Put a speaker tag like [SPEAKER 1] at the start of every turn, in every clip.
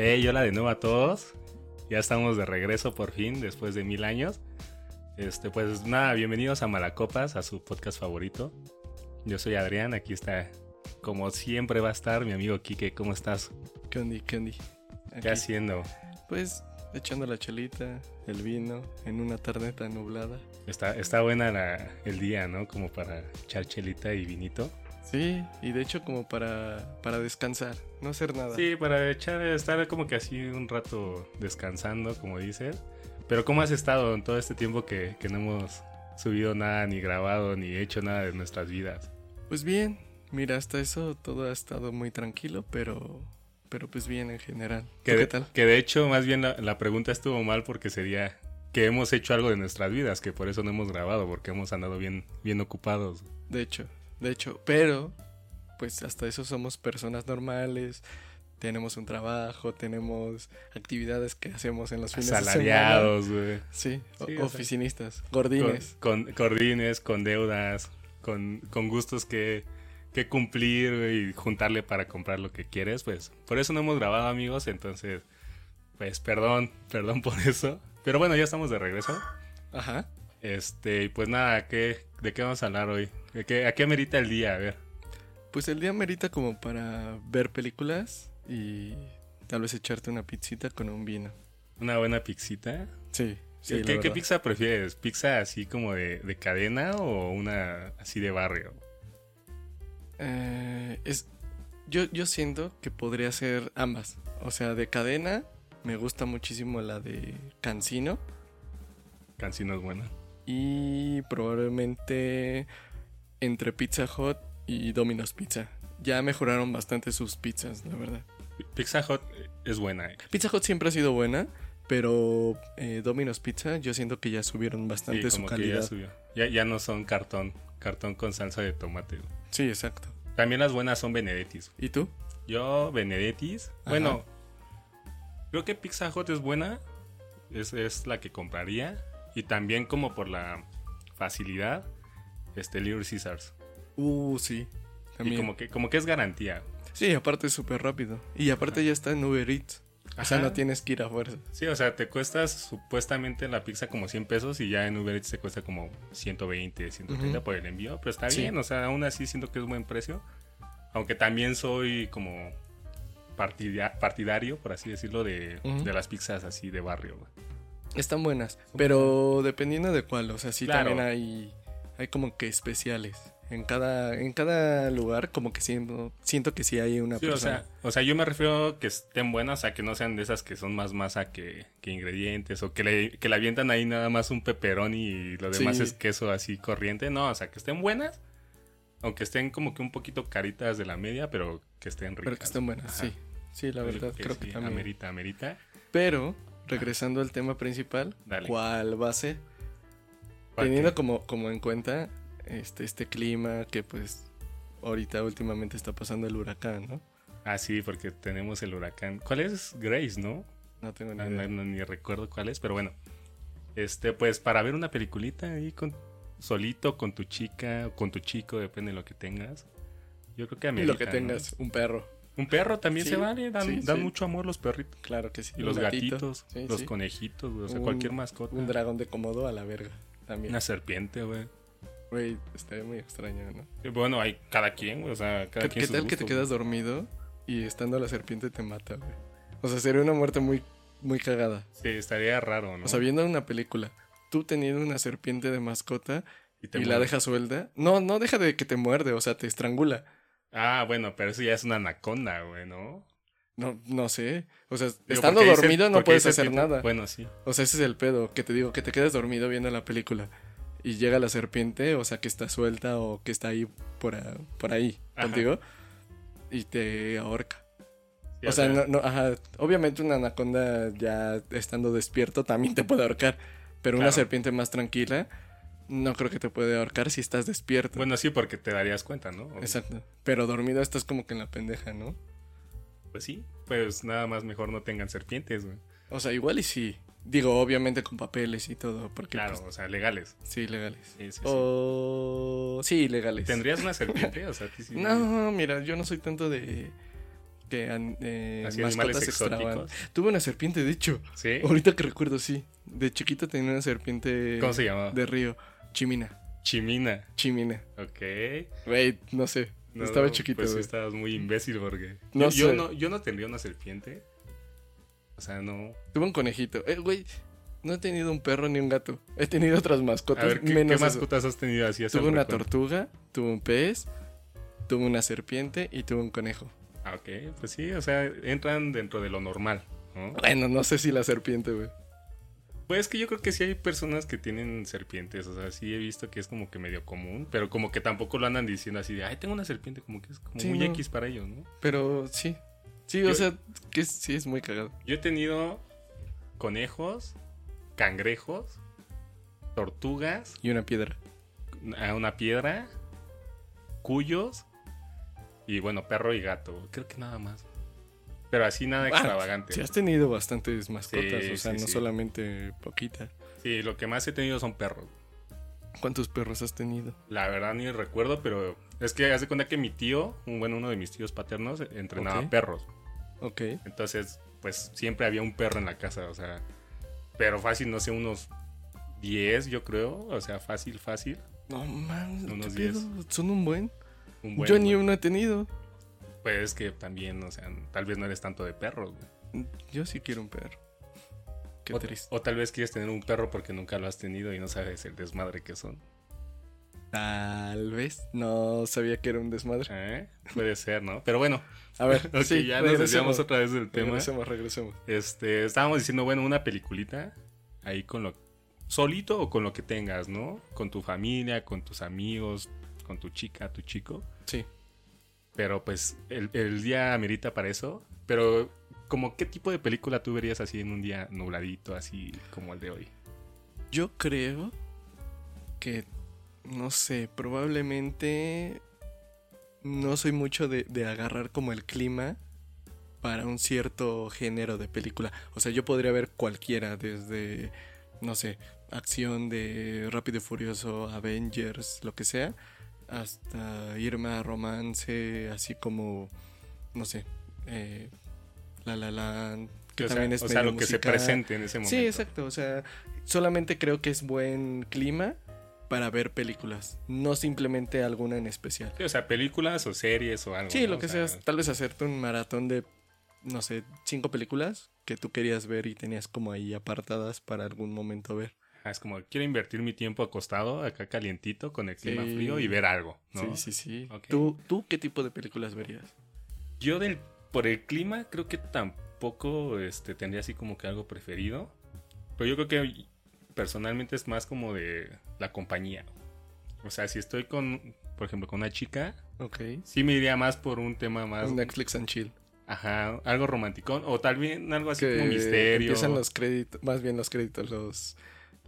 [SPEAKER 1] Hey, hola de nuevo a todos. Ya estamos de regreso por fin, después de mil años. Este, pues nada, bienvenidos a Malacopas, a su podcast favorito. Yo soy Adrián, aquí está, como siempre va a estar, mi amigo Kike. ¿Cómo estás?
[SPEAKER 2] ¿Qué onda, qué onda?
[SPEAKER 1] ¿Qué
[SPEAKER 2] Aquí,
[SPEAKER 1] haciendo?
[SPEAKER 2] Pues echando la chelita, el vino, en una tarde tan nublada.
[SPEAKER 1] Está, está buena la- el día, ¿no? Como para echar chelita y vinito.
[SPEAKER 2] Sí, y de hecho como para, para descansar, no hacer nada.
[SPEAKER 1] Sí, para echar, estar como que así un rato descansando, como dices. Pero ¿cómo has estado en todo este tiempo que, que no hemos subido nada, ni grabado, ni hecho nada de nuestras vidas?
[SPEAKER 2] Pues bien, mira, hasta eso todo ha estado muy tranquilo, pero, pero pues bien en general. ¿Tú
[SPEAKER 1] Que,
[SPEAKER 2] ¿Qué
[SPEAKER 1] de-
[SPEAKER 2] tal?
[SPEAKER 1] que de hecho, más bien la, la pregunta estuvo mal porque sería que hemos hecho algo de nuestras vidas, que por eso no hemos grabado, porque hemos andado bien, bien ocupados.
[SPEAKER 2] De hecho, de hecho, pero pues hasta eso somos personas normales, tenemos un trabajo, tenemos actividades que hacemos en los fines de semana.
[SPEAKER 1] Asalariados, güey.
[SPEAKER 2] Sí,
[SPEAKER 1] Sí,
[SPEAKER 2] oficinistas,
[SPEAKER 1] Con,
[SPEAKER 2] gordines.
[SPEAKER 1] con cordines, con deudas, con, con gustos que, que cumplir y juntarle para comprar lo que quieres, pues por eso no hemos grabado amigos, entonces pues perdón, perdón por eso. Pero bueno, ya estamos de regreso.
[SPEAKER 2] Ajá.
[SPEAKER 1] Este, y pues nada, ¿qué, ¿de qué vamos a hablar hoy? ¿De qué, ¿A qué merita el día? A ver.
[SPEAKER 2] Pues el día merita como para ver películas y tal vez echarte una pizzita con un vino.
[SPEAKER 1] ¿Una buena pixita?
[SPEAKER 2] Sí, sí.
[SPEAKER 1] ¿Qué, pizza prefieres? ¿Pizza así como de, de cadena o una así de barrio?
[SPEAKER 2] Eh, es, yo, yo siento que podría ser ambas. O sea, de cadena me gusta muchísimo la de Cancino
[SPEAKER 1] Cancino es buena.
[SPEAKER 2] y probablemente entre Pizza Hut y Domino's Pizza. Ya mejoraron bastante sus pizzas, la verdad.
[SPEAKER 1] Pizza Hut es buena. eh.
[SPEAKER 2] Pizza Hut siempre ha sido buena, pero eh, Domino's Pizza yo siento que ya subieron
[SPEAKER 1] Sí,
[SPEAKER 2] bastante su
[SPEAKER 1] como que ya
[SPEAKER 2] calidad.
[SPEAKER 1] subió. Ya, ya no son cartón, cartón con salsa de tomate. güey.
[SPEAKER 2] Sí, exacto.
[SPEAKER 1] También las buenas son Benedettis.
[SPEAKER 2] ¿Y tú?
[SPEAKER 1] Yo, Benedettis.
[SPEAKER 2] Ajá.
[SPEAKER 1] Bueno, creo que Pizza Hut es buena. Es, es la que compraría. Y también como por la facilidad, este Little Caesars.
[SPEAKER 2] Uh, sí.
[SPEAKER 1] Y
[SPEAKER 2] También.
[SPEAKER 1] como que, como que es garantía.
[SPEAKER 2] Sí, aparte es súper rápido. Y aparte ya está en Uber Eats. O sea, no tienes que ir a fuerza.
[SPEAKER 1] Sí, o sea, te cuestas supuestamente la pizza como 100 pesos y ya en Uber Eats te cuesta como 120, 130
[SPEAKER 2] Ujú.
[SPEAKER 1] por el envío. Pero está
[SPEAKER 2] Sí.
[SPEAKER 1] bien, o sea, aún así siento que es buen precio. Aunque también soy como partida- partidario, por así decirlo, de, de las pizzas así de barrio.
[SPEAKER 2] Están buenas, pero dependiendo de cuál. O sea, sí
[SPEAKER 1] Claro.
[SPEAKER 2] también hay, hay como que especiales. En cada, en cada lugar como que siento, siento que sí hay una
[SPEAKER 1] Sí, o
[SPEAKER 2] persona.
[SPEAKER 1] sea, o sea, yo me refiero que estén buenas, a que no sean de esas que son más masa que, que ingredientes, o que le, que le avientan ahí nada más un pepperoni y lo demás
[SPEAKER 2] Sí.
[SPEAKER 1] es queso así corriente. No, o sea, que estén buenas, aunque estén como que un poquito caritas de la media, pero que estén ricas.
[SPEAKER 2] pero que estén buenas,
[SPEAKER 1] Ajá.
[SPEAKER 2] sí. Sí, la verdad, creo que también.
[SPEAKER 1] Amerita, amerita.
[SPEAKER 2] Pero, regresando al tema principal,
[SPEAKER 1] Dale.
[SPEAKER 2] ¿cuál va a ser? Teniendo como, como en cuenta este, este clima que pues ahorita últimamente está pasando el huracán, ¿no?
[SPEAKER 1] Ah, sí, porque tenemos el huracán. ¿Cuál es? Grace, ¿no?
[SPEAKER 2] No tengo ni
[SPEAKER 1] No,
[SPEAKER 2] idea.
[SPEAKER 1] no- no, ni recuerdo cuál es, pero bueno. Este, pues para ver una peliculita ahí con solito, con tu chica, o con tu chico, depende de lo que tengas. Yo creo que
[SPEAKER 2] Y
[SPEAKER 1] amerita,
[SPEAKER 2] lo que
[SPEAKER 1] ¿no?
[SPEAKER 2] tengas, un perro.
[SPEAKER 1] Un perro también
[SPEAKER 2] Sí,
[SPEAKER 1] se vale, dan,
[SPEAKER 2] sí,
[SPEAKER 1] dan
[SPEAKER 2] sí.
[SPEAKER 1] mucho amor los perritos.
[SPEAKER 2] Claro que sí.
[SPEAKER 1] Y los
[SPEAKER 2] gatito,
[SPEAKER 1] gatitos, los conejitos, güey, o sea,
[SPEAKER 2] Un-
[SPEAKER 1] cualquier mascota.
[SPEAKER 2] Un dragón de Komodo a la verga. También.
[SPEAKER 1] Una serpiente, güey.
[SPEAKER 2] Güey, estaría muy extraño, ¿no?
[SPEAKER 1] Y Bueno, hay cada quien, güey, o sea, cada
[SPEAKER 2] ¿Qué,
[SPEAKER 1] quien
[SPEAKER 2] qué tal que te quedas dormido y estando la serpiente te mata, güey? O sea, sería una muerte muy, muy cagada.
[SPEAKER 1] Sí, estaría raro, ¿no?
[SPEAKER 2] O sea, viendo una película, tú teniendo una serpiente de mascota
[SPEAKER 1] y, te
[SPEAKER 2] y la dejas suelta. No, no deja de que te muerde, o sea, te estrangula.
[SPEAKER 1] Ah, bueno, pero eso ya es una anaconda, güey, ¿no?
[SPEAKER 2] No, no sé. O sea,
[SPEAKER 1] Digo,
[SPEAKER 2] estando dormido no puedes hacer nada.
[SPEAKER 1] Bueno, sí.
[SPEAKER 2] O sea, ese es el pedo, que te digo, que te quedas dormido viendo la película y llega la serpiente, o sea, que está suelta o que está ahí por, a- por ahí
[SPEAKER 1] Ajá.
[SPEAKER 2] contigo y te ahorca.
[SPEAKER 1] Sí,
[SPEAKER 2] o sea, no, no, ajá, obviamente una anaconda ya estando despierto también te puede ahorcar, pero una serpiente más tranquila no creo que te puede ahorcar si estás despierto.
[SPEAKER 1] Bueno, sí, porque te darías cuenta, ¿no?
[SPEAKER 2] Exacto. Pero dormido estás como que en la pendeja, ¿no?
[SPEAKER 1] Pues sí, pues nada más mejor no tengan serpientes, güey.
[SPEAKER 2] O sea, igual y sí. Digo, obviamente con papeles y todo, porque
[SPEAKER 1] Claro,
[SPEAKER 2] pues,
[SPEAKER 1] o sea, legales.
[SPEAKER 2] sí, legales.
[SPEAKER 1] Sí.
[SPEAKER 2] O sí, legales.
[SPEAKER 1] ¿Tendrías una serpiente? O sea, sí.
[SPEAKER 2] No, mira, yo no soy tanto de que eh, mascotas
[SPEAKER 1] exóticos.
[SPEAKER 2] Tuve una serpiente, de hecho.
[SPEAKER 1] ¿Sí?
[SPEAKER 2] Ahorita que recuerdo, sí. De chiquito tenía una serpiente
[SPEAKER 1] ¿Cómo se llamaba?
[SPEAKER 2] de río. Chimina.
[SPEAKER 1] Chimina.
[SPEAKER 2] Chimina.
[SPEAKER 1] Ok.
[SPEAKER 2] Güey, no sé.
[SPEAKER 1] No,
[SPEAKER 2] Estaba chiquito,
[SPEAKER 1] Pues sí, estabas muy imbécil porque.
[SPEAKER 2] No
[SPEAKER 1] yo, yo
[SPEAKER 2] sé.
[SPEAKER 1] no, yo no tendría una serpiente. O sea, no.
[SPEAKER 2] Tuve un conejito. Eh, güey, no he tenido un perro ni un gato. He tenido otras mascotas.
[SPEAKER 1] A ver, ¿qué,
[SPEAKER 2] menos
[SPEAKER 1] qué mascotas has tenido así?
[SPEAKER 2] Tuve una tortuga, tuve un pez, tuve una serpiente y tuve un conejo.
[SPEAKER 1] Ah, ok. Pues sí, o sea, entran dentro de lo normal, ¿no?
[SPEAKER 2] Bueno, no sé si la serpiente, güey.
[SPEAKER 1] Pues es que yo creo que sí hay personas que tienen serpientes, o sea, sí he visto que es como que medio común, pero como que tampoco lo andan diciendo así de, ay, tengo una serpiente, como que es como
[SPEAKER 2] Sí,
[SPEAKER 1] muy
[SPEAKER 2] no.
[SPEAKER 1] X para ellos, ¿no?
[SPEAKER 2] Pero sí. Sí,
[SPEAKER 1] Yo-
[SPEAKER 2] o sea, que sí es muy cagado.
[SPEAKER 1] Yo he tenido conejos, cangrejos, tortugas,
[SPEAKER 2] Y una piedra.
[SPEAKER 1] a una piedra, cuyos y bueno, perro y gato, creo que nada más. Pero así nada
[SPEAKER 2] Ah,
[SPEAKER 1] extravagante.
[SPEAKER 2] Sí, has tenido bastantes mascotas,
[SPEAKER 1] Sí,
[SPEAKER 2] o sea,
[SPEAKER 1] sí,
[SPEAKER 2] no
[SPEAKER 1] sí.
[SPEAKER 2] solamente poquita.
[SPEAKER 1] Sí, lo que más he tenido son perros.
[SPEAKER 2] ¿Cuántos perros has tenido?
[SPEAKER 1] La verdad ni recuerdo, pero es que hace cuenta que mi tío, un- bueno, uno de mis tíos paternos, entrenaba perros.
[SPEAKER 2] Ok.
[SPEAKER 1] Entonces, pues siempre había un perro en la casa, o sea, pero fácil, no sé, unos 10, yo creo, o sea, fácil, fácil.
[SPEAKER 2] No man,
[SPEAKER 1] Unos
[SPEAKER 2] ¿qué pedo? Son un buen.
[SPEAKER 1] Un buen,
[SPEAKER 2] Yo ni uno he tenido.
[SPEAKER 1] Pues es que también, o sea, tal vez no eres tanto de perros, güey.
[SPEAKER 2] Yo sí quiero un perro. Qué
[SPEAKER 1] O,
[SPEAKER 2] triste.
[SPEAKER 1] o tal vez quieres tener un perro porque nunca lo has tenido y no sabes el desmadre que son.
[SPEAKER 2] Tal vez. No sabía que era un desmadre.
[SPEAKER 1] ¿Eh? Puede ser, ¿no? Pero bueno,
[SPEAKER 2] A ver, sí,
[SPEAKER 1] ya nos desviamos otra vez del tema.
[SPEAKER 2] Regresemos, regresemos.
[SPEAKER 1] Este, estábamos diciendo, bueno, una peliculita ahí con lo solito o con lo que tengas, ¿no? Con tu familia, con tus amigos, con tu chica, tu chico.
[SPEAKER 2] Sí.
[SPEAKER 1] Pero pues el, el día amerita para eso. Pero, como qué tipo de película tú verías así en un día nubladito, así como el de hoy?
[SPEAKER 2] Yo creo que, no sé, probablemente no soy mucho de, de agarrar como el clima para un cierto género de película. O sea, yo podría ver cualquiera, desde, no sé, acción de Rápido y Furioso, Avengers, lo que sea, hasta irme a romance, así como, no sé, eh, La La Land, que
[SPEAKER 1] o sea,
[SPEAKER 2] también es
[SPEAKER 1] o sea, lo que se presente en ese momento.
[SPEAKER 2] Sí, exacto. O sea, solamente creo que es buen clima para ver películas, no simplemente alguna en especial.
[SPEAKER 1] Sí, o sea, películas o series o algo.
[SPEAKER 2] Sí,
[SPEAKER 1] ¿no?
[SPEAKER 2] lo
[SPEAKER 1] O
[SPEAKER 2] que
[SPEAKER 1] sea,
[SPEAKER 2] sea, tal vez hacerte un maratón de, no sé, cinco películas que tú querías ver y tenías como ahí apartadas para algún momento ver.
[SPEAKER 1] Ah, Es como, quiero invertir mi tiempo acostado, acá calientito, con el clima
[SPEAKER 2] Sí.
[SPEAKER 1] frío y ver algo, ¿no?
[SPEAKER 2] Sí, sí, sí.
[SPEAKER 1] Ok.
[SPEAKER 2] ¿Tú, ¿Tú qué tipo de películas verías?
[SPEAKER 1] Yo del, por el clima creo que tampoco este, tendría así como que algo preferido. Pero yo creo que personalmente es más como de la compañía. O sea, si estoy con, por ejemplo, con una chica,
[SPEAKER 2] Ok.
[SPEAKER 1] sí me iría más por un tema más...
[SPEAKER 2] Netflix and chill.
[SPEAKER 1] Ajá, algo romántico. O tal vez algo así
[SPEAKER 2] Que
[SPEAKER 1] como misterio.
[SPEAKER 2] empiezan los créditos, más bien los créditos, los,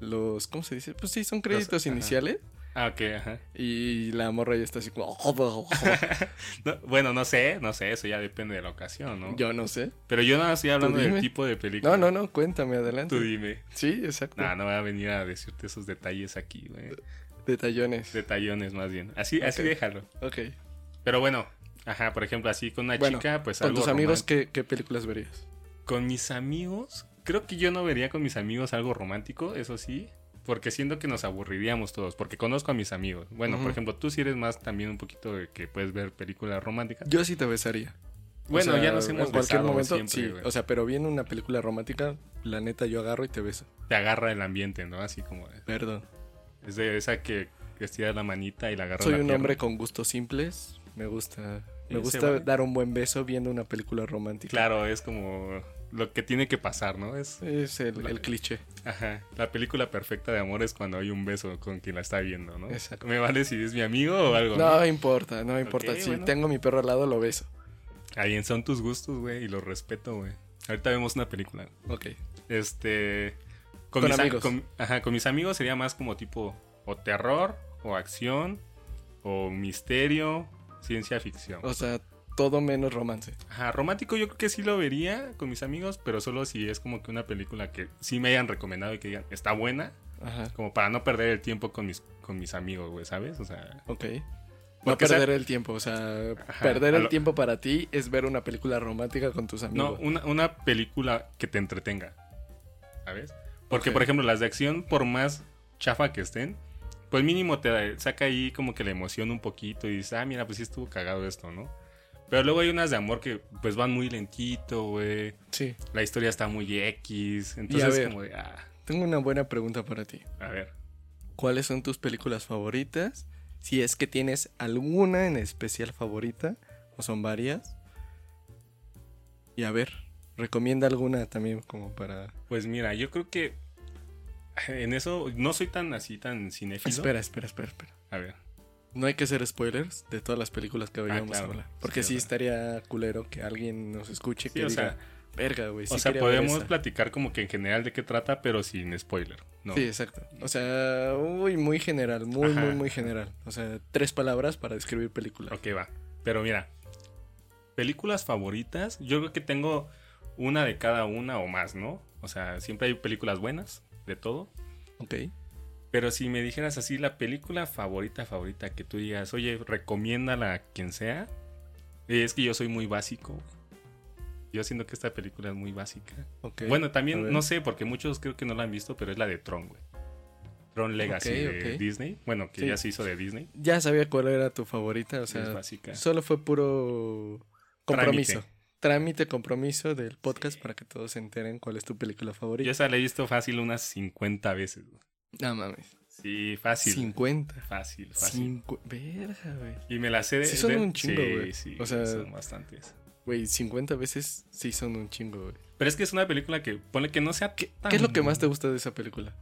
[SPEAKER 2] los, ¿cómo se dice? Pues sí, son créditos iniciales.
[SPEAKER 1] Ah, ok, ajá.
[SPEAKER 2] Y la morra ya está así como...
[SPEAKER 1] No, bueno, no sé, no sé, eso ya depende de la ocasión, ¿no?
[SPEAKER 2] Yo no sé.
[SPEAKER 1] Pero yo no estoy hablando del tipo de película.
[SPEAKER 2] No, no, no, cuéntame, adelante.
[SPEAKER 1] Tú dime.
[SPEAKER 2] Sí, exacto.
[SPEAKER 1] No, no voy a venir a decirte esos detalles aquí, güey.
[SPEAKER 2] Detallones.
[SPEAKER 1] Detallones más bien. Así, así déjalo.
[SPEAKER 2] Ok.
[SPEAKER 1] Pero bueno, ajá, por ejemplo, así con una
[SPEAKER 2] Bueno,
[SPEAKER 1] chica, pues
[SPEAKER 2] Con
[SPEAKER 1] algo
[SPEAKER 2] tus amigos. ¿qué, ¿qué películas verías?
[SPEAKER 1] Con mis amigos, creo que yo no vería con mis amigos algo romántico, eso sí. Porque siento que nos aburriríamos todos, porque conozco a mis amigos. Bueno, por ejemplo, tú sí eres más también un poquito de que puedes ver películas románticas.
[SPEAKER 2] Yo sí te besaría. O
[SPEAKER 1] Bueno,
[SPEAKER 2] sea,
[SPEAKER 1] ya nos hemos
[SPEAKER 2] En cualquier
[SPEAKER 1] besado
[SPEAKER 2] momento,
[SPEAKER 1] siempre,
[SPEAKER 2] sí.
[SPEAKER 1] güey.
[SPEAKER 2] O sea, pero viene una película romántica, la neta yo agarro y te beso.
[SPEAKER 1] Te agarra el ambiente, ¿no? Así como...
[SPEAKER 2] Perdón.
[SPEAKER 1] Es de esa que estiras la manita y la agarra
[SPEAKER 2] Soy
[SPEAKER 1] la
[SPEAKER 2] un
[SPEAKER 1] pierna.
[SPEAKER 2] hombre con gustos simples. Me gusta. Me gusta dar un buen beso viendo una película romántica.
[SPEAKER 1] Claro, es como lo que tiene que pasar, ¿no? Es...
[SPEAKER 2] Es el, el cliché.
[SPEAKER 1] Ajá, la película perfecta de amor es cuando hay un beso con quien la está viendo, ¿no?
[SPEAKER 2] Exacto.
[SPEAKER 1] Me vale si es mi amigo o algo.
[SPEAKER 2] No importa, no importa. Si
[SPEAKER 1] bueno.
[SPEAKER 2] tengo a mi perro al lado, lo beso.
[SPEAKER 1] Ahí en son tus gustos, güey, y los respeto, güey. Ahorita vemos una película.
[SPEAKER 2] Ok.
[SPEAKER 1] Este.
[SPEAKER 2] Con
[SPEAKER 1] mis
[SPEAKER 2] amigos.
[SPEAKER 1] con- ajá, con mis amigos sería más como tipo o terror, o acción, o misterio, ciencia ficción.
[SPEAKER 2] O sea, todo menos romance.
[SPEAKER 1] Ajá, romántico yo creo que sí lo vería con mis amigos, pero solo si es como que una película que sí me hayan recomendado y que digan, está buena,
[SPEAKER 2] Ajá.
[SPEAKER 1] como para no perder el tiempo con mis, con mis amigos, güey, ¿sabes? O sea,
[SPEAKER 2] Ok. No
[SPEAKER 1] sea,
[SPEAKER 2] perder el tiempo, o sea,
[SPEAKER 1] Ajá,
[SPEAKER 2] perder el
[SPEAKER 1] lo-
[SPEAKER 2] tiempo para ti es ver una película romántica con tus
[SPEAKER 1] No,
[SPEAKER 2] amigos.
[SPEAKER 1] una, una película que te entretenga. ¿Sabes? Porque, por ejemplo, las de acción, por más chafa que estén, pues mínimo te saca ahí como que la emoción un poquito y dices, ah, mira, pues sí estuvo cagado esto, ¿no? Pero luego hay unas de amor que pues van muy lentito, güey.
[SPEAKER 2] Sí.
[SPEAKER 1] La historia está muy X. Entonces,
[SPEAKER 2] ver.
[SPEAKER 1] como de, ah,
[SPEAKER 2] Tengo una buena pregunta para ti.
[SPEAKER 1] a ver.
[SPEAKER 2] ¿Cuáles son tus películas favoritas? Si es que tienes alguna en especial favorita, o son varias. Y a ver, recomienda alguna también como para...
[SPEAKER 1] Pues mira, yo creo que en eso no soy tan así, tan cinéfilo.
[SPEAKER 2] Espera, espera, espera, espera.
[SPEAKER 1] A ver.
[SPEAKER 2] No hay que hacer spoilers de todas las películas que vayamos
[SPEAKER 1] claro.
[SPEAKER 2] a hablar. Porque
[SPEAKER 1] Sí,
[SPEAKER 2] estaría culero que alguien nos escuche
[SPEAKER 1] Sí,
[SPEAKER 2] que
[SPEAKER 1] o
[SPEAKER 2] diga,
[SPEAKER 1] sea,
[SPEAKER 2] verga, güey. sí
[SPEAKER 1] o sea, podemos
[SPEAKER 2] esa".
[SPEAKER 1] platicar como que en general de qué trata, pero sin spoiler. ¿no?
[SPEAKER 2] Sí, exacto. O sea, uy, muy general, muy,
[SPEAKER 1] Ajá.
[SPEAKER 2] muy, muy general. O sea, tres palabras para describir película.
[SPEAKER 1] Ok, va. Pero mira, películas favoritas, yo creo que tengo una de cada una o más, ¿no? O sea, siempre hay películas buenas, de todo.
[SPEAKER 2] Ok.
[SPEAKER 1] Pero si me dijeras así, la película favorita, favorita, que tú digas, oye, recomiéndala a quien sea, es que yo soy muy básico. Yo siento que esta película es muy básica. Bueno, también, no sé, porque muchos creo que no la han visto, pero es la de Tron, güey. Tron Legacy de. Disney. Bueno, que
[SPEAKER 2] Sí.
[SPEAKER 1] ya se hizo de Disney.
[SPEAKER 2] Ya sabía cuál era tu favorita, o
[SPEAKER 1] es
[SPEAKER 2] sea,
[SPEAKER 1] básica.
[SPEAKER 2] solo fue puro compromiso. Trámite, compromiso del podcast para que todos se enteren cuál es tu película
[SPEAKER 1] Yo
[SPEAKER 2] favorita.
[SPEAKER 1] esa la he visto fácil unas 50 veces. güey.
[SPEAKER 2] No mames.
[SPEAKER 1] Sí, fácil.
[SPEAKER 2] 50.
[SPEAKER 1] Fácil, fácil.
[SPEAKER 2] Cincu- Verga, güey.
[SPEAKER 1] Y me la sé de.
[SPEAKER 2] Sí son
[SPEAKER 1] de-
[SPEAKER 2] un chingo,
[SPEAKER 1] sí,
[SPEAKER 2] güey.
[SPEAKER 1] Sí,
[SPEAKER 2] O sea-
[SPEAKER 1] son bastantes.
[SPEAKER 2] Güey, 50 veces sí son un chingo, güey.
[SPEAKER 1] Pero es que es una película que pone que no sea.
[SPEAKER 2] ¿Qué,
[SPEAKER 1] tan-
[SPEAKER 2] qué es lo que más te gusta de esa película?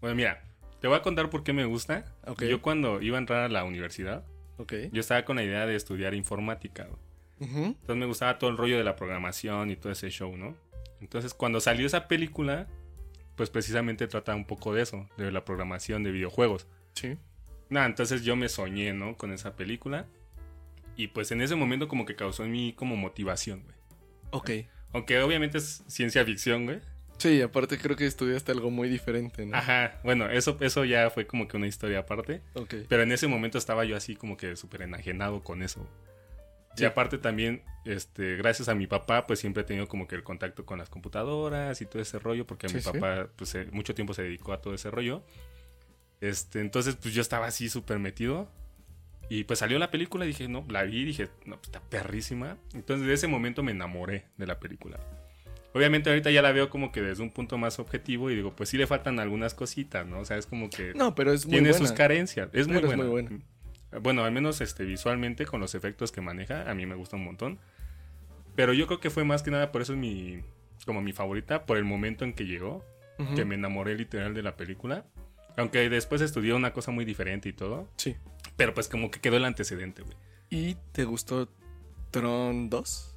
[SPEAKER 1] Bueno, mira, te voy a contar por qué me gusta.
[SPEAKER 2] Ok.
[SPEAKER 1] Yo cuando iba a entrar a la universidad,
[SPEAKER 2] Ok.
[SPEAKER 1] yo estaba con la idea de estudiar informática. güey. Entonces me gustaba todo el rollo de la programación y todo ese show, ¿no? Entonces cuando salió esa película, pues precisamente trata un poco de eso, de la programación de videojuegos.
[SPEAKER 2] Sí.
[SPEAKER 1] Nada, entonces yo me soñé, ¿no? Con esa película. Y pues en ese momento como que causó en mí como motivación, güey.
[SPEAKER 2] Ok.
[SPEAKER 1] Aunque obviamente es ciencia ficción, güey.
[SPEAKER 2] Sí, aparte creo que estudiaste algo muy diferente, ¿no?
[SPEAKER 1] Ajá, bueno, eso, eso ya fue como que una historia aparte.
[SPEAKER 2] Ok.
[SPEAKER 1] Pero en ese momento estaba yo así como que súper enajenado con eso.
[SPEAKER 2] Sí.
[SPEAKER 1] Y aparte también, este, gracias a mi papá, pues siempre he tenido como que el contacto con las computadoras y todo ese rollo, porque
[SPEAKER 2] Sí,
[SPEAKER 1] mi
[SPEAKER 2] sí.
[SPEAKER 1] papá, pues eh, mucho tiempo se dedicó a todo ese rollo. Este, entonces, pues yo estaba así súper metido. Y pues salió la película y dije, no, la vi dije, no, pues está perrísima. Entonces, de ese momento me enamoré de la película. Obviamente ahorita ya la veo como que desde un punto más objetivo y digo, pues sí le faltan algunas cositas, ¿no? O sea, es como que
[SPEAKER 2] No, pero es muy
[SPEAKER 1] tiene
[SPEAKER 2] buena.
[SPEAKER 1] sus carencias. Es muy
[SPEAKER 2] es
[SPEAKER 1] buena.
[SPEAKER 2] muy buena.
[SPEAKER 1] Bueno, al menos este, visualmente, con los efectos que maneja, a mí me gusta un montón. Pero yo creo que fue más que nada, por eso es mi, como mi favorita, por el momento en que llegó, que me enamoré literal de la película. Aunque después estudié una cosa muy diferente y todo.
[SPEAKER 2] Sí.
[SPEAKER 1] Pero pues como que quedó el antecedente, güey.
[SPEAKER 2] ¿Y te gustó Tron 2?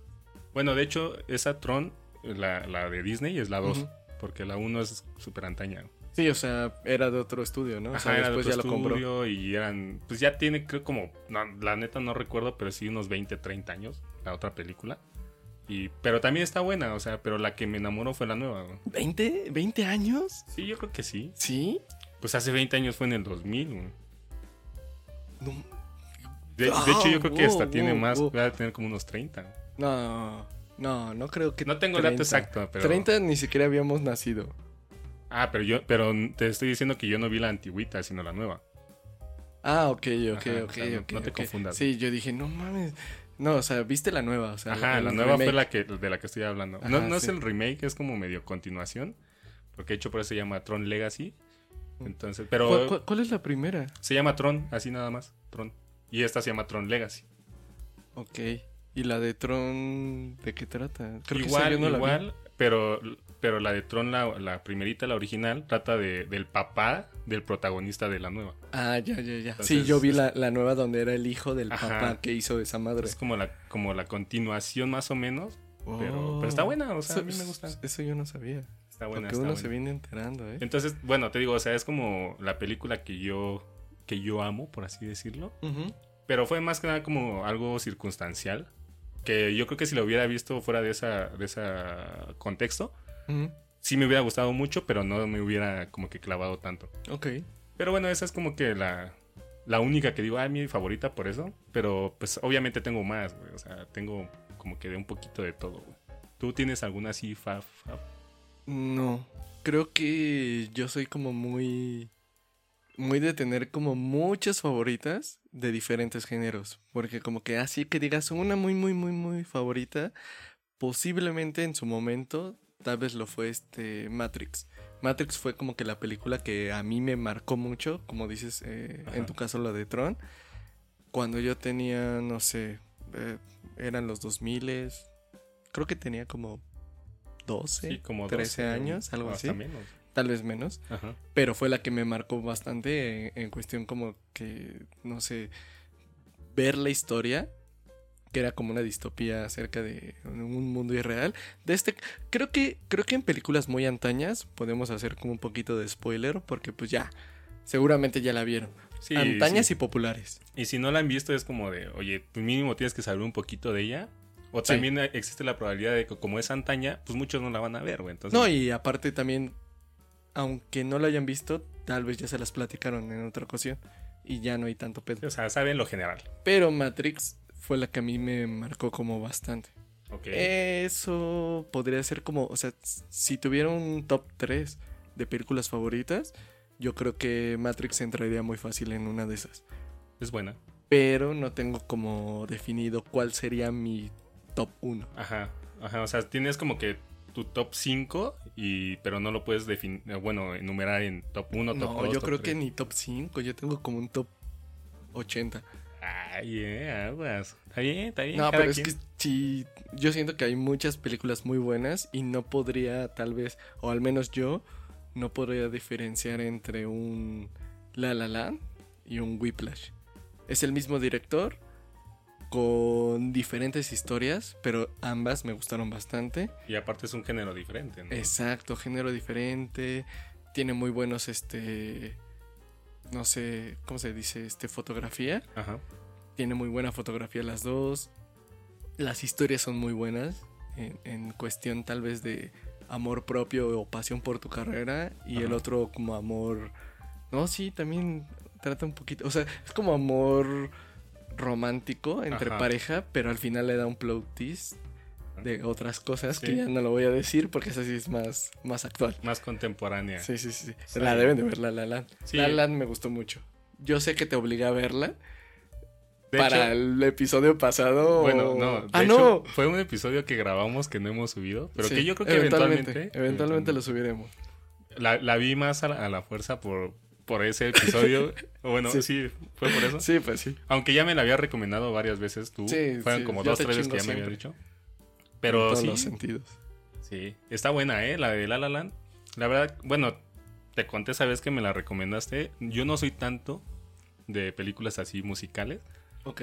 [SPEAKER 1] Bueno, de hecho, esa Tron, la, la de Disney, es la 2.
[SPEAKER 2] Ujú.
[SPEAKER 1] Porque la 1 es súper antaña.
[SPEAKER 2] Sí, o sea, era de otro estudio, ¿no? O sea,
[SPEAKER 1] Ajá, era de
[SPEAKER 2] después
[SPEAKER 1] otro
[SPEAKER 2] ya lo compró.
[SPEAKER 1] estudio y eran, pues ya tiene creo como, no, la neta no recuerdo, pero sí unos 20, 30 años, la otra película. Y, pero también está buena, o sea, pero la que me enamoró fue la nueva. güey.
[SPEAKER 2] ¿20? ¿20 años?
[SPEAKER 1] Sí, yo creo que sí.
[SPEAKER 2] ¿Sí?
[SPEAKER 1] Pues hace 20 años fue en el 2000. güey.
[SPEAKER 2] No,
[SPEAKER 1] De, de hecho, yo creo que
[SPEAKER 2] wow,
[SPEAKER 1] hasta tiene más,
[SPEAKER 2] wow.
[SPEAKER 1] va a tener como unos 30.
[SPEAKER 2] no, no, no creo que
[SPEAKER 1] No tengo el dato
[SPEAKER 2] 30.
[SPEAKER 1] exacto, pero...
[SPEAKER 2] 30 ni siquiera habíamos nacido.
[SPEAKER 1] Ah, pero yo, pero te estoy diciendo que yo no vi la antigüita, sino la nueva.
[SPEAKER 2] Ah, ok, ok,
[SPEAKER 1] Ajá,
[SPEAKER 2] ok,
[SPEAKER 1] o sea, no-
[SPEAKER 2] ok.
[SPEAKER 1] no te confundas.
[SPEAKER 2] Sí, yo dije, no mames. No, o sea, viste la nueva, o sea,
[SPEAKER 1] Ajá, la nueva fue la que, de la que estoy hablando. no
[SPEAKER 2] Ajá,
[SPEAKER 1] no es
[SPEAKER 2] sí.
[SPEAKER 1] el remake, es como medio continuación. Porque de hecho por eso se llama Tron Legacy.
[SPEAKER 2] Mm.
[SPEAKER 1] Entonces, pero
[SPEAKER 2] ¿Cuál, cuál- cuál es la primera?
[SPEAKER 1] se llama Tron, así nada más. Tron. Y esta se llama Tron Legacy.
[SPEAKER 2] Ok. ¿Y la de Tron de qué trata? Creo que esa
[SPEAKER 1] igual,
[SPEAKER 2] la vi.
[SPEAKER 1] igual, pero, pero la de Tron, la, la primerita, la original, trata de, del papá del protagonista de la nueva.
[SPEAKER 2] Ah, ya, ya, ya.
[SPEAKER 1] Entonces,
[SPEAKER 2] sí, yo vi
[SPEAKER 1] es-
[SPEAKER 2] la, la nueva donde era el hijo del
[SPEAKER 1] Ajá.
[SPEAKER 2] papá que hizo esa madre.
[SPEAKER 1] Es como la, como la continuación más o menos. Pero,
[SPEAKER 2] Oh.
[SPEAKER 1] pero está buena, o sea, a
[SPEAKER 2] Eso-
[SPEAKER 1] mí me gusta.
[SPEAKER 2] Eso yo no sabía.
[SPEAKER 1] Está buena.
[SPEAKER 2] Porque
[SPEAKER 1] está
[SPEAKER 2] uno
[SPEAKER 1] buena.
[SPEAKER 2] se viene enterando, ¿eh?
[SPEAKER 1] Entonces, bueno, te digo, o sea, es como la película que yo, que yo amo, por así decirlo.
[SPEAKER 2] Ujú.
[SPEAKER 1] Pero fue más que nada como algo circunstancial. Que yo creo que si lo hubiera visto fuera de esa, de ese contexto, Sí me hubiera gustado mucho, pero no me hubiera como que clavado tanto.
[SPEAKER 2] Ok.
[SPEAKER 1] Pero bueno, esa es como que la, la única que digo, ah, mi favorita por eso. Pero pues obviamente tengo más, güey. O sea, tengo como que de un poquito de todo, güey. ¿Tú tienes alguna así, fa, fa?
[SPEAKER 2] No, creo que yo soy como muy... Muy de tener como muchas favoritas de diferentes géneros. Porque como que así que digas una muy, muy, muy, muy favorita, posiblemente en su momento, tal vez lo fue este Matrix. Matrix fue como que la película que a mí me marcó mucho, como dices, eh, en tu caso la de Tron. Cuando yo tenía, no sé, eh, eran los 2000, creo que tenía como 12,
[SPEAKER 1] Sí, como
[SPEAKER 2] 13
[SPEAKER 1] 12,
[SPEAKER 2] años, algo así.
[SPEAKER 1] menos.
[SPEAKER 2] Tal vez menos.
[SPEAKER 1] Ajá.
[SPEAKER 2] Pero fue la que me marcó bastante en, en cuestión como que, no sé, ver la historia, que era como una distopía acerca de un mundo irreal. De este, creo que, creo que en películas muy antañas podemos hacer como un poquito de spoiler, porque pues ya, seguramente ya la vieron.
[SPEAKER 1] Sí,
[SPEAKER 2] antañas
[SPEAKER 1] sí.
[SPEAKER 2] y populares.
[SPEAKER 1] Y si no la han visto es como de, oye, pues mínimo tienes que saber un poquito de ella. O
[SPEAKER 2] Sí.
[SPEAKER 1] también existe la probabilidad de que como es antaña, pues muchos no la van a ver, güey. Entonces,
[SPEAKER 2] No, y aparte también, aunque no la hayan visto, tal vez ya se las platicaron en otra ocasión. Y ya no hay tanto pedo.
[SPEAKER 1] o sea, saben lo general.
[SPEAKER 2] Pero Matrix fue la que a mí me marcó como bastante.
[SPEAKER 1] Ok.
[SPEAKER 2] Eso podría ser como, o sea, si tuviera un top 3 de películas favoritas, yo creo que Matrix entraría muy fácil en una de esas.
[SPEAKER 1] Es buena.
[SPEAKER 2] Pero no tengo como definido cuál sería mi top 1.
[SPEAKER 1] Ajá. Ajá. O sea, tienes como que tu top 5, y, pero no lo puedes definir, bueno, enumerar en top 1, top
[SPEAKER 2] No,
[SPEAKER 1] 2.
[SPEAKER 2] yo
[SPEAKER 1] top
[SPEAKER 2] creo que
[SPEAKER 1] 3.
[SPEAKER 2] ni top 5, yo tengo como un top 80.
[SPEAKER 1] Ay, eh, aguas. Está bien, está bien.
[SPEAKER 2] No,
[SPEAKER 1] cada
[SPEAKER 2] pero es que sí, yo siento que hay muchas películas muy buenas y no podría tal vez, o al menos yo, no podría diferenciar entre un La La Land y un Whiplash. Es el mismo director con diferentes historias, pero ambas me gustaron bastante.
[SPEAKER 1] Y aparte es un género diferente, ¿no?
[SPEAKER 2] Exacto, género diferente, tiene muy buenos este no sé, ¿cómo se dice? Este fotografía.
[SPEAKER 1] Ajá.
[SPEAKER 2] Tiene muy buena fotografía las dos. Las historias son muy buenas. En, en cuestión tal vez de amor propio o pasión por tu carrera. Y el otro como amor. No, sí, también trata un poquito. O sea, es como amor romántico entre
[SPEAKER 1] Ajá.
[SPEAKER 2] pareja. Pero al final le da un plot twist de otras cosas que ya no lo voy a decir porque esa sí es más, más actual.
[SPEAKER 1] Más contemporánea.
[SPEAKER 2] Sí, sí, sí.
[SPEAKER 1] Sí.
[SPEAKER 2] La deben de ver, La La Land.
[SPEAKER 1] Sí.
[SPEAKER 2] La La Land me gustó mucho. Yo sé que te obligué a verla
[SPEAKER 1] De
[SPEAKER 2] para
[SPEAKER 1] hecho,
[SPEAKER 2] el episodio pasado.
[SPEAKER 1] Bueno, no. De
[SPEAKER 2] ah,
[SPEAKER 1] hecho,
[SPEAKER 2] no.
[SPEAKER 1] Fue un episodio que grabamos que no hemos subido, pero que yo creo que eventualmente.
[SPEAKER 2] Eventualmente lo subiremos.
[SPEAKER 1] La, la vi más a la, a la fuerza por, por ese episodio. Bueno, sí.
[SPEAKER 2] Sí.
[SPEAKER 1] fue por eso.
[SPEAKER 2] Sí, pues sí.
[SPEAKER 1] Aunque ya me la había recomendado varias veces tú.
[SPEAKER 2] Sí,
[SPEAKER 1] Fueron
[SPEAKER 2] sí,
[SPEAKER 1] como
[SPEAKER 2] yo
[SPEAKER 1] dos, tres veces que ya me habías
[SPEAKER 2] siempre.
[SPEAKER 1] Dicho.
[SPEAKER 2] en
[SPEAKER 1] Pero
[SPEAKER 2] todos
[SPEAKER 1] sí,
[SPEAKER 2] los sentidos.
[SPEAKER 1] sí. Está buena, ¿eh? La de La La Land. La verdad, bueno, te conté esa vez que me la recomendaste. Yo no soy tanto de películas así musicales.
[SPEAKER 2] Ok.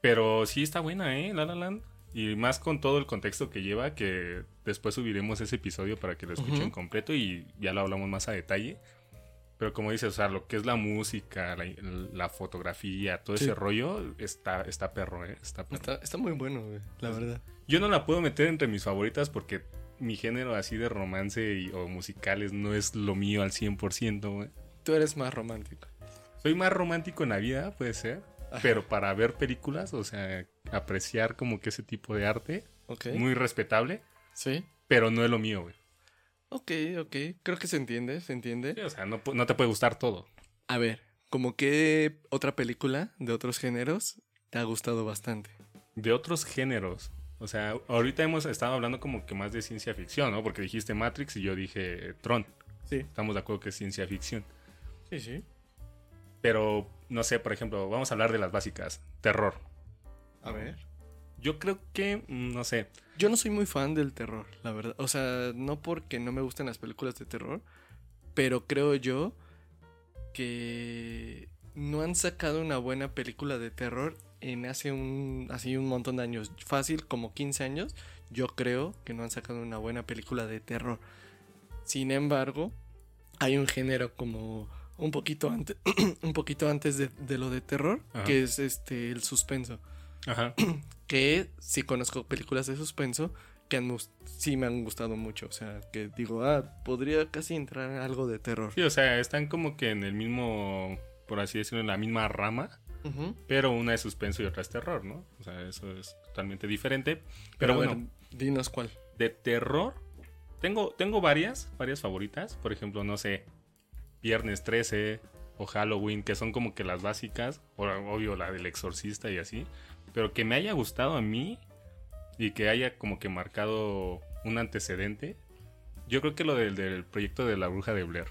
[SPEAKER 1] Pero sí está buena, ¿eh? La La Land. Y más con todo el contexto que lleva, que después subiremos ese episodio para que lo escuchen completo y ya lo hablamos más a detalle. Pero como dices, o sea, lo que es la música, la, la fotografía, todo
[SPEAKER 2] Sí.
[SPEAKER 1] ese rollo, está, está perro, ¿eh? Está perro.
[SPEAKER 2] Está, está muy bueno, güey, la verdad.
[SPEAKER 1] Yo no la puedo meter entre mis favoritas porque mi género así de romance y- o musicales no es lo mío al 100%, güey.
[SPEAKER 2] Tú eres más romántico.
[SPEAKER 1] Soy más romántico en la vida, puede ser.
[SPEAKER 2] Ajá.
[SPEAKER 1] Pero para ver películas, o sea, apreciar como que ese tipo de arte, muy respetable,
[SPEAKER 2] Sí.
[SPEAKER 1] pero no es lo mío, güey.
[SPEAKER 2] Ok, ok. Creo que se entiende, se entiende.
[SPEAKER 1] Sí, o sea, no te puede gustar todo.
[SPEAKER 2] A ver, ¿como qué otra película de otros géneros te ha gustado bastante?
[SPEAKER 1] De otros géneros. O sea, ahorita hemos estado hablando como que más de ciencia ficción, ¿no? Porque dijiste Matrix y yo dije Tron.
[SPEAKER 2] Sí.
[SPEAKER 1] Estamos de acuerdo que es ciencia ficción.
[SPEAKER 2] Sí, sí.
[SPEAKER 1] Pero, no sé, por ejemplo, vamos a hablar de las básicas. Terror.
[SPEAKER 2] A ver.
[SPEAKER 1] Yo creo que, mm, no sé.
[SPEAKER 2] Yo no soy muy fan del terror, la verdad. O sea, no porque no me gusten las películas de terror, pero creo yo que no han sacado una buena película de terror en hace un, así un montón de años. Fácil, como 15 años. Yo creo que no han sacado una buena película de terror. Sin embargo, hay un género como un poquito antes, un poquito antes de, de lo de terror,
[SPEAKER 1] Ajá.
[SPEAKER 2] que es este el suspenso
[SPEAKER 1] Ajá.
[SPEAKER 2] que sí conozco películas de suspenso que han, sí me han gustado mucho. O sea, que digo, ah, podría casi entrar en algo de terror.
[SPEAKER 1] Sí, o sea, están como que en el mismo por así decirlo, en la misma rama, pero una es suspenso y otra es terror, ¿no? O sea, eso es totalmente diferente. Pero,
[SPEAKER 2] Pero
[SPEAKER 1] bueno,
[SPEAKER 2] bueno, dinos cuál.
[SPEAKER 1] de terror, tengo, tengo varias, varias favoritas. Por ejemplo, no sé, Viernes 13 o Halloween, que son como que las básicas, o obvio la del exorcista y así, pero que me haya gustado a mí y que haya como que marcado un antecedente, yo creo que lo del, del proyecto de la bruja de Blair.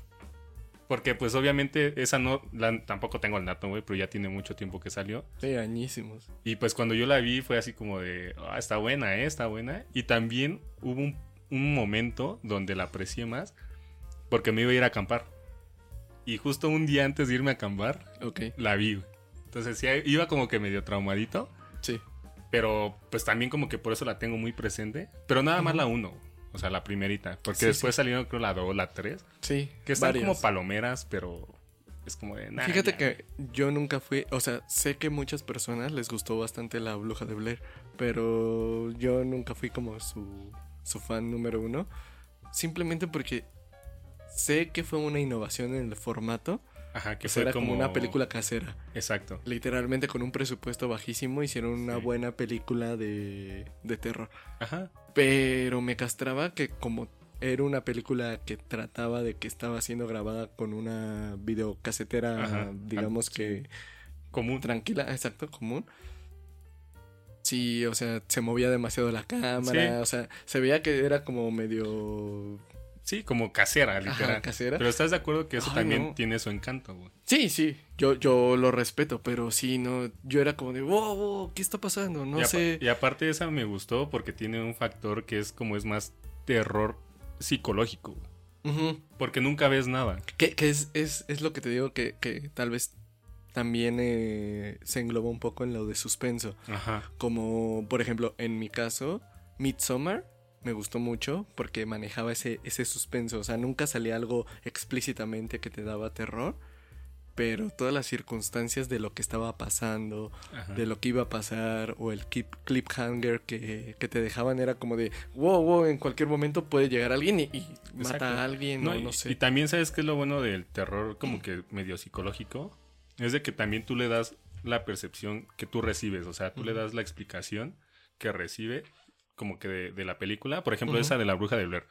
[SPEAKER 1] Porque pues obviamente esa no, la- tampoco tengo el dato, güey, pero ya tiene mucho tiempo que salió.
[SPEAKER 2] Sí, añísimos.
[SPEAKER 1] Y pues cuando yo la vi fue así como de, ah, está buena, ¿eh? Está buena. Y también hubo un, un momento donde la aprecié más porque me iba a ir a acampar. Y justo un día antes de irme a acampar,
[SPEAKER 2] Ok,
[SPEAKER 1] la vi. Entonces sí, iba como que medio traumadito,
[SPEAKER 2] sí.
[SPEAKER 1] pero pues también como que por eso la tengo muy presente. Pero nada más la uno, o sea, la primerita. Porque
[SPEAKER 2] Sí,
[SPEAKER 1] después
[SPEAKER 2] sí.
[SPEAKER 1] salieron creo la 2, la 3,
[SPEAKER 2] Sí,
[SPEAKER 1] que están
[SPEAKER 2] varias.
[SPEAKER 1] como palomeras, pero es como de... nah,
[SPEAKER 2] Fíjate
[SPEAKER 1] ya.
[SPEAKER 2] que yo nunca fui, o sea, sé que muchas personas les gustó bastante la bruja de Blair, pero yo nunca fui como su, su fan número uno, simplemente porque sé que fue una innovación en el formato,
[SPEAKER 1] Ajá, que
[SPEAKER 2] que
[SPEAKER 1] fue
[SPEAKER 2] era como... una película casera,
[SPEAKER 1] Exacto.
[SPEAKER 2] literalmente con un presupuesto bajísimo hicieron una
[SPEAKER 1] Sí.
[SPEAKER 2] buena película de, de terror,
[SPEAKER 1] Ajá.
[SPEAKER 2] pero me castraba que como era una película que trataba de que estaba siendo grabada con una videocasetera,
[SPEAKER 1] Ajá.
[SPEAKER 2] digamos que
[SPEAKER 1] Común.
[SPEAKER 2] tranquila, exacto, común. Sí, o sea, se movía demasiado la cámara,
[SPEAKER 1] Sí.
[SPEAKER 2] o sea, se veía que era como medio...
[SPEAKER 1] Sí, como casera, literal.
[SPEAKER 2] Ajá, casera.
[SPEAKER 1] Pero estás de acuerdo que eso
[SPEAKER 2] Ay,
[SPEAKER 1] también
[SPEAKER 2] no.
[SPEAKER 1] tiene su encanto, güey.
[SPEAKER 2] Sí, sí, yo, yo lo respeto, pero sí, no, yo era como de, wow, wow, ¿qué está pasando? No
[SPEAKER 1] y,
[SPEAKER 2] sé.
[SPEAKER 1] y aparte esa me gustó porque tiene un factor que es como es más terror psicológico.
[SPEAKER 2] Ujú.
[SPEAKER 1] Porque nunca ves nada.
[SPEAKER 2] Que, que es, es, es lo que te digo que, que tal vez también eh, se engloba un poco en lo de suspenso.
[SPEAKER 1] Ajá.
[SPEAKER 2] Como, por ejemplo, en mi caso, Midsommar me gustó mucho porque manejaba ese, ese suspenso. O sea, nunca salía algo explícitamente que te daba terror. Pero todas las circunstancias de lo que estaba pasando,
[SPEAKER 1] Ajá.
[SPEAKER 2] de lo que iba a pasar, o el clip, cliffhanger que, que te dejaban era como de, wow, wow, en cualquier momento puede llegar alguien y, y mata a alguien,
[SPEAKER 1] No,
[SPEAKER 2] o
[SPEAKER 1] y,
[SPEAKER 2] no sé.
[SPEAKER 1] y también sabes qué es lo bueno del terror como que medio psicológico. Es de que también tú le das la percepción que tú recibes. O sea, tú le das la explicación que recibe como que de, de la película. Por ejemplo, esa de la bruja de Blair.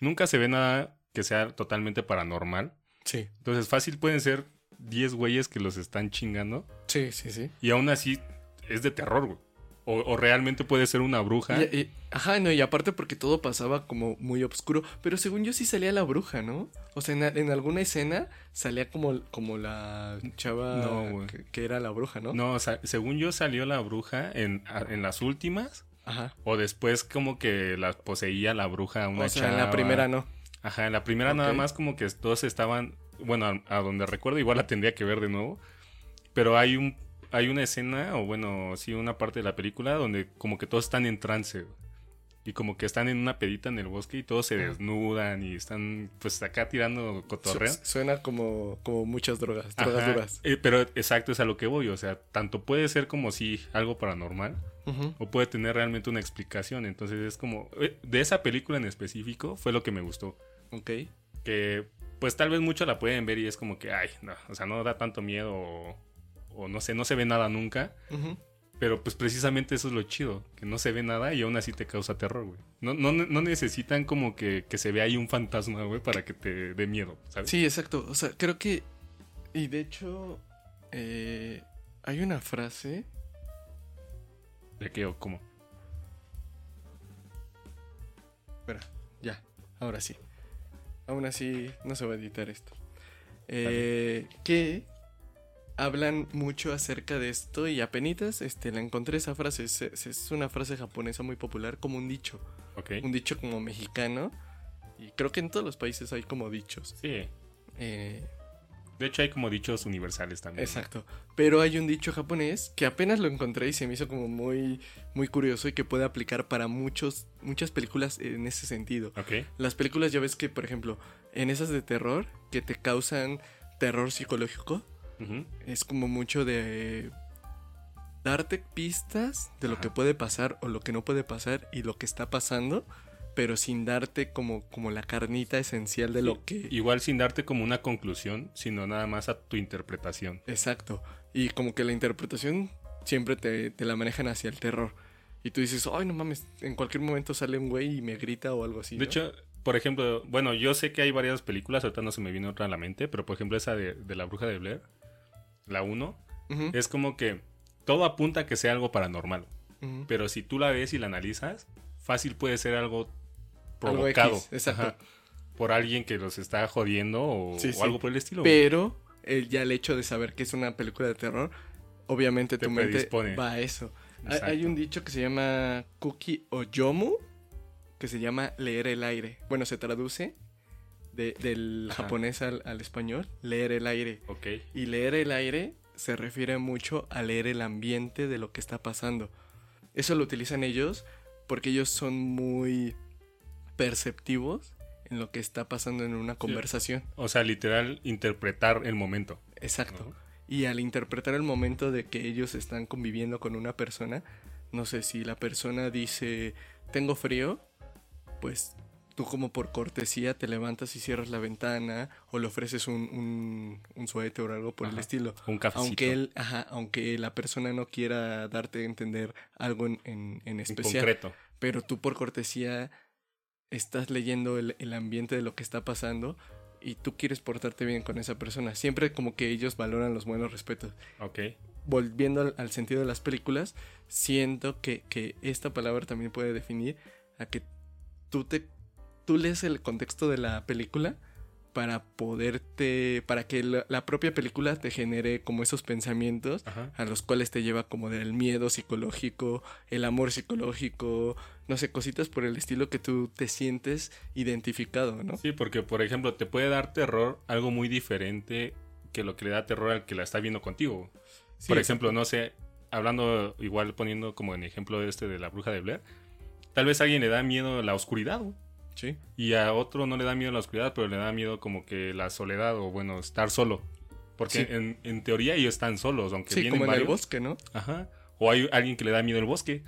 [SPEAKER 1] Nunca se ve nada que sea totalmente paranormal.
[SPEAKER 2] Sí,
[SPEAKER 1] Entonces fácil pueden ser 10 güeyes que los están chingando.
[SPEAKER 2] sí, sí, sí.
[SPEAKER 1] Y aún así es de terror, güey. O, o realmente puede ser una bruja.
[SPEAKER 2] Y- y- ajá, no, y aparte porque todo pasaba como muy oscuro. Pero según yo sí salía la bruja, ¿no? O sea, en, en alguna escena salía como, como la chava
[SPEAKER 1] No,
[SPEAKER 2] que, que era la bruja, ¿no?
[SPEAKER 1] No, o sea, según yo salió la bruja en, en las últimas.
[SPEAKER 2] Ajá.
[SPEAKER 1] O después como que la poseía la bruja una
[SPEAKER 2] o sea, en la primera no.
[SPEAKER 1] Ajá, en la primera nada más como que todos estaban... Bueno, a, a donde recuerdo igual la tendría que ver de nuevo. Pero hay un hay una escena, o bueno, sí, una parte de la película donde como que todos están en trance. Y como que están en una pedita en el bosque y todos se desnudan y están pues acá tirando cotorreo.
[SPEAKER 2] Su- suena como, como muchas drogas, drogas
[SPEAKER 1] Ajá,
[SPEAKER 2] duras.
[SPEAKER 1] eh, pero exacto es a lo que voy, o sea, tanto puede ser como si algo paranormal o puede tener realmente una explicación. Entonces es como, eh, de esa película en específico fue lo que me gustó.
[SPEAKER 2] Ok.
[SPEAKER 1] Que pues tal vez muchos la pueden ver y es como que, ay, no, o sea, no da tanto miedo o, o no sé, no se ve nada nunca.
[SPEAKER 2] Ujú.
[SPEAKER 1] Pero pues precisamente eso es lo chido, que no se ve nada y aún así te causa terror, güey. No, no, no necesitan como que, que se vea ahí un fantasma, güey, para que te dé miedo, ¿sabes?
[SPEAKER 2] Sí, exacto. O sea, creo que. Y de hecho. eh, hay una frase.
[SPEAKER 1] ¿De qué o cómo?
[SPEAKER 2] Espera, ya. Ahora sí. Aún así, no se va a editar esto. Eh, que hablan mucho acerca de esto y apenitas este, la encontré esa frase. Es, una frase japonesa muy popular, como un dicho. Un dicho como mexicano. Y creo que en todos los países hay como dichos.
[SPEAKER 1] Sí.
[SPEAKER 2] Eh,
[SPEAKER 1] De hecho hay como dichos universales también.
[SPEAKER 2] Exacto. Pero hay un dicho japonés que apenas lo encontré y se me hizo como muy, muy curioso y que puede aplicar para muchos, muchas películas en ese sentido. Las películas ya ves que, por ejemplo, en esas de terror que te causan terror psicológico, Es como mucho de darte pistas de lo
[SPEAKER 1] Ajá.
[SPEAKER 2] que puede pasar o lo que no puede pasar y lo que está pasando pero sin darte como, como la carnita esencial de lo que...
[SPEAKER 1] Igual sin darte como una conclusión, sino nada más a tu interpretación.
[SPEAKER 2] Exacto. Y como que la interpretación siempre te, te la manejan hacia el terror. Y tú dices, ay, no mames, en cualquier momento sale un güey y me grita o algo así.
[SPEAKER 1] De hecho, por ejemplo, bueno, yo sé que hay varias películas, ahorita no se me vino otra a la mente, pero por ejemplo esa de, de La Bruja de Blair, la 1,
[SPEAKER 2] Ujú,
[SPEAKER 1] es como que todo apunta a que sea algo paranormal. Pero si tú la ves y la analizas, fácil puede ser algo
[SPEAKER 2] Algo
[SPEAKER 1] provocado.
[SPEAKER 2] X, exacto.
[SPEAKER 1] por alguien que los está jodiendo o,
[SPEAKER 2] Sí,
[SPEAKER 1] o
[SPEAKER 2] sí.
[SPEAKER 1] algo por el estilo.
[SPEAKER 2] Pero el, ya el hecho de saber que es una película de terror, obviamente
[SPEAKER 1] Te
[SPEAKER 2] tu mente
[SPEAKER 1] predispone.
[SPEAKER 2] va a eso. Hay,
[SPEAKER 1] Exacto.
[SPEAKER 2] hay un dicho que se llama Kuki o Yomu, que se llama leer el aire. Bueno, se traduce de- del
[SPEAKER 1] Ajá.
[SPEAKER 2] japonés al, al español, leer el aire.
[SPEAKER 1] Ok.
[SPEAKER 2] Y leer el aire se refiere mucho a leer el ambiente de lo que está pasando. Eso lo utilizan ellos porque ellos son muy perceptivos en lo que está pasando en una conversación.
[SPEAKER 1] O sea, literal, interpretar el momento.
[SPEAKER 2] Exacto.
[SPEAKER 1] ¿no?
[SPEAKER 2] Y al interpretar el momento de que ellos están conviviendo con una persona, no sé si la persona dice, tengo frío, pues tú como por cortesía te levantas y cierras la ventana o le ofreces un, un, un suéter o algo por el estilo.
[SPEAKER 1] Un cafecito.
[SPEAKER 2] Aunque, él, ajá, aunque la persona no quiera darte a entender algo en, en- en
[SPEAKER 1] en
[SPEAKER 2] especial,
[SPEAKER 1] concreto.
[SPEAKER 2] pero tú por cortesía estás leyendo el, el ambiente de lo que está pasando y tú quieres portarte bien con esa persona. Siempre como que ellos valoran los buenos respetos.
[SPEAKER 1] Ok.
[SPEAKER 2] Volviendo al, al sentido de las películas, siento que, que esta palabra también puede definir a que tú te tú lees el contexto de la película para poderte para que la, la propia película te genere como esos pensamientos
[SPEAKER 1] Ajá.
[SPEAKER 2] a los cuales te lleva como del miedo psicológico, el amor psicológico, no sé, cositas por el estilo que tú te sientes identificado, ¿no?
[SPEAKER 1] Sí, porque por ejemplo, te puede dar terror algo muy diferente que lo que le da terror al que la está viendo contigo.
[SPEAKER 2] Sí,
[SPEAKER 1] por ejemplo, no sé, hablando igual poniendo como en ejemplo este de la bruja de Blair, tal vez a alguien le da miedo la oscuridad ¿no?
[SPEAKER 2] Sí.
[SPEAKER 1] y a otro no le da miedo la oscuridad, pero le da miedo como que la soledad o bueno, estar solo. Porque
[SPEAKER 2] Sí.
[SPEAKER 1] en, en teoría ellos están solos, aunque
[SPEAKER 2] Sí,
[SPEAKER 1] vienen
[SPEAKER 2] como en el bosque, ¿no?
[SPEAKER 1] Ajá. O hay alguien que le da miedo el bosque.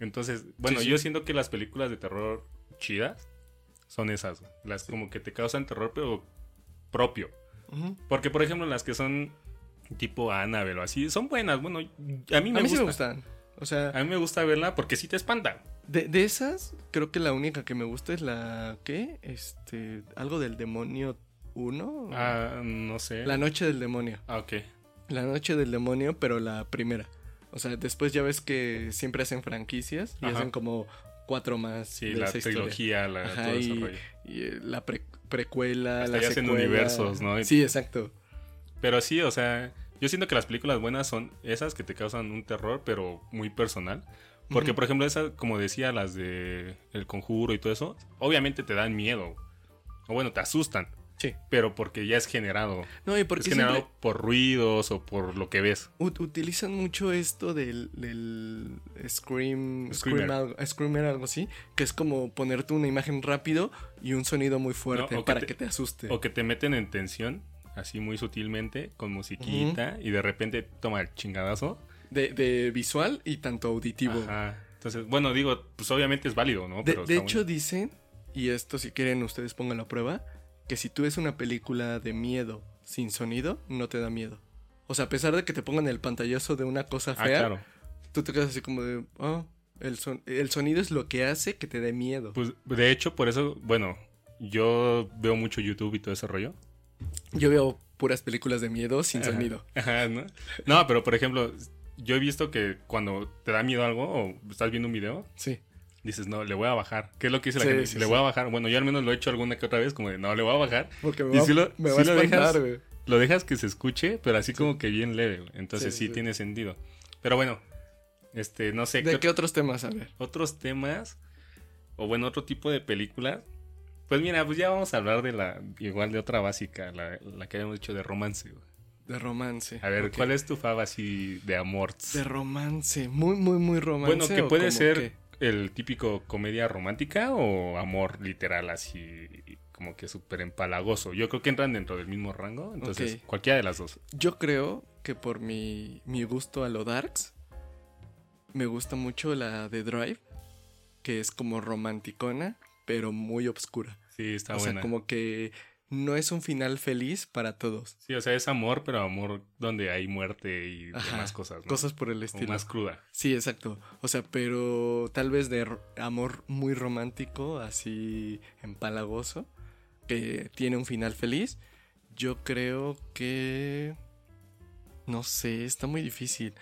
[SPEAKER 1] Entonces, bueno,
[SPEAKER 2] Sí,
[SPEAKER 1] yo siento que las películas de terror chidas son esas, las como que te causan terror, pero propio. Porque, por ejemplo, las que son tipo Annabelle o así, son buenas. Bueno, a mí me
[SPEAKER 2] A mí sí me gustan. O sea,
[SPEAKER 1] A mí me gusta verla porque sí te espanta.
[SPEAKER 2] De, de esas, creo que la única que me gusta es la. ¿Qué? Este. Algo del demonio 1.
[SPEAKER 1] Ah, no sé.
[SPEAKER 2] La noche del demonio.
[SPEAKER 1] Ah, ok.
[SPEAKER 2] La noche del demonio, pero la primera. O sea, después ya ves que siempre hacen franquicias y
[SPEAKER 1] Ajá.
[SPEAKER 2] hacen como cuatro más
[SPEAKER 1] Sí,
[SPEAKER 2] de
[SPEAKER 1] la
[SPEAKER 2] esa
[SPEAKER 1] trilogía, la,
[SPEAKER 2] Ajá,
[SPEAKER 1] todo ese
[SPEAKER 2] y-
[SPEAKER 1] rollo.
[SPEAKER 2] Y eh, la pre- precuela,
[SPEAKER 1] Hasta
[SPEAKER 2] la
[SPEAKER 1] ya hacen
[SPEAKER 2] secuela.
[SPEAKER 1] universos, ¿no?
[SPEAKER 2] Sí, exacto.
[SPEAKER 1] Pero sí, o sea, yo siento que las películas buenas son esas que te causan un terror, pero muy personal. Porque, por ejemplo, esas, como decía, las de El Conjuro y todo eso, obviamente te dan miedo. O bueno, te asustan.
[SPEAKER 2] Sí.
[SPEAKER 1] Pero porque ya es generado.
[SPEAKER 2] No, y porque
[SPEAKER 1] es generado
[SPEAKER 2] siempre
[SPEAKER 1] por ruidos o por lo que ves.
[SPEAKER 2] ut- utilizan mucho esto del, del scream,
[SPEAKER 1] Screamer.
[SPEAKER 2] scream algo, screamer, algo así, que es como ponerte una imagen rápido y un sonido muy fuerte
[SPEAKER 1] No, o que
[SPEAKER 2] para
[SPEAKER 1] te-
[SPEAKER 2] que te asuste.
[SPEAKER 1] O que te meten en tensión, así muy sutilmente, con musiquita, y de repente toma el chingadazo.
[SPEAKER 2] De, de visual y tanto auditivo.
[SPEAKER 1] Ajá. Entonces, bueno, digo, pues obviamente es válido, ¿no?
[SPEAKER 2] De,
[SPEAKER 1] Pero
[SPEAKER 2] de hecho dicen, y esto si quieren ustedes pongan la prueba, que si tú ves una película de miedo sin sonido, no te da miedo. O sea, a pesar de que te pongan el pantallazo de una cosa
[SPEAKER 1] Ah,
[SPEAKER 2] fea,
[SPEAKER 1] claro.
[SPEAKER 2] tú te quedas así como de, oh, el, son- el sonido es lo que hace que te dé miedo.
[SPEAKER 1] Pues de hecho, por eso, bueno, yo veo mucho YouTube y todo ese rollo.
[SPEAKER 2] Yo veo puras películas de miedo sin
[SPEAKER 1] Ajá.
[SPEAKER 2] sonido.
[SPEAKER 1] Ajá, ¿no? No, pero por ejemplo, yo he visto que cuando te da miedo algo o estás viendo un video,
[SPEAKER 2] Sí.
[SPEAKER 1] dices, no, le voy a bajar. ¿Qué es lo que dice la
[SPEAKER 2] Sí,
[SPEAKER 1] gente?
[SPEAKER 2] sí,
[SPEAKER 1] le voy a bajar. Bueno, yo al menos lo he hecho alguna que otra vez, como de, no, le voy a bajar.
[SPEAKER 2] Porque me
[SPEAKER 1] Y
[SPEAKER 2] va,
[SPEAKER 1] si lo-
[SPEAKER 2] me
[SPEAKER 1] si
[SPEAKER 2] va a
[SPEAKER 1] lo
[SPEAKER 2] espantar,
[SPEAKER 1] dejas-
[SPEAKER 2] güey.
[SPEAKER 1] Lo dejas que se escuche, pero así como que bien leve. güey. Entonces
[SPEAKER 2] sí.
[SPEAKER 1] tiene sentido. Pero bueno, este, no sé,
[SPEAKER 2] ¿De
[SPEAKER 1] ¿qué
[SPEAKER 2] qué otros temas? A ver.
[SPEAKER 1] otros temas o bueno, otro tipo de películas. Pues mira, pues ya vamos a hablar de la, igual de otra básica, la, la que habíamos dicho de romance. güey.
[SPEAKER 2] De romance.
[SPEAKER 1] A ver. ¿cuál es tu fava así de amor?
[SPEAKER 2] De romance. Muy, muy, muy romance.
[SPEAKER 1] Bueno, que
[SPEAKER 2] o
[SPEAKER 1] puede ser el típico comedia romántica o amor literal así como que súper empalagoso. Yo creo que entran dentro del mismo rango, entonces cualquiera de las dos.
[SPEAKER 2] Yo creo que por mi, mi gusto a lo darks, me gusta mucho la de Drive, que es como romanticona, pero muy obscura.
[SPEAKER 1] Sí, está
[SPEAKER 2] o
[SPEAKER 1] buena.
[SPEAKER 2] sea, como que no es un final feliz para todos.
[SPEAKER 1] Sí, o sea, es amor, pero amor donde hay muerte y
[SPEAKER 2] Ajá,
[SPEAKER 1] demás cosas, ¿no?
[SPEAKER 2] Cosas por el estilo.
[SPEAKER 1] más cruda.
[SPEAKER 2] Sí, exacto. O sea, pero tal vez de amor muy romántico, así empalagoso, que tiene un final feliz. Yo creo que... No sé, está muy difícil.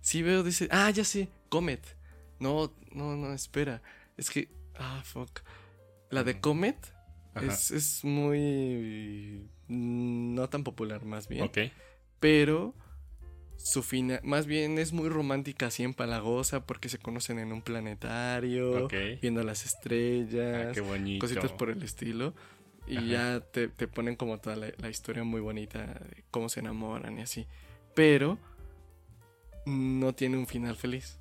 [SPEAKER 2] Sí veo, dice... Ah, ya sé, Comet. No, no, no, espera. Es que... Ah, fuck. La de Comet. Es, es muy... No tan popular, más bien
[SPEAKER 1] Ok.
[SPEAKER 2] pero su final, más bien es muy romántica, así empalagosa, porque se conocen en un planetario,
[SPEAKER 1] Ok.
[SPEAKER 2] viendo las
[SPEAKER 1] Ah,
[SPEAKER 2] estrellas,
[SPEAKER 1] qué bonito.
[SPEAKER 2] cositas por el estilo. Y
[SPEAKER 1] Ajá.
[SPEAKER 2] ya te, te ponen como toda la, la historia muy bonita de cómo se enamoran y así. Pero no tiene un final feliz.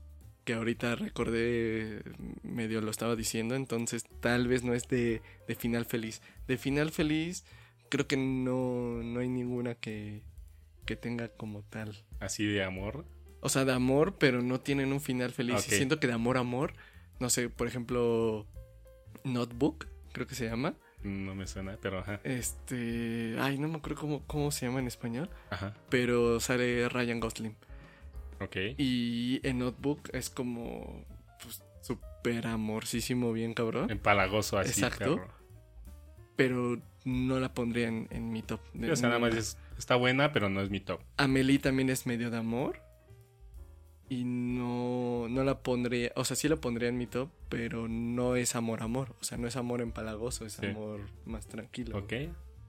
[SPEAKER 2] Que ahorita recordé, medio lo estaba diciendo, entonces tal vez no es de, de final feliz. De final feliz, creo que no, no hay ninguna que, que tenga como tal.
[SPEAKER 1] Así de amor.
[SPEAKER 2] O sea, de amor, pero no tienen un final feliz. Y siento que de amor a amor, no sé, por ejemplo, Notebook, creo que se llama.
[SPEAKER 1] No me suena, pero ajá.
[SPEAKER 2] Este. Ay, no me acuerdo cómo, cómo se llama en español.
[SPEAKER 1] Ajá.
[SPEAKER 2] Pero sale Ryan Gosling.
[SPEAKER 1] Ok.
[SPEAKER 2] Y en Notebook es como. Pues súper amorcísimo, bien cabrón.
[SPEAKER 1] Empalagoso así,
[SPEAKER 2] Exacto.
[SPEAKER 1] perro.
[SPEAKER 2] Pero no la pondría en, en mi top.
[SPEAKER 1] Sí, o sea, nada más es- está buena, pero no es mi top.
[SPEAKER 2] Amelie también es medio de amor. Y no, no la pondría, o sea, sí la pondría en mi top, pero no es amor, amor. O sea, no es amor empalagoso, es
[SPEAKER 1] Sí.
[SPEAKER 2] amor más tranquilo.
[SPEAKER 1] Ok.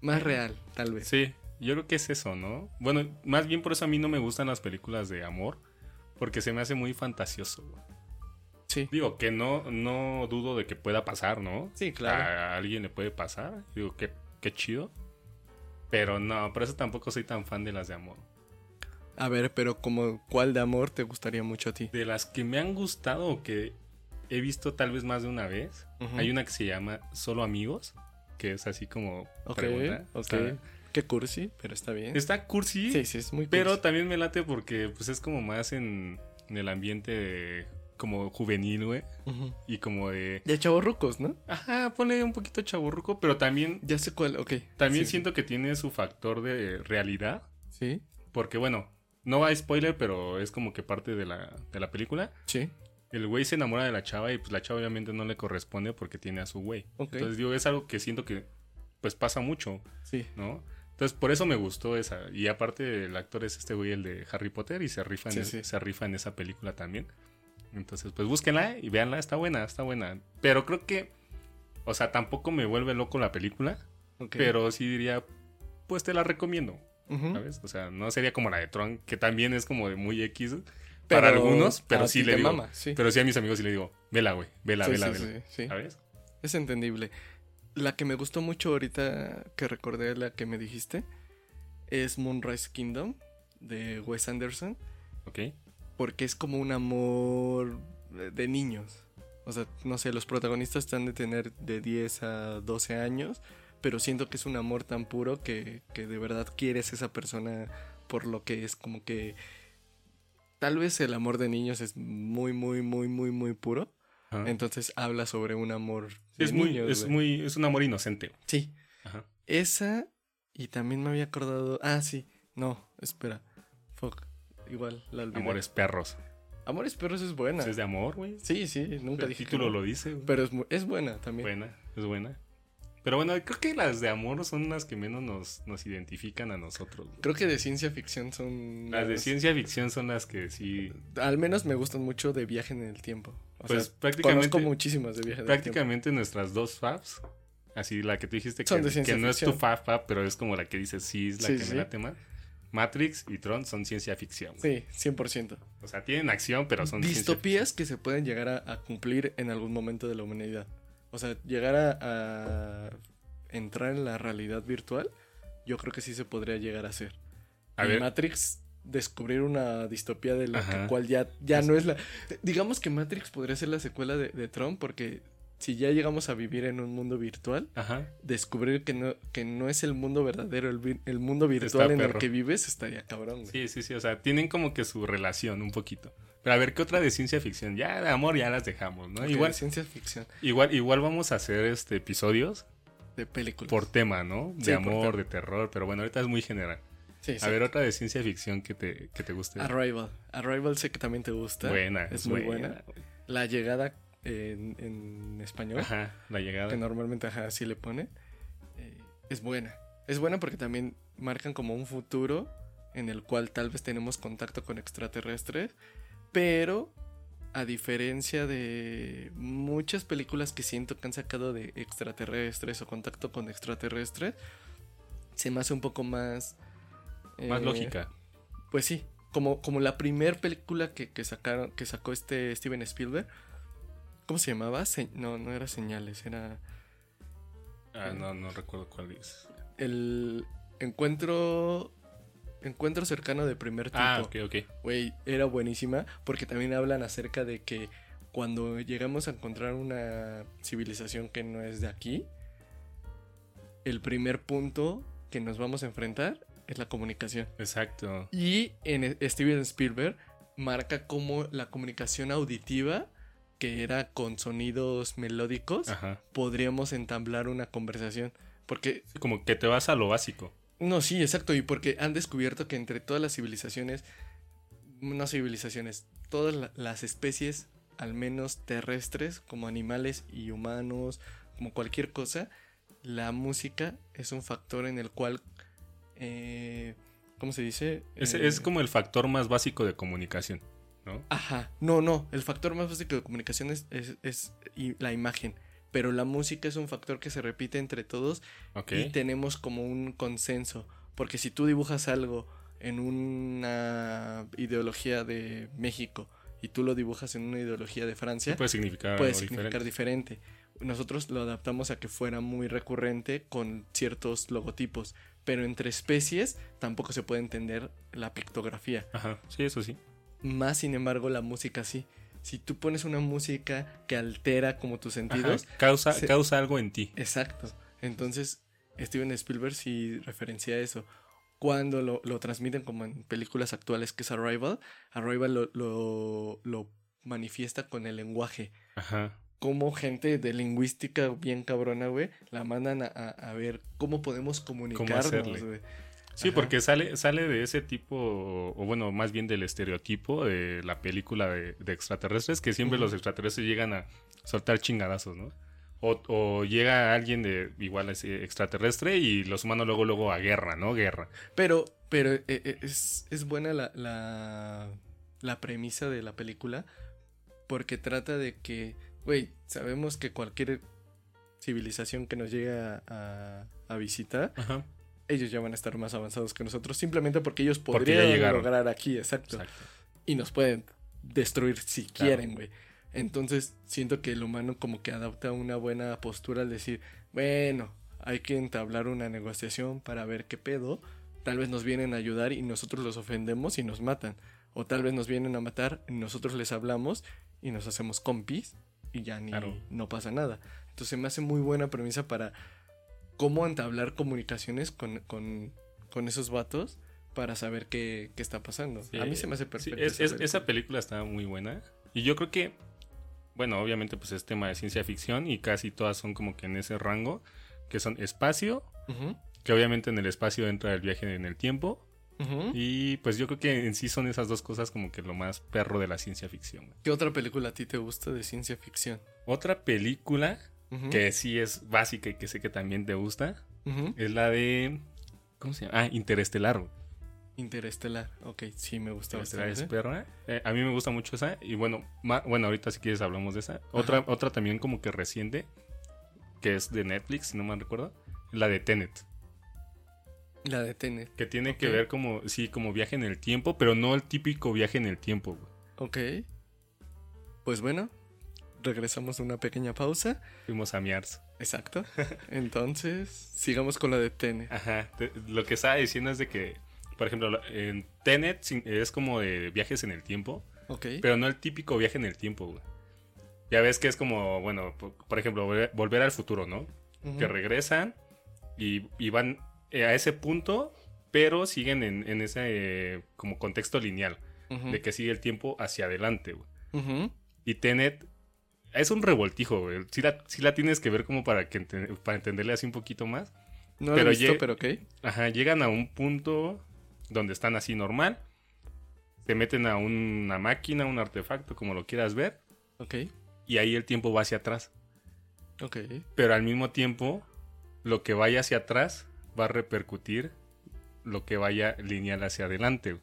[SPEAKER 2] Más real, tal vez.
[SPEAKER 1] Sí, yo creo que es eso, ¿no? Bueno, más bien por eso a mí no me gustan las películas de amor, porque se me hace muy fantasioso. güey.
[SPEAKER 2] Sí,
[SPEAKER 1] Digo, que no, no dudo de que pueda pasar, ¿no?
[SPEAKER 2] sí, claro.
[SPEAKER 1] A alguien le puede pasar. Digo, qué, qué chido. Pero no, por eso tampoco soy tan fan de las de amor.
[SPEAKER 2] A ver, pero como, ¿cuál de amor te gustaría mucho a ti?
[SPEAKER 1] De las que me han gustado o que he visto tal vez más de una vez, hay una que se llama Solo Amigos, que es así como
[SPEAKER 2] Ok,
[SPEAKER 1] pregunta.
[SPEAKER 2] ok.
[SPEAKER 1] Está,
[SPEAKER 2] Qué cursi, pero está bien.
[SPEAKER 1] está cursi,
[SPEAKER 2] Sí, sí, es muy
[SPEAKER 1] pero
[SPEAKER 2] cursi.
[SPEAKER 1] también me late porque pues es como más en, en el ambiente como juvenil, güey, y como de...
[SPEAKER 2] Ya chavorrucos, ¿no?
[SPEAKER 1] Ajá, ponle un poquito chaburruco, pero también,
[SPEAKER 2] Ya sé cuál, ok.
[SPEAKER 1] también
[SPEAKER 2] Sí,
[SPEAKER 1] siento que tiene su factor de realidad,
[SPEAKER 2] Sí,
[SPEAKER 1] porque bueno, no va a spoiler, pero es como que parte de la, de la película.
[SPEAKER 2] sí.
[SPEAKER 1] El güey se enamora de la chava y pues la chava obviamente no le corresponde porque tiene a su güey.
[SPEAKER 2] Ok.
[SPEAKER 1] Entonces digo, es algo que siento que pues pasa mucho,
[SPEAKER 2] Sí.
[SPEAKER 1] ¿no? Entonces por eso me gustó esa. Y aparte el actor es este güey, el de Harry Potter, y se rifa en,
[SPEAKER 2] Sí,
[SPEAKER 1] es-
[SPEAKER 2] sí.
[SPEAKER 1] se rifa en esa película también. Entonces pues búsquenla y véanla, está buena, está buena. Pero creo que, o sea, tampoco me vuelve loco la película, pero sí diría, pues te la recomiendo. O sea, no sería como la de Tron, que también es como de muy X
[SPEAKER 2] Pero
[SPEAKER 1] para algunos, pero
[SPEAKER 2] a
[SPEAKER 1] sí le digo.
[SPEAKER 2] mama, sí.
[SPEAKER 1] Pero sí a mis amigos sí le digo, vela, güey, vela, vela,
[SPEAKER 2] sí,
[SPEAKER 1] vela.
[SPEAKER 2] sí, sí.
[SPEAKER 1] ¿Sabes?
[SPEAKER 2] Es entendible. La que me gustó mucho ahorita que recordé la que me dijiste es Moonrise Kingdom de Wes Anderson
[SPEAKER 1] Ok.
[SPEAKER 2] porque es como un amor de- niños. O sea, no sé, los protagonistas están de tener de 10 a 12 años, pero siento que es un amor tan puro que, que de verdad quieres a esa persona por lo que es como que tal vez el amor de niños es muy, muy, muy, muy, muy puro.
[SPEAKER 1] Ajá.
[SPEAKER 2] Entonces habla sobre un amor de
[SPEAKER 1] es muy,
[SPEAKER 2] niños,
[SPEAKER 1] es
[SPEAKER 2] güey.
[SPEAKER 1] muy, es un amor inocente.
[SPEAKER 2] Sí,
[SPEAKER 1] Ajá.
[SPEAKER 2] esa y también me había acordado. Ah, sí, no, espera. Fuck, igual la olvidé.
[SPEAKER 1] Amores perros.
[SPEAKER 2] Amores perros es buena.
[SPEAKER 1] Es de amor, güey.
[SPEAKER 2] Sí, sí, nunca
[SPEAKER 1] El
[SPEAKER 2] dije. que
[SPEAKER 1] título
[SPEAKER 2] no.
[SPEAKER 1] lo dice. güey.
[SPEAKER 2] Pero es, es buena también.
[SPEAKER 1] Buena, es buena. Pero bueno, creo que las de amor son las que menos nos, nos identifican a nosotros. güey.
[SPEAKER 2] Creo que de ciencia ficción son.
[SPEAKER 1] Las de ciencia ficción son las que sí.
[SPEAKER 2] Al menos me gustan mucho de viaje en el tiempo. O
[SPEAKER 1] Pues
[SPEAKER 2] sea,
[SPEAKER 1] prácticamente,
[SPEAKER 2] conozco muchísimas de viaje en el tiempo.
[SPEAKER 1] prácticamente nuestras dos faps. Así la que tú dijiste que, que no es tu fab fab, pero es como la que dices sí es la
[SPEAKER 2] Sí,
[SPEAKER 1] que
[SPEAKER 2] sí.
[SPEAKER 1] me late más. Matrix y Tron son ciencia ficción. güey.
[SPEAKER 2] Sí, 100%.
[SPEAKER 1] O sea, tienen acción, pero son ciencia
[SPEAKER 2] Distopías que se pueden llegar a, a cumplir en algún momento de la humanidad. O sea, llegar a, a entrar en la realidad virtual, yo creo que sí se podría llegar a hacer.
[SPEAKER 1] A ver.
[SPEAKER 2] Matrix descubrir una distopía de la que- cual ya, ya no es la... Digamos que Matrix podría ser la secuela de, de Tron porque si ya llegamos a vivir en un mundo virtual,
[SPEAKER 1] Ajá.
[SPEAKER 2] descubrir que no, que no es el mundo verdadero, el, el mundo virtual en el que vives, estaría cabrón, güey.
[SPEAKER 1] Sí, sí, sí. O sea, tienen como que su relación un poquito. Pero a ver, ¿qué otra de ciencia ficción? Ya de amor ya las dejamos, ¿no? Igual,
[SPEAKER 2] ciencia ficción,
[SPEAKER 1] igual, igual vamos a hacer este episodios
[SPEAKER 2] de películas.
[SPEAKER 1] por tema, ¿no? De
[SPEAKER 2] Sí,
[SPEAKER 1] amor, de terror, pero bueno, ahorita es muy general.
[SPEAKER 2] Sí,
[SPEAKER 1] A ver, otra de ciencia ficción que te, que te guste.
[SPEAKER 2] Arrival. Arrival sé que también te gusta.
[SPEAKER 1] Buena,
[SPEAKER 2] Es muy buena. La llegada en, en español,
[SPEAKER 1] Ajá, la llegada.
[SPEAKER 2] que normalmente ajá, así le pone, eh, es buena. Es buena porque también marcan como un futuro en el cual tal vez tenemos contacto con extraterrestres, pero a diferencia de muchas películas que siento que han sacado de extraterrestres o contacto con extraterrestres, se me hace un poco más...
[SPEAKER 1] Más
[SPEAKER 2] eh,
[SPEAKER 1] lógica.
[SPEAKER 2] Pues sí, como, como la primer película que, que sacaron, que sacó este Steven Spielberg. ¿Cómo se llamaba? Se- no, no era señales, era
[SPEAKER 1] Ah, no, no recuerdo cuál es.
[SPEAKER 2] el encuentro. Encuentro cercano de primer tipo.
[SPEAKER 1] Ah, ok, ok.
[SPEAKER 2] Güey, era buenísima porque también hablan acerca de que cuando llegamos a encontrar una civilización que no es de aquí, el primer punto que nos vamos a enfrentar es la comunicación.
[SPEAKER 1] Exacto.
[SPEAKER 2] Y en e- Steven Spielberg marca como la comunicación auditiva, que era con sonidos melódicos,
[SPEAKER 1] Ajá.
[SPEAKER 2] podríamos entablar una conversación. Porque,
[SPEAKER 1] Como que te vas a lo básico.
[SPEAKER 2] No, sí, exacto, y porque han descubierto que entre todas las civilizaciones, no civilizaciones, todas la- las especies, al menos terrestres, como animales y humanos, como cualquier cosa, la música es un factor en el cual, eh, ¿cómo se dice?
[SPEAKER 1] Es,
[SPEAKER 2] Eh,
[SPEAKER 1] es como el factor más básico de comunicación, ¿no?
[SPEAKER 2] Ajá, no, no, el factor más básico de comunicación es, es- es la imagen, pero la música es un factor que se repite entre todos y tenemos como un consenso, porque si tú dibujas algo en una ideología de México y tú lo dibujas en una ideología de Francia,
[SPEAKER 1] Puede significar
[SPEAKER 2] puede
[SPEAKER 1] algo
[SPEAKER 2] significar
[SPEAKER 1] diferente.
[SPEAKER 2] diferente. Nosotros lo adaptamos a que fuera muy recurrente con ciertos logotipos, pero entre especies tampoco se puede entender la pictografía.
[SPEAKER 1] Ajá, sí, eso sí.
[SPEAKER 2] Más sin embargo, la música sí. Si tú pones una música que altera como tus
[SPEAKER 1] Ajá,
[SPEAKER 2] sentidos,
[SPEAKER 1] Causa,
[SPEAKER 2] se-
[SPEAKER 1] causa algo en ti.
[SPEAKER 2] exacto. Entonces, Steven Spielberg sí referencia eso. Cuando lo, lo transmiten como en películas actuales que es Arrival, Arrival lo, lo, lo manifiesta con el lenguaje.
[SPEAKER 1] Ajá.
[SPEAKER 2] Como gente de lingüística bien cabrona, güey, la mandan a, a- a ver cómo podemos comunicarnos, güey.
[SPEAKER 1] Sí,
[SPEAKER 2] Ajá.
[SPEAKER 1] porque sale, sale de ese tipo, o bueno, más bien del estereotipo de la película de, de extraterrestres, que siempre los extraterrestres llegan a soltar chingadazos, ¿no? O, o llega alguien de igual extraterrestre y los humanos luego, luego a guerra, ¿no? Guerra.
[SPEAKER 2] Pero, pero eh, eh, es, es buena la, la, la premisa de la película porque trata de que, güey, sabemos que cualquier civilización que nos llegue a, a- a visitar,
[SPEAKER 1] Ajá.
[SPEAKER 2] Ellos ya van a estar más avanzados que nosotros, simplemente porque ellos
[SPEAKER 1] Porque
[SPEAKER 2] podrían
[SPEAKER 1] llegaron.
[SPEAKER 2] lograr aquí, exacto.
[SPEAKER 1] Exacto.
[SPEAKER 2] Y nos pueden destruir si
[SPEAKER 1] Claro.
[SPEAKER 2] quieren, güey. Entonces, siento que el humano como que adopta una buena postura al decir, bueno, hay que entablar una negociación para ver qué pedo. Tal vez nos vienen a ayudar y nosotros los ofendemos y nos matan. O tal vez nos vienen a matar y nosotros les hablamos y nos hacemos compis y ya ni
[SPEAKER 1] Claro.
[SPEAKER 2] no pasa nada. Entonces me hace muy buena premisa para cómo entablar comunicaciones con, con, con esos vatos para saber qué, qué está pasando.
[SPEAKER 1] Sí,
[SPEAKER 2] a mí se me hace
[SPEAKER 1] sí,
[SPEAKER 2] perfecto.
[SPEAKER 1] es-
[SPEAKER 2] esa
[SPEAKER 1] es-
[SPEAKER 2] película.
[SPEAKER 1] esa película está muy buena. Y yo creo que, bueno, obviamente pues es tema de ciencia ficción y casi todas son como que en ese rango, que son espacio, que obviamente en el espacio entra el viaje en el tiempo.
[SPEAKER 2] ujú.
[SPEAKER 1] Y pues yo creo que en sí son esas dos cosas como que lo más perro de la ciencia ficción.
[SPEAKER 2] ¿Qué otra película a ti te gusta de ciencia ficción?
[SPEAKER 1] Otra película Que sí es básica y que sé que también te gusta es la de... ¿Cómo se llama? Ah, Interestelar.
[SPEAKER 2] Interestelar. Ok, sí, me gusta
[SPEAKER 1] Interestelar es
[SPEAKER 2] bastante.
[SPEAKER 1] perra. Eh, a mí me gusta mucho esa. Y bueno, bueno, ahorita si quieres hablamos de esa. Otra, otra también como que reciente, que es de Netflix, si no me recuerdo. La de Tenet.
[SPEAKER 2] La de Tenet.
[SPEAKER 1] Que tiene que ver como, sí, como viaje en el tiempo, pero no el típico viaje en el tiempo. güey.
[SPEAKER 2] Ok. Pues bueno, regresamos a una pequeña pausa.
[SPEAKER 1] Fuimos a Miars.
[SPEAKER 2] Exacto. Entonces, sigamos con la de Tenet.
[SPEAKER 1] Ajá. lo que estaba diciendo es de que, por ejemplo, en Tenet es como de viajes en el tiempo,
[SPEAKER 2] Ok.
[SPEAKER 1] pero no el típico viaje en el tiempo, güey. Ya ves que es como, bueno, por, ejemplo, volver, al futuro, ¿no? Que regresan y, y van eh, a ese punto, pero siguen en, en ese eh, como contexto lineal, de que sigue el tiempo hacia adelante, güey.
[SPEAKER 2] Ujú.
[SPEAKER 1] Y Tenet es un revoltijo, güey. Sí la, sí la tienes que ver como para, que ente- para entenderle así un poquito más.
[SPEAKER 2] No lo
[SPEAKER 1] Pero
[SPEAKER 2] he visto, pero ok.
[SPEAKER 1] Ajá, llegan a un punto donde están así normal. Se meten a una máquina, un artefacto, como lo quieras ver.
[SPEAKER 2] Ok.
[SPEAKER 1] Y ahí el tiempo va hacia atrás.
[SPEAKER 2] Ok.
[SPEAKER 1] Pero al mismo tiempo, lo que vaya hacia atrás va a repercutir lo que vaya lineal hacia adelante.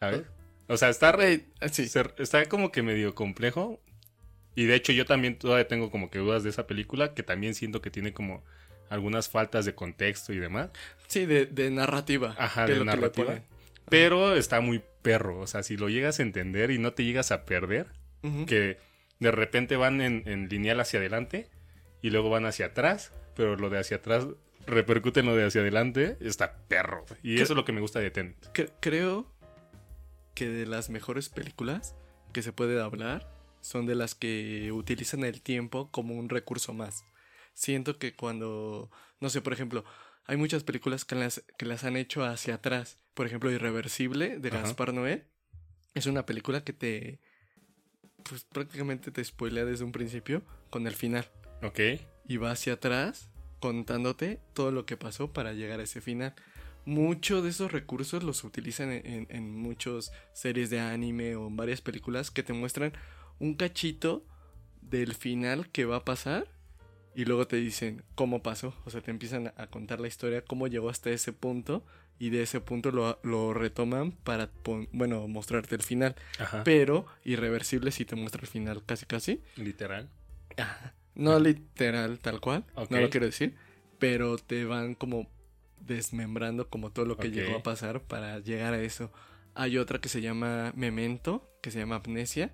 [SPEAKER 1] ¿Sabes? O sea, está, re-
[SPEAKER 2] ah, sí.
[SPEAKER 1] ser- está como que medio complejo. Y de hecho yo también todavía tengo como que dudas de esa película, que también siento que tiene como algunas faltas de contexto y demás.
[SPEAKER 2] Sí, de, de narrativa.
[SPEAKER 1] Ajá, de narrativa. Pero está muy perro. O sea, si lo llegas a entender y no te llegas a perder, que de repente van en, en lineal hacia adelante y luego van hacia atrás, pero lo de hacia atrás repercute en lo de hacia adelante, está perro. Y eso es lo que me gusta de Tenet.
[SPEAKER 2] Cre- creo que de las mejores películas que se puede hablar son de las que utilizan el tiempo como un recurso más. Siento que cuando, no sé, por ejemplo, hay muchas películas que las, que las han hecho hacia atrás. Por ejemplo, Irreversible de
[SPEAKER 1] Ajá.
[SPEAKER 2] Gaspar Noé. Es una película que te, pues prácticamente te spoilea desde un principio con el final.
[SPEAKER 1] Ok.
[SPEAKER 2] y va hacia atrás contándote todo lo que pasó para llegar a ese final. Muchos de esos recursos los utilizan en, en, en muchas series de anime o en varias películas que te muestran un cachito del final que va a pasar y luego te dicen cómo pasó. O sea, te empiezan a- contar la historia, cómo llegó hasta ese punto y de ese punto lo, lo retoman para, bueno, mostrarte el final.
[SPEAKER 1] Ajá.
[SPEAKER 2] Pero irreversible si te muestra el final casi casi.
[SPEAKER 1] Literal.
[SPEAKER 2] Ajá. No literal tal cual, no lo quiero decir, pero te van como desmembrando como todo lo que llegó a pasar para llegar a eso. Hay otra que se llama Memento, que se llama Amnesia,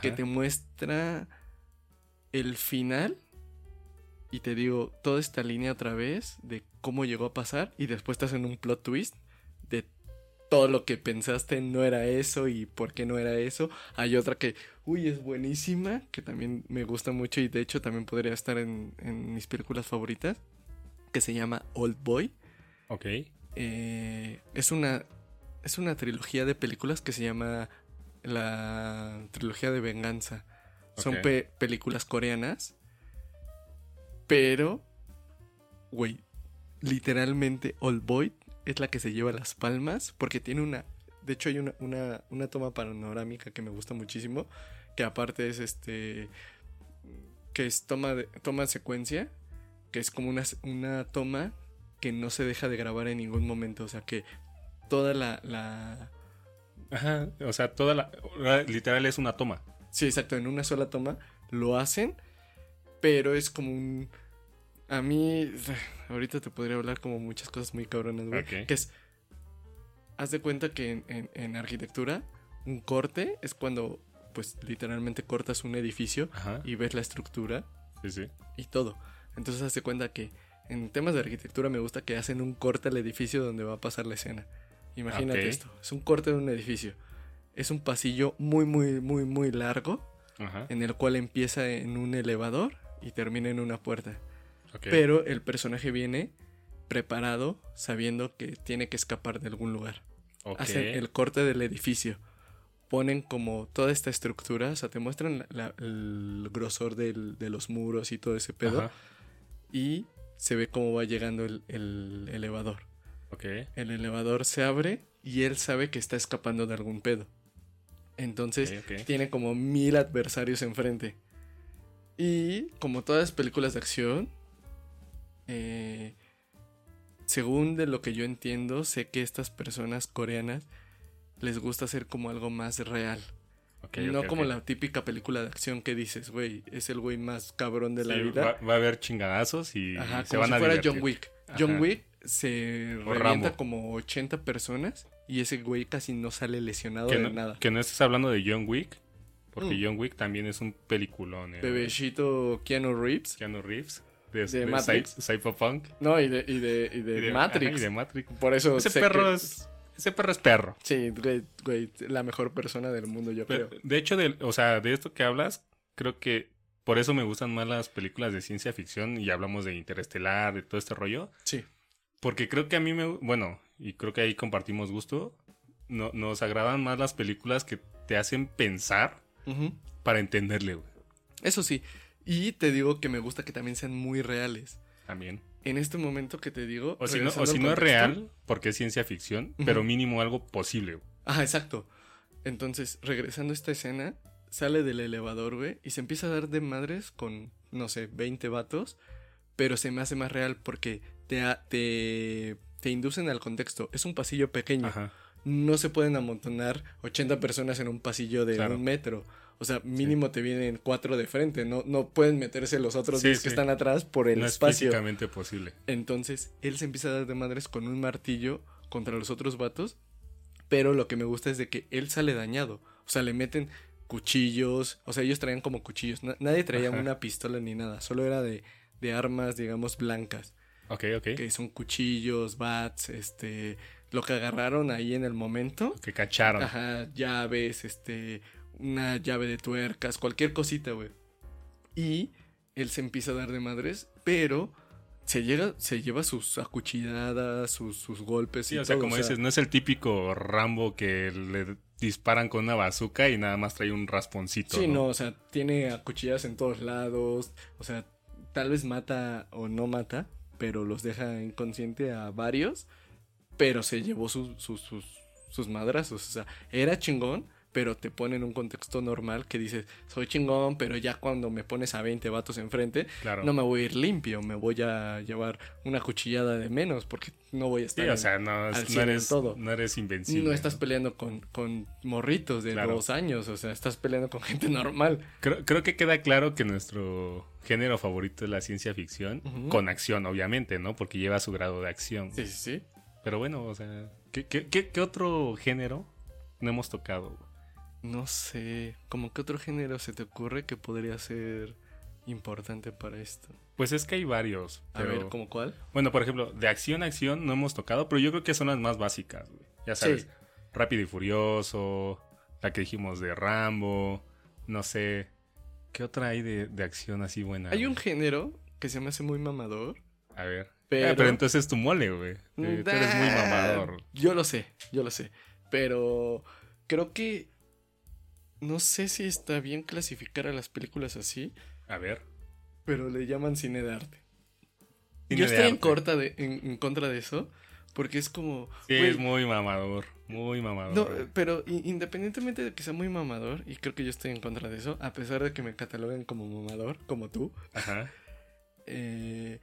[SPEAKER 2] que te muestra el final y te digo toda esta línea otra vez de cómo llegó a pasar y después te hacen un plot twist de todo lo que pensaste no era eso y por qué no era eso. Hay otra que, uy, es buenísima, que también me gusta mucho y de hecho también podría estar en, en mis películas favoritas, que se llama Old Boy.
[SPEAKER 1] Ok.
[SPEAKER 2] Eh, es una es una trilogía de películas que se llama la trilogía de venganza. Son pe- películas coreanas, pero, güey, literalmente Old Boy es la que se lleva las palmas porque tiene una, de hecho hay una, una, una toma panorámica que me gusta muchísimo, que aparte es este, que es toma de, toma secuencia, que es como una, una toma que no se deja de grabar en ningún momento, o sea que toda la, la
[SPEAKER 1] Ajá. O sea, toda la. Literal es una toma.
[SPEAKER 2] Sí, exacto, en una sola toma lo hacen, pero es como un... A mí, ahorita te podría hablar como muchas cosas muy cabronas, güey. Que es... Haz de cuenta que en, en- en arquitectura, un corte es cuando, pues, literalmente cortas un edificio
[SPEAKER 1] Ajá.
[SPEAKER 2] y ves la estructura
[SPEAKER 1] Sí, sí.
[SPEAKER 2] y todo. Entonces, haz de cuenta que en temas de arquitectura me gusta que hacen un corte al edificio donde va a pasar la escena. Imagínate esto, es un corte de un edificio. Es un pasillo muy, muy, muy, muy largo
[SPEAKER 1] Ajá.
[SPEAKER 2] en el cual empieza en un elevador y termina en una puerta. Pero el personaje viene preparado sabiendo que tiene que escapar de algún lugar.
[SPEAKER 1] Ok.
[SPEAKER 2] Hacen el corte del edificio. Ponen como toda esta estructura, o sea, te muestran la- la- el grosor del- de los muros y todo ese pedo.
[SPEAKER 1] Ajá.
[SPEAKER 2] Y se ve cómo va llegando el, el elevador. El elevador se abre y él sabe que está escapando de algún pedo. Entonces tiene como mil adversarios enfrente. Y como todas las películas de acción, eh, según de lo que yo entiendo, sé que estas personas coreanas les gusta hacer como algo más real. No como la típica película de acción que dices, güey, es el güey más cabrón de la vida.
[SPEAKER 1] Va, va a haber chingadazos y
[SPEAKER 2] Ajá,
[SPEAKER 1] se
[SPEAKER 2] como
[SPEAKER 1] van
[SPEAKER 2] si
[SPEAKER 1] a
[SPEAKER 2] fuera
[SPEAKER 1] divertir.
[SPEAKER 2] John Wick.
[SPEAKER 1] Ajá.
[SPEAKER 2] John Wick se
[SPEAKER 1] O
[SPEAKER 2] revienta
[SPEAKER 1] Rambo.
[SPEAKER 2] como 80 personas y ese güey casi no sale lesionado
[SPEAKER 1] Que
[SPEAKER 2] de
[SPEAKER 1] no,
[SPEAKER 2] nada.
[SPEAKER 1] que no estés hablando de John Wick, porque
[SPEAKER 2] Mm.
[SPEAKER 1] John Wick también es un peliculón. eh.
[SPEAKER 2] Bebecito Keanu Reeves.
[SPEAKER 1] Keanu Reeves. De,
[SPEAKER 2] De
[SPEAKER 1] de
[SPEAKER 2] Matrix.
[SPEAKER 1] Cy- Cyberpunk.
[SPEAKER 2] No, y de, y de, y de
[SPEAKER 1] Y
[SPEAKER 2] Matrix.
[SPEAKER 1] ajá, y de Matrix.
[SPEAKER 2] Por eso
[SPEAKER 1] Ese perro
[SPEAKER 2] que-
[SPEAKER 1] es. Ese perro es perro.
[SPEAKER 2] Sí, güey, güey, la mejor persona del mundo, yo
[SPEAKER 1] Pero,
[SPEAKER 2] creo.
[SPEAKER 1] de hecho, de, o sea, de esto que hablas, creo que por eso me gustan más las películas de ciencia ficción y hablamos de interestelar, de todo este rollo.
[SPEAKER 2] Sí.
[SPEAKER 1] Porque creo que a mí me, bueno, y creo que ahí compartimos gusto, no, nos agradan más las películas que te hacen pensar para entenderle, güey.
[SPEAKER 2] Eso sí. Y te digo que me gusta que también sean muy reales.
[SPEAKER 1] También.
[SPEAKER 2] En este momento que te digo.
[SPEAKER 1] O si no, o si no es real, porque es ciencia ficción, pero mínimo algo posible. güey.
[SPEAKER 2] Ajá, exacto. Entonces, regresando a esta escena, sale del elevador, güey, y se empieza a dar de madres con, no sé, 20 vatos, pero se me hace más real porque te, te, te inducen al contexto. Es un pasillo pequeño.
[SPEAKER 1] Ajá.
[SPEAKER 2] No se pueden amontonar 80 personas en un pasillo de
[SPEAKER 1] Claro.
[SPEAKER 2] un metro. O sea, mínimo te vienen cuatro de frente. No, no pueden meterse los otros
[SPEAKER 1] Sí,
[SPEAKER 2] 10
[SPEAKER 1] sí.
[SPEAKER 2] que están atrás por el
[SPEAKER 1] no es
[SPEAKER 2] espacio.
[SPEAKER 1] físicamente posible.
[SPEAKER 2] Entonces, él se empieza a dar de madres con un martillo contra los otros vatos. Pero lo que me gusta es de que él sale dañado. O sea, le meten cuchillos. O sea, ellos traían como cuchillos. Na- nadie traía
[SPEAKER 1] Ajá.
[SPEAKER 2] una pistola ni nada. Solo era de, de armas, digamos, blancas.
[SPEAKER 1] Ok, ok.
[SPEAKER 2] Que son cuchillos, bats, este. Lo que agarraron ahí en el momento.
[SPEAKER 1] Que cacharon.
[SPEAKER 2] Ajá, llaves, este, una llave de tuercas, cualquier cosita, güey. Y él se empieza a dar de madres, pero se llega, se lleva sus acuchilladas, sus, sus golpes
[SPEAKER 1] Sí,
[SPEAKER 2] y
[SPEAKER 1] o sea, como dices, no es el típico Rambo que le disparan con una bazooka y nada más trae un rasponcito.
[SPEAKER 2] Sí, no, o sea, tiene acuchilladas en todos lados, o sea, tal vez mata o no mata, pero los deja inconsciente a varios, pero se llevó sus, sus, sus, sus madrazos, o sea, era chingón, pero te pone en un contexto normal que dices, soy chingón, pero ya cuando me pones a 20 vatos enfrente,
[SPEAKER 1] Claro.
[SPEAKER 2] no me voy a ir limpio, me voy a llevar una cuchillada de menos, porque no voy a
[SPEAKER 1] Sí,
[SPEAKER 2] estar...
[SPEAKER 1] o
[SPEAKER 2] en-
[SPEAKER 1] sea, no,
[SPEAKER 2] al
[SPEAKER 1] no eres,
[SPEAKER 2] todo.
[SPEAKER 1] no eres invencible.
[SPEAKER 2] no estás peleando con, con morritos de
[SPEAKER 1] Claro.
[SPEAKER 2] dos años, o sea, estás peleando con gente normal.
[SPEAKER 1] Creo, creo que queda claro que nuestro género favorito es la ciencia ficción, con acción, obviamente, ¿no? Porque lleva su grado de acción.
[SPEAKER 2] Sí, sí, sí.
[SPEAKER 1] Pero bueno, o sea, ¿qué, qué, qué- qué otro género no hemos tocado?
[SPEAKER 2] No sé, ¿como qué otro género se te ocurre que podría ser importante para esto?
[SPEAKER 1] Pues es que hay varios.
[SPEAKER 2] A ver, ¿como cuál?
[SPEAKER 1] Bueno, por ejemplo, de acción a acción no hemos tocado, pero yo creo que son las más básicas, güey. Ya sabes,
[SPEAKER 2] Sí.
[SPEAKER 1] Rápido y Furioso, la que dijimos de Rambo, no sé. ¿Qué otra hay de, de acción así buena?
[SPEAKER 2] Hay un género que se me hace muy mamador.
[SPEAKER 1] A ver.
[SPEAKER 2] Pero-
[SPEAKER 1] Ah, pero entonces tu mole, güey. Eh, Tú eres muy mamador.
[SPEAKER 2] Yo lo sé, yo lo sé. Pero creo que... No sé si está bien clasificar a las películas así,
[SPEAKER 1] A ver.
[SPEAKER 2] pero le llaman cine de arte.
[SPEAKER 1] Cine
[SPEAKER 2] yo estoy en, corta de, en, en contra de eso, porque es como...
[SPEAKER 1] Sí, es muy mamador. Muy mamador.
[SPEAKER 2] No, pero independientemente de que sea muy mamador, y creo que yo estoy en contra de eso, a pesar de que me cataloguen como mamador, como tú,
[SPEAKER 1] Ajá.
[SPEAKER 2] eh,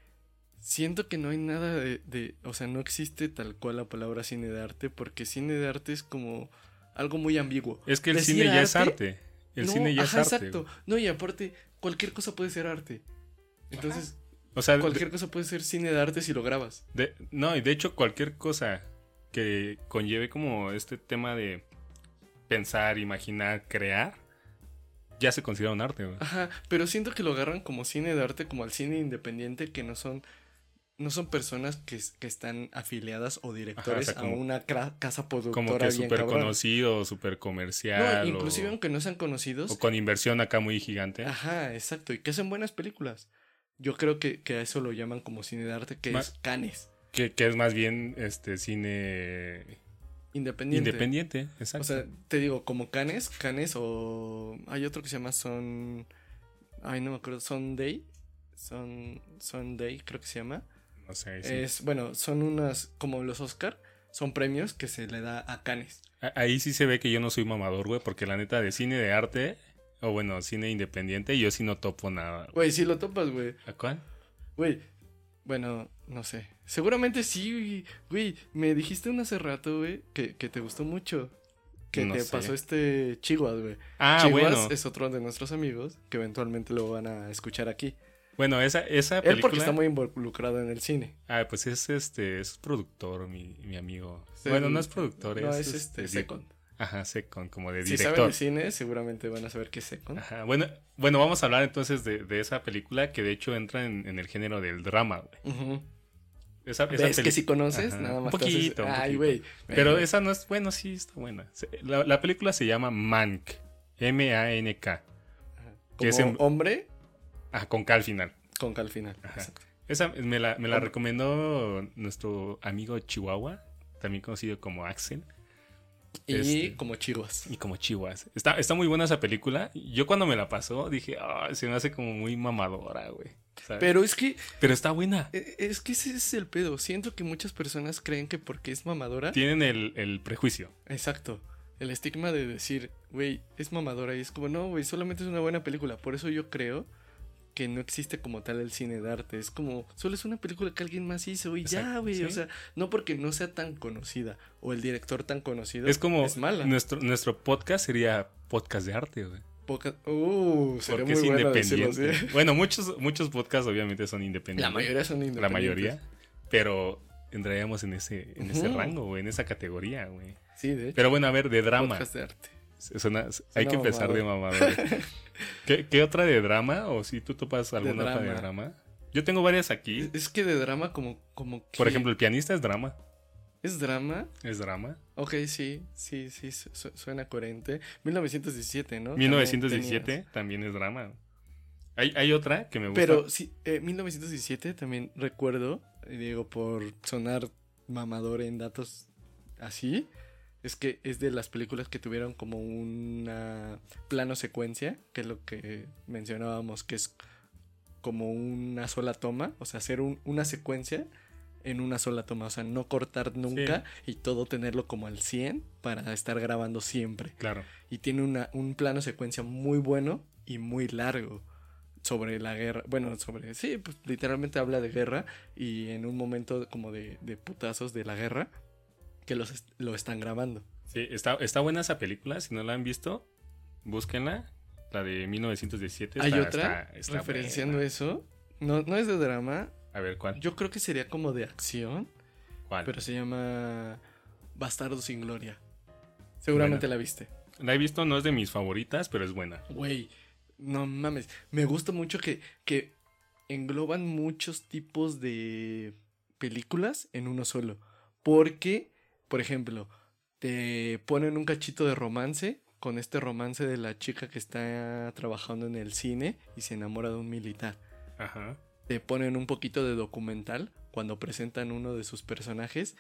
[SPEAKER 2] siento que no hay nada de, de- O sea, no existe tal cual la palabra cine de arte, porque cine de arte es como algo muy ambiguo.
[SPEAKER 1] Es que el cine ya es arte. El
[SPEAKER 2] No,
[SPEAKER 1] cine ya
[SPEAKER 2] ajá,
[SPEAKER 1] es arte.
[SPEAKER 2] exacto.
[SPEAKER 1] güey.
[SPEAKER 2] No, y aparte, cualquier cosa puede ser arte. Entonces,
[SPEAKER 1] O sea, de-
[SPEAKER 2] cualquier cosa puede ser cine de arte si lo grabas.
[SPEAKER 1] De- no, y de hecho cualquier cosa que conlleve como este tema de pensar, imaginar, crear, ya se considera un arte, güey.
[SPEAKER 2] Ajá, pero siento que lo agarran como cine de arte, como al cine independiente, que no son, no son personas que, que están afiliadas o directores
[SPEAKER 1] Ajá, o sea,
[SPEAKER 2] a una casa productora
[SPEAKER 1] Como que súper conocido, súper comercial.
[SPEAKER 2] No, inclusive
[SPEAKER 1] o,
[SPEAKER 2] aunque no sean conocidos.
[SPEAKER 1] o con inversión acá muy gigante.
[SPEAKER 2] Ajá, exacto, y que hacen buenas películas. Yo creo que, que a eso lo llaman como cine de arte, que es Canes,
[SPEAKER 1] Que, que es más bien este cine
[SPEAKER 2] independiente.
[SPEAKER 1] independiente. Exacto.
[SPEAKER 2] O sea, te digo, como Canes, Canes o hay otro que se llama Son... Ay, no me acuerdo, Sunday. Son, Sunday, creo que se llama.
[SPEAKER 1] No sé. sí.
[SPEAKER 2] Es, bueno, son unas, como los Oscar, son premios que se le da a Canes.
[SPEAKER 1] Ahí sí se ve que yo no soy mamador, güey, porque la neta de cine de arte, o bueno, cine independiente, yo sí no topo nada. güey.
[SPEAKER 2] Güey, sí lo topas, güey.
[SPEAKER 1] ¿A cuál?
[SPEAKER 2] Güey, bueno, no sé. Seguramente sí, güey. Me dijiste un hace rato, güey, que, que te gustó mucho. Que
[SPEAKER 1] No
[SPEAKER 2] te
[SPEAKER 1] sé.
[SPEAKER 2] pasó este Chihuahua, güey.
[SPEAKER 1] Ah,
[SPEAKER 2] Chihuahua
[SPEAKER 1] bueno.
[SPEAKER 2] es otro de nuestros amigos que eventualmente lo van a escuchar aquí.
[SPEAKER 1] Bueno, esa, esa
[SPEAKER 2] Él
[SPEAKER 1] película...
[SPEAKER 2] porque está muy involucrado en el cine.
[SPEAKER 1] Ah, pues es este, es productor, mi, mi amigo.
[SPEAKER 2] Sí,
[SPEAKER 1] bueno, no es productor,
[SPEAKER 2] No,
[SPEAKER 1] es,
[SPEAKER 2] es este,
[SPEAKER 1] di-
[SPEAKER 2] Second.
[SPEAKER 1] Ajá, Second, como de
[SPEAKER 2] Si saben
[SPEAKER 1] director.
[SPEAKER 2] de cine, seguramente van a saber qué es Second.
[SPEAKER 1] Ajá, bueno, bueno, vamos a hablar entonces de, de esa película que de hecho entra en, en el género del drama, güey. Esa, esa
[SPEAKER 2] ¿Ves que si conoces?
[SPEAKER 1] Ajá,
[SPEAKER 2] Nada más haces-
[SPEAKER 1] poquito, un
[SPEAKER 2] Ay, güey.
[SPEAKER 1] Pero esa no es, bueno, sí, está buena. La, la película se llama Mank, M-A-N-K.
[SPEAKER 2] Como
[SPEAKER 1] es en-
[SPEAKER 2] hombre
[SPEAKER 1] Ah, con K al final.
[SPEAKER 2] con K al final.
[SPEAKER 1] Ajá.
[SPEAKER 2] Exacto.
[SPEAKER 1] Esa me la, me la recomendó nuestro amigo Chihuahua, también conocido como Axel.
[SPEAKER 2] Y
[SPEAKER 1] Este.
[SPEAKER 2] como chihuas.
[SPEAKER 1] Y como Chihuas. Está, está muy buena esa película. Yo cuando me la pasó dije, "Ah, se me hace como muy mamadora, güey. ¿sabes?
[SPEAKER 2] Pero es que
[SPEAKER 1] Pero está buena.
[SPEAKER 2] eh, es que ese es el pedo. Siento que muchas personas creen que porque es mamadora.
[SPEAKER 1] Tienen el, el prejuicio.
[SPEAKER 2] Exacto. El estigma de decir, güey, es mamadora. Y es como, no, güey, solamente es una buena película. Por eso yo creo que no existe como tal el cine de arte. Es como, solo es una película que alguien más hizo y ya, güey.
[SPEAKER 1] sí.
[SPEAKER 2] O sea, no porque no sea tan conocida o el director tan conocido.
[SPEAKER 1] Es como
[SPEAKER 2] Es mala.
[SPEAKER 1] Nuestro, nuestro podcast sería podcast de arte, güey.
[SPEAKER 2] Uh, sería
[SPEAKER 1] Porque
[SPEAKER 2] muy
[SPEAKER 1] es
[SPEAKER 2] bueno decirlo
[SPEAKER 1] independiente. Bueno, muchos, muchos podcasts obviamente son independientes.
[SPEAKER 2] La mayoría son independientes.
[SPEAKER 1] La mayoría. Pero entraríamos en ese, en ese rango, güey, en esa categoría, güey.
[SPEAKER 2] Sí, de hecho.
[SPEAKER 1] Pero bueno, a ver, de drama.
[SPEAKER 2] Podcast de arte.
[SPEAKER 1] Suena- hay que empezar de
[SPEAKER 2] mamador.
[SPEAKER 1] ¿Qué, qué otra de drama? ¿O si tú topas alguna otra de
[SPEAKER 2] drama.
[SPEAKER 1] Yo tengo varias aquí.
[SPEAKER 2] Es, que de drama como, como que...
[SPEAKER 1] Por ejemplo, el pianista es drama.
[SPEAKER 2] ¿Es drama?
[SPEAKER 1] Es drama.
[SPEAKER 2] Ok, sí, sí, sí, su- su- suena coherente. 1917, ¿no?
[SPEAKER 1] 1917
[SPEAKER 2] También
[SPEAKER 1] también es drama. Hay, hay otra que me gusta.
[SPEAKER 2] Pero sí, eh, 1917 también recuerdo, digo, por sonar mamador en datos así, es que es de las películas que tuvieron como una plano secuencia, que es lo que mencionábamos, que es como una sola toma, o sea, hacer un- una secuencia en una sola toma, o sea, no cortar nunca y todo tenerlo como al 100 para estar grabando siempre.
[SPEAKER 1] Claro.
[SPEAKER 2] Y tiene una, un plano secuencia muy bueno y muy largo sobre la guerra. Bueno, sobre. Sí, pues literalmente habla de guerra y en un momento como de, de putazos de la guerra que los est- lo están grabando.
[SPEAKER 1] Sí, está, está buena esa película. Si no la han visto, búsquenla. La de 1917.
[SPEAKER 2] Hay
[SPEAKER 1] está-
[SPEAKER 2] otra
[SPEAKER 1] está- está
[SPEAKER 2] referenciando
[SPEAKER 1] buena.
[SPEAKER 2] eso. No, no es de drama.
[SPEAKER 1] A ver, ¿cuál?
[SPEAKER 2] Yo creo que sería como de acción,
[SPEAKER 1] ¿Cuál?
[SPEAKER 2] pero se llama Bastardo sin Gloria. Seguramente
[SPEAKER 1] Buena.
[SPEAKER 2] la viste.
[SPEAKER 1] La he visto, no es de mis favoritas, pero es buena.
[SPEAKER 2] Güey, no mames. Me gusta mucho que, que engloban muchos tipos de películas en uno solo. Porque, por ejemplo, te ponen un cachito de romance con este romance de la chica que está trabajando en el cine y se enamora de un militar.
[SPEAKER 1] Ajá.
[SPEAKER 2] Te ponen un poquito de documental cuando presentan uno de sus personajes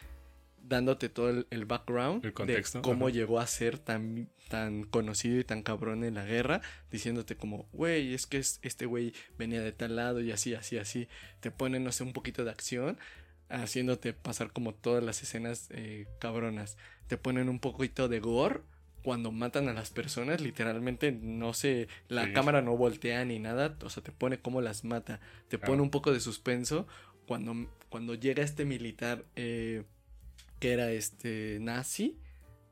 [SPEAKER 2] dándote todo el, el background
[SPEAKER 1] El contexto,
[SPEAKER 2] de cómo
[SPEAKER 1] ajá.
[SPEAKER 2] llegó a ser tan, tan conocido y tan cabrón en la guerra, diciéndote como, güey, es que es- este güey venía de tal lado y así, así, así. Te ponen, no sé, un poquito de acción, haciéndote pasar como todas las escenas eh, cabronas. Te ponen un poquito de gore. Cuando matan a las personas, literalmente no sé, la
[SPEAKER 1] Sí.
[SPEAKER 2] cámara no voltea ni nada, o sea, te pone cómo las mata. Te
[SPEAKER 1] Claro.
[SPEAKER 2] pone un poco de suspenso cuando, cuando llega este militar eh, que era este nazi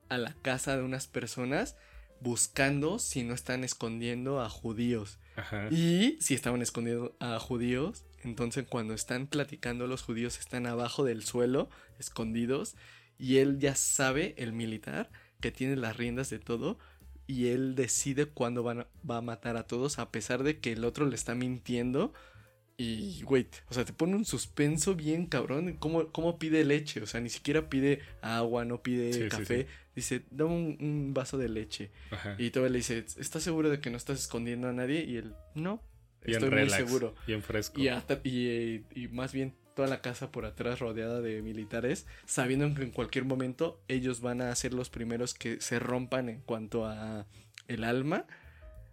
[SPEAKER 2] a la casa de unas personas buscando si no están escondiendo a judíos.
[SPEAKER 1] Ajá.
[SPEAKER 2] Y si estaban escondiendo a judíos, entonces cuando están platicando los judíos están abajo del suelo, escondidos, y él ya sabe, el militar, que tiene las riendas de todo, y él decide cuándo van a- va a matar a todos, a pesar de que el otro le está mintiendo. Y, güey, o sea, te pone un suspenso bien cabrón. ¿Cómo, cómo pide leche? O sea, ni siquiera pide agua, no pide
[SPEAKER 1] Sí, sí,
[SPEAKER 2] café.
[SPEAKER 1] sí.
[SPEAKER 2] Dice, dame un, un vaso de leche.
[SPEAKER 1] Ajá.
[SPEAKER 2] Y todavía le dice, ¿estás seguro de que no estás escondiendo a nadie? Y él, no,
[SPEAKER 1] Bien
[SPEAKER 2] estoy
[SPEAKER 1] relax,
[SPEAKER 2] muy seguro.
[SPEAKER 1] Bien fresco.
[SPEAKER 2] Y, hasta- y, y más bien toda la casa por atrás rodeada de militares, sabiendo que en cualquier momento ellos van a ser los primeros que se rompan en cuanto a el alma,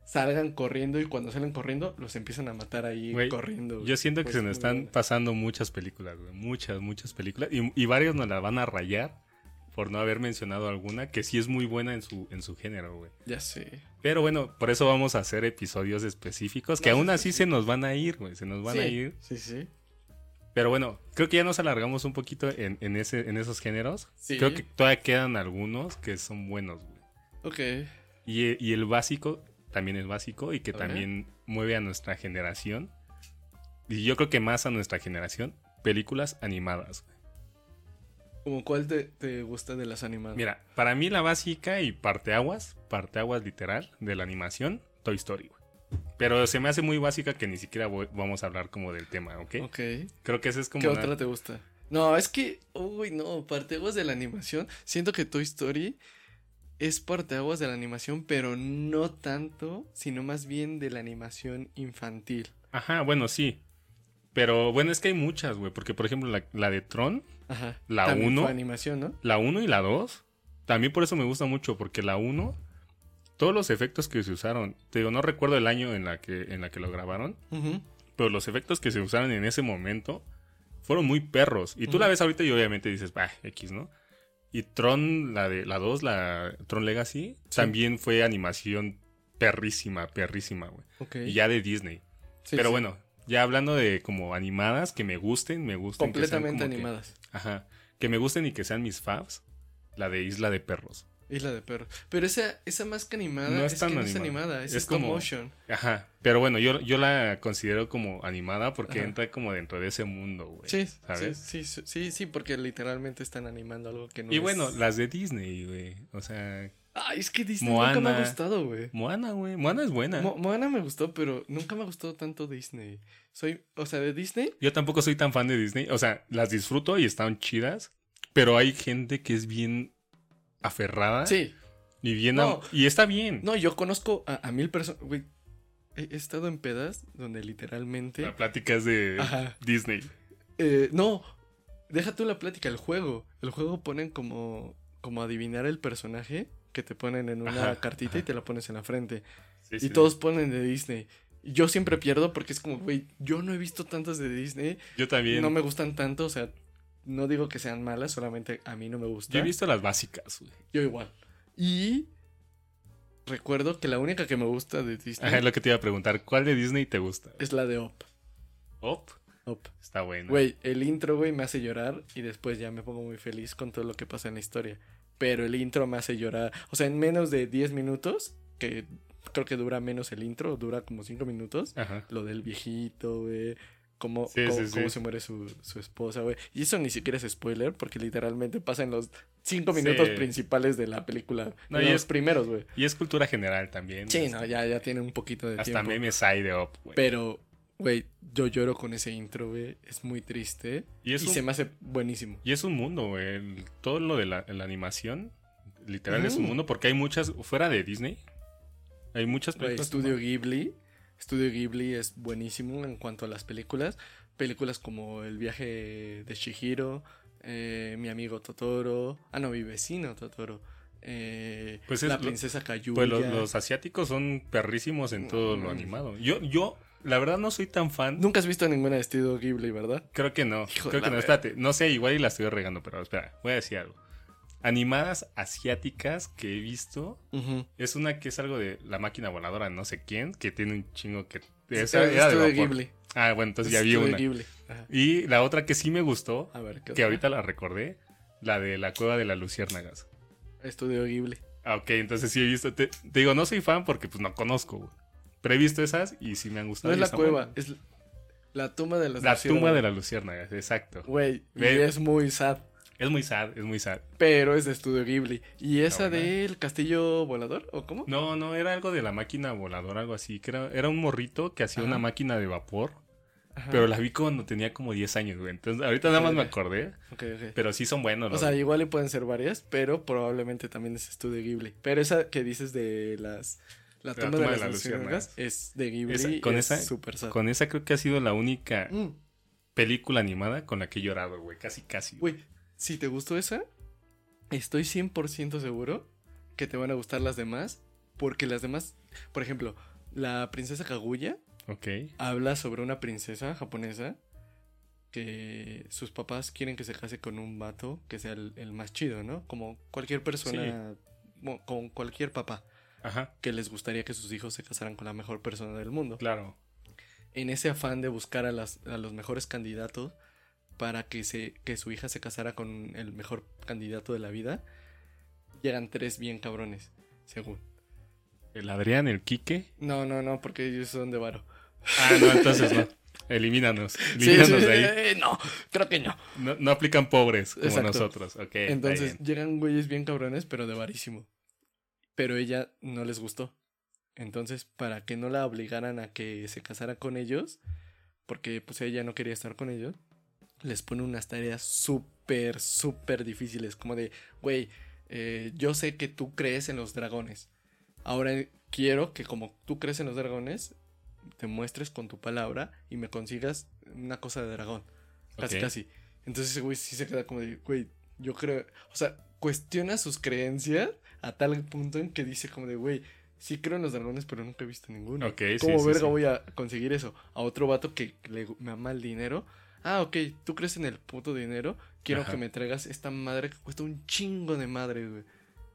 [SPEAKER 2] salgan corriendo y cuando salen corriendo los empiezan a matar ahí corriendo.
[SPEAKER 1] Yo siento que
[SPEAKER 2] Pues,
[SPEAKER 1] se nos están
[SPEAKER 2] buena.
[SPEAKER 1] pasando muchas películas. Muchas, muchas películas. Y, y varios nos la van a rayar por no haber mencionado alguna que sí es muy buena en su, en su género, güey.
[SPEAKER 2] Ya sé.
[SPEAKER 1] Pero bueno, por eso vamos a hacer episodios específicos que aún así se nos van a ir, güey. Se nos van a ir.
[SPEAKER 2] Sí, sí.
[SPEAKER 1] Pero bueno, creo que ya nos alargamos un poquito en, en ese, en esos géneros.
[SPEAKER 2] Sí.
[SPEAKER 1] Creo que todavía quedan algunos que son buenos, güey.
[SPEAKER 2] Ok.
[SPEAKER 1] Y, y el básico también es básico y que también mueve a nuestra generación. Y yo creo que más a nuestra generación, películas animadas.
[SPEAKER 2] ¿Como cuál te, te gusta de las animadas?
[SPEAKER 1] Mira, para mí la básica y parteaguas, parteaguas literal de la animación, Toy Story, güey. Pero se me hace muy básica que ni siquiera voy- vamos a hablar como del tema, ¿ok?
[SPEAKER 2] Ok.
[SPEAKER 1] Creo que ese es como
[SPEAKER 2] ¿Qué
[SPEAKER 1] una-
[SPEAKER 2] otra te gusta? No, es que, uy, no, parteaguas de la animación. Siento que Toy Story es parteaguas de la animación, pero no tanto, sino más bien de la animación infantil.
[SPEAKER 1] Ajá, bueno, sí. Pero bueno, es que hay muchas, güey. Porque, por ejemplo, la, la de Tron,
[SPEAKER 2] Ajá.
[SPEAKER 1] La
[SPEAKER 2] También
[SPEAKER 1] uno.
[SPEAKER 2] fue animación, ¿no?
[SPEAKER 1] la 1 y la 2, también por eso me gusta mucho. Porque la 1, todos los efectos que se usaron, te digo, no recuerdo el año en la que, en la que lo grabaron, pero los efectos que se usaron en ese momento fueron muy perros. Y tú la ves ahorita y obviamente dices, bah, X, ¿no? Y Tron, la de la 2, la Tron Legacy, también fue animación perrísima, perrísima, güey. Y ya de Disney.
[SPEAKER 2] Sí,
[SPEAKER 1] Pero
[SPEAKER 2] sí.
[SPEAKER 1] bueno, ya hablando de como animadas, que me gusten, me sean
[SPEAKER 2] Completamente
[SPEAKER 1] que-
[SPEAKER 2] animadas.
[SPEAKER 1] ajá. Que me gusten y que sean mis faves. La de Isla de Perros.
[SPEAKER 2] Isla de perros. Pero esa, esa más que animada
[SPEAKER 1] No
[SPEAKER 2] es,
[SPEAKER 1] es tan
[SPEAKER 2] que no es
[SPEAKER 1] animada.
[SPEAKER 2] animada, es,
[SPEAKER 1] Es
[SPEAKER 2] stop
[SPEAKER 1] como-
[SPEAKER 2] motion.
[SPEAKER 1] Ajá. Pero bueno, yo, yo la considero como animada porque
[SPEAKER 2] Ajá.
[SPEAKER 1] entra como dentro de ese mundo, güey.
[SPEAKER 2] Sí,
[SPEAKER 1] ¿Sabes?
[SPEAKER 2] sí, sí, sí, sí, porque literalmente están animando algo que no
[SPEAKER 1] Y
[SPEAKER 2] es-
[SPEAKER 1] bueno, las de Disney, güey. O sea,
[SPEAKER 2] Ay, es que Disney nunca me ha gustado, güey.
[SPEAKER 1] Moana, güey. Moana es buena.
[SPEAKER 2] Mo- Moana me gustó, pero nunca me gustó tanto Disney. Soy, o sea, de Disney,
[SPEAKER 1] Yo tampoco soy tan fan de Disney. O sea, las disfruto y están chidas. Pero hay gente que es bien aferrada.
[SPEAKER 2] sí.
[SPEAKER 1] Y bien.
[SPEAKER 2] No.
[SPEAKER 1] Y está bien.
[SPEAKER 2] No, yo conozco a, a mil personas, güey. He, he estado en pedas donde literalmente...
[SPEAKER 1] La plática es de
[SPEAKER 2] Ajá.
[SPEAKER 1] Disney.
[SPEAKER 2] Eh, no, deja tú la plática, el juego. El juego ponen como, como adivinar el personaje que te ponen en una
[SPEAKER 1] Ajá,
[SPEAKER 2] cartita y te la pones en la frente.
[SPEAKER 1] Sí,
[SPEAKER 2] y
[SPEAKER 1] sí.
[SPEAKER 2] todos ponen de Disney. Y Yo siempre pierdo porque es como, güey, yo no he visto tantas de Disney.
[SPEAKER 1] Yo también.
[SPEAKER 2] No me gustan tanto, o sea, no digo que sean malas, solamente a mí no me gusta.
[SPEAKER 1] Yo he visto las básicas, güey.
[SPEAKER 2] Yo igual. Y recuerdo que la única que me gusta de Disney
[SPEAKER 1] Ajá, es lo que te iba a preguntar. ¿Cuál de Disney te gusta?
[SPEAKER 2] es la de Op.
[SPEAKER 1] Op.
[SPEAKER 2] Op.
[SPEAKER 1] Está bueno.
[SPEAKER 2] Güey, el intro, güey, me hace llorar y después ya me pongo muy feliz con todo lo que pasa en la historia. Pero el intro me hace llorar. O sea, en menos de 10 minutos, que creo que dura menos el intro, dura como 5 minutos.
[SPEAKER 1] Ajá.
[SPEAKER 2] Lo del viejito, güey. Cómo,
[SPEAKER 1] Sí,
[SPEAKER 2] cómo,
[SPEAKER 1] sí, sí.
[SPEAKER 2] cómo se muere su, su esposa, güey. Y eso ni siquiera es spoiler, porque literalmente pasa en los 5
[SPEAKER 1] Sí.
[SPEAKER 2] minutos principales de la película.
[SPEAKER 1] No, y
[SPEAKER 2] los
[SPEAKER 1] es-
[SPEAKER 2] primeros, güey.
[SPEAKER 1] Y es cultura general también.
[SPEAKER 2] Sí,
[SPEAKER 1] este,
[SPEAKER 2] no, ya, ya tiene un poquito de
[SPEAKER 1] Hasta
[SPEAKER 2] tiempo.
[SPEAKER 1] memes hay de Op, güey.
[SPEAKER 2] Pero, güey, yo lloro con ese intro, güey. Es muy triste.
[SPEAKER 1] Y
[SPEAKER 2] Y,
[SPEAKER 1] es un-
[SPEAKER 2] se me hace buenísimo.
[SPEAKER 1] Y es un mundo, güey. Todo lo de la, la animación, literal, es un mundo porque hay muchas, fuera de Disney, hay muchas películas.
[SPEAKER 2] Estudio Ghibli. Estudio Ghibli es buenísimo en cuanto a las películas. Películas como El viaje de Shihiro, eh, Mi amigo Totoro. Ah, no, Mi vecino Totoro. eh,
[SPEAKER 1] Pues es
[SPEAKER 2] la princesa Kaguya.
[SPEAKER 1] Pues los, los asiáticos son perrísimos en todo lo
[SPEAKER 2] Mm.
[SPEAKER 1] animado. Yo, yo, la verdad, no soy tan fan.
[SPEAKER 2] Nunca has visto ninguna de Estudio Ghibli, ¿verdad?
[SPEAKER 1] Creo que no.
[SPEAKER 2] Hijo
[SPEAKER 1] Creo que
[SPEAKER 2] la
[SPEAKER 1] no. Espérate. No sé, igual y la estoy regando, pero espera, voy a decir algo. Animadas asiáticas que he visto. Es una que es algo de la máquina voladora, no sé quién, que tiene un chingo que.
[SPEAKER 2] Es
[SPEAKER 1] Esa era de vapor.
[SPEAKER 2] Ghibli.
[SPEAKER 1] Ah, bueno, entonces
[SPEAKER 2] Es
[SPEAKER 1] ya vi una. Y la otra que sí me gustó,
[SPEAKER 2] A ver, ¿qué
[SPEAKER 1] que ahorita la recordé, la de la cueva de las luciérnagas.
[SPEAKER 2] Estudio Ghibli.
[SPEAKER 1] Ah, ok, entonces sí he visto. Te, te digo, no soy fan porque pues no conozco, güey. Pero he visto esas y sí me han
[SPEAKER 2] No
[SPEAKER 1] gustado.
[SPEAKER 2] es
[SPEAKER 1] y
[SPEAKER 2] la cueva, es la tumba de las
[SPEAKER 1] La
[SPEAKER 2] luciérnagas.
[SPEAKER 1] tumba de las luciérnagas, exacto.
[SPEAKER 2] Güey, y es muy sad.
[SPEAKER 1] Es muy sad, es muy sad.
[SPEAKER 2] Pero es de Estudio Ghibli. ¿Y esa del castillo volador? ¿O cómo?
[SPEAKER 1] No, no, era algo de la máquina voladora, algo así. Que era, era un morrito que hacía
[SPEAKER 2] Ajá.
[SPEAKER 1] una máquina de vapor.
[SPEAKER 2] Ajá.
[SPEAKER 1] Pero la vi cuando tenía como 10 años, güey. Entonces, ahorita nada más me acordé.
[SPEAKER 2] Ok, ok.
[SPEAKER 1] Pero sí son buenos.
[SPEAKER 2] O
[SPEAKER 1] los-
[SPEAKER 2] sea, igual y pueden ser varias, pero probablemente también es Estudio Ghibli. Pero esa que dices de las... La tumba, de, las luciérnagas es de Ghibli
[SPEAKER 1] Esa- con
[SPEAKER 2] es
[SPEAKER 1] esa-
[SPEAKER 2] súper sad.
[SPEAKER 1] Con esa creo que ha sido la única
[SPEAKER 2] Mm,
[SPEAKER 1] película animada con la que he llorado, güey. Casi, casi.
[SPEAKER 2] Güey, si te gustó esa, estoy 100% seguro que te van a gustar las demás. Porque las demás, por ejemplo, la princesa Kaguya habla sobre una princesa japonesa que sus papás quieren que se case con un vato que sea el, el más chido, ¿no? Como cualquier persona, con cualquier papá
[SPEAKER 1] Ajá,
[SPEAKER 2] que les gustaría que sus hijos se casaran con la mejor persona del mundo.
[SPEAKER 1] claro.
[SPEAKER 2] En ese afán de buscar a, las, a los mejores candidatos para que, se, que su hija se casara con el mejor candidato de la vida, llegan tres bien cabrones, según.
[SPEAKER 1] El Adrián, el Quique.
[SPEAKER 2] No, no, no, porque ellos son de varo.
[SPEAKER 1] Ah, no, entonces no. Elimínanos. Elimínanos
[SPEAKER 2] sí,
[SPEAKER 1] de ahí.
[SPEAKER 2] eh, no, creo que no.
[SPEAKER 1] No, no aplican pobres como
[SPEAKER 2] Exacto.
[SPEAKER 1] nosotros.
[SPEAKER 2] Entonces llegan güeyes bien cabrones, pero de varísimo. Pero ella no les gustó. Entonces, para que no la obligaran a que se casara con ellos, porque pues ella no quería estar con ellos, les pone unas tareas súper, súper difíciles. Como de, güey, eh, yo sé que tú crees en los dragones. Ahora quiero que como tú crees en los dragones, te muestres con tu palabra y me consigas una cosa de dragón. Casi, casi. Entonces ese güey sí se queda como de, güey, yo creo, o sea, cuestiona sus creencias a tal punto en que dice como de, güey, sí creo en los dragones, pero nunca he visto ninguno.
[SPEAKER 1] Ok, sí,
[SPEAKER 2] ¿Cómo
[SPEAKER 1] sí,
[SPEAKER 2] verga
[SPEAKER 1] sí.
[SPEAKER 2] voy a conseguir eso? A otro vato que le me ama el dinero. Ah, ok, tú crees en el puto dinero. Quiero
[SPEAKER 1] Ajá.
[SPEAKER 2] que me traigas esta madre que cuesta un chingo de madre, güey.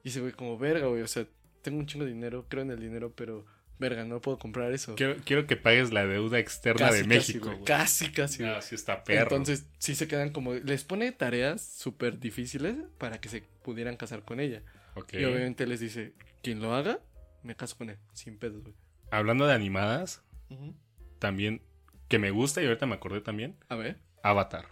[SPEAKER 2] Y ese güey como, verga, güey, o sea, tengo un chingo de dinero, creo en el dinero, pero, verga, no puedo comprar eso.
[SPEAKER 1] Quiero, quiero que pagues la deuda externa de México.
[SPEAKER 2] Casi, casi,
[SPEAKER 1] sí está perro.
[SPEAKER 2] Entonces, sí se quedan como. Les pone tareas súper difíciles para que se pudieran casar con ella. Y obviamente les dice: quien lo haga, me caso con él. Sin pedos, güey.
[SPEAKER 1] Hablando de animadas, también que me gusta y ahorita me acordé también,
[SPEAKER 2] A ver.
[SPEAKER 1] Avatar.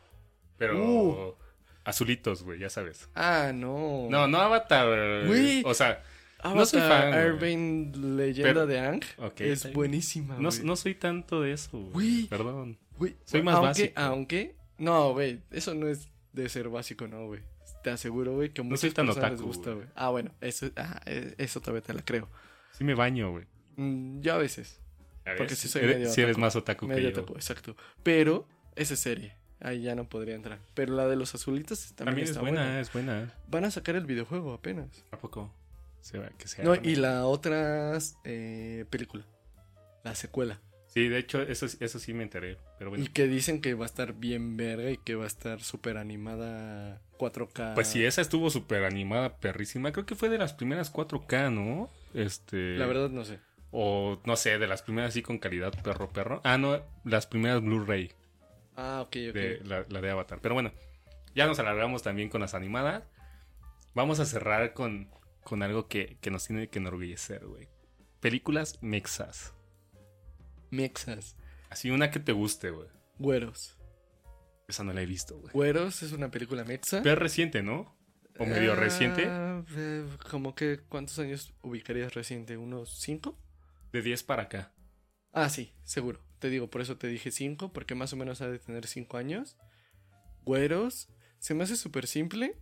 [SPEAKER 1] Pero
[SPEAKER 2] Uh.
[SPEAKER 1] azulitos, güey, ya sabes.
[SPEAKER 2] Ah, no.
[SPEAKER 1] No, no Avatar.
[SPEAKER 2] Güey.
[SPEAKER 1] O sea,
[SPEAKER 2] Avatar,
[SPEAKER 1] no soy fan,
[SPEAKER 2] leyenda
[SPEAKER 1] Pero-
[SPEAKER 2] de Ang. es buenísima,
[SPEAKER 1] no, no soy tanto de eso. güey. Perdón. Soy más
[SPEAKER 2] aunque,
[SPEAKER 1] básico.
[SPEAKER 2] Aunque. No, güey. Eso no es de ser básico, no, güey. Te aseguro, güey, que a
[SPEAKER 1] No
[SPEAKER 2] muchas
[SPEAKER 1] soy tan
[SPEAKER 2] personas les
[SPEAKER 1] otaku,
[SPEAKER 2] gusta,
[SPEAKER 1] güey.
[SPEAKER 2] Ah, bueno. Eso, ah, eso todavía te la creo.
[SPEAKER 1] Sí me baño, güey.
[SPEAKER 2] Mm, yo a veces.
[SPEAKER 1] A ver,
[SPEAKER 2] Porque sí soy
[SPEAKER 1] eres-
[SPEAKER 2] medio
[SPEAKER 1] eres
[SPEAKER 2] otaku.
[SPEAKER 1] más otaku que yo.
[SPEAKER 2] otaku, exacto. Pero esa es serie. Ahí ya no podría entrar. Pero la de los azulitos también,
[SPEAKER 1] También es
[SPEAKER 2] está
[SPEAKER 1] buena,
[SPEAKER 2] buena.
[SPEAKER 1] es buena.
[SPEAKER 2] Van a sacar el videojuego apenas.
[SPEAKER 1] ¿A poco? Se va, que sea.
[SPEAKER 2] No, y la otra eh, película. La secuela.
[SPEAKER 1] Sí, de hecho, eso, eso sí me enteré. Pero bueno.
[SPEAKER 2] Y que dicen que va a estar bien verga y que va a estar súper animada 4K.
[SPEAKER 1] Pues sí, esa estuvo súper animada, perrísima. Creo que fue de las primeras 4K, ¿no? Este.
[SPEAKER 2] La verdad no sé.
[SPEAKER 1] O no sé, de las primeras así con calidad perro perro. Ah, no, las primeras Blu-ray
[SPEAKER 2] Ah, ok, ok.
[SPEAKER 1] de la, la de Avatar. Pero bueno, ya nos alargamos también con las animadas. Vamos a cerrar con, con algo que, que nos tiene que enorgullecer, güey. Películas mexas.
[SPEAKER 2] Mexas.
[SPEAKER 1] Así una que te guste, güey.
[SPEAKER 2] Güeros.
[SPEAKER 1] Esa no la he visto, güey.
[SPEAKER 2] Güeros es una película mexa.
[SPEAKER 1] Pero es reciente, ¿no? O medio
[SPEAKER 2] Ah,
[SPEAKER 1] reciente.
[SPEAKER 2] eh, como que, ¿cuántos años ubicarías reciente? ¿Unos cinco?
[SPEAKER 1] De 10 para acá.
[SPEAKER 2] Ah, sí, seguro. Te digo, por eso te dije 5, porque más o menos ha de tener 5 años. Güeros. Se me hace súper simple,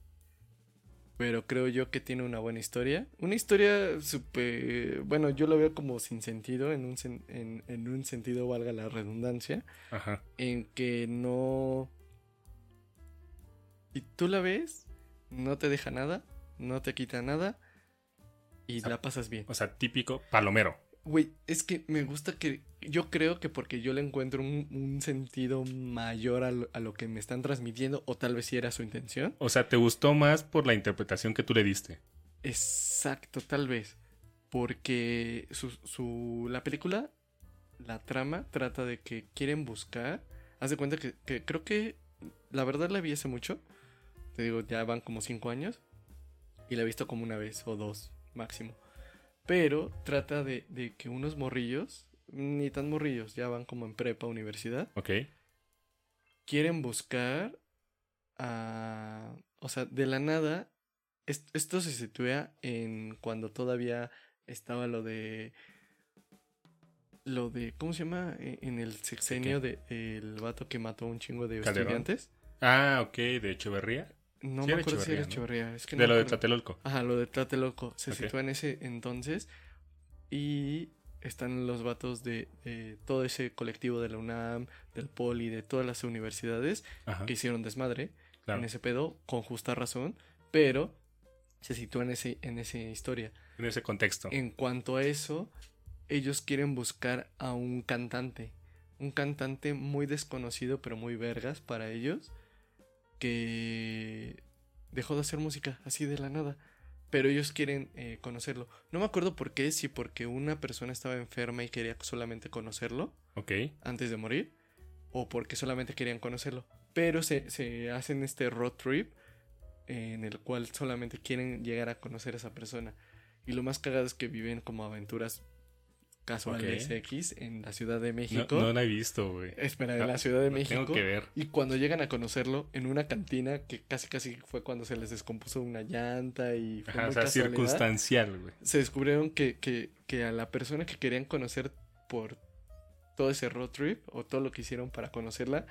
[SPEAKER 2] pero creo yo que tiene una buena historia. Una historia súper... Bueno, yo lo veo como sin sentido, en un, sen- en, en un sentido, valga la redundancia,
[SPEAKER 1] Ajá.
[SPEAKER 2] en que no... Y tú la ves, no te deja nada, no te quita nada, y
[SPEAKER 1] sea,
[SPEAKER 2] la pasas bien.
[SPEAKER 1] O sea, típico palomero.
[SPEAKER 2] Güey, es que me gusta que. Yo creo que porque yo le encuentro un, un sentido mayor a lo, a lo que me están transmitiendo, o tal vez si era su intención.
[SPEAKER 1] O sea, ¿te gustó más por la interpretación que tú le diste?
[SPEAKER 2] Exacto, tal vez. Porque su, su- la película, la trama, trata de que quieren buscar. Haz de cuenta que, que creo que. La verdad la vi hace mucho. Te digo, ya van como cinco años. Y la he visto como una vez o dos, máximo. Pero trata de, de que unos morrillos, ni tan morrillos, ya van como en prepa, universidad,
[SPEAKER 1] ¿Ok?
[SPEAKER 2] quieren buscar a... O sea, de la nada, es- esto se sitúa en cuando todavía estaba lo de... Lo de, ¿cómo se llama? E- En el sexenio de, el vato que mató a un chingo de
[SPEAKER 1] ¿Calderón?
[SPEAKER 2] estudiantes.
[SPEAKER 1] Ah, ok, de Echeverría.
[SPEAKER 2] No
[SPEAKER 1] Sí
[SPEAKER 2] me acuerdo si era
[SPEAKER 1] Echeverría.
[SPEAKER 2] Es que
[SPEAKER 1] de
[SPEAKER 2] no
[SPEAKER 1] lo de. Tlatelolco.
[SPEAKER 2] Ajá, lo de Tlatelolco. Se sitúa en ese entonces. Y están los vatos de, de todo ese colectivo de la UNAM, del Poli, de todas las universidades
[SPEAKER 1] Ajá,
[SPEAKER 2] que hicieron desmadre
[SPEAKER 1] claro.
[SPEAKER 2] en ese pedo, con justa razón. Pero se sitúa en, ese, en esa historia.
[SPEAKER 1] En ese contexto.
[SPEAKER 2] En cuanto a eso, ellos quieren buscar a un cantante. Un cantante muy desconocido, pero muy vergas para ellos. Que dejó de hacer música así de la nada. Pero ellos quieren eh, conocerlo. No me acuerdo por qué, si porque una persona estaba enferma y quería solamente conocerlo
[SPEAKER 1] Ok.
[SPEAKER 2] antes de morir. O porque solamente querían conocerlo. Pero se, se hacen este road trip en el cual solamente quieren llegar a conocer a esa persona. Y lo más cagado es que viven como aventuras casuales
[SPEAKER 1] Ok.
[SPEAKER 2] X en la Ciudad de
[SPEAKER 1] No,
[SPEAKER 2] México.
[SPEAKER 1] no la he visto, güey.
[SPEAKER 2] Espera, en
[SPEAKER 1] Ah,
[SPEAKER 2] la Ciudad de México.
[SPEAKER 1] Tengo que ver.
[SPEAKER 2] Y cuando llegan a conocerlo en una cantina que casi casi fue cuando se les descompuso una llanta y fue
[SPEAKER 1] Ajá,
[SPEAKER 2] muy
[SPEAKER 1] o sea, circunstancial, güey.
[SPEAKER 2] se descubrieron que, que, que a la persona que querían conocer por todo ese road trip o todo lo que hicieron para conocerla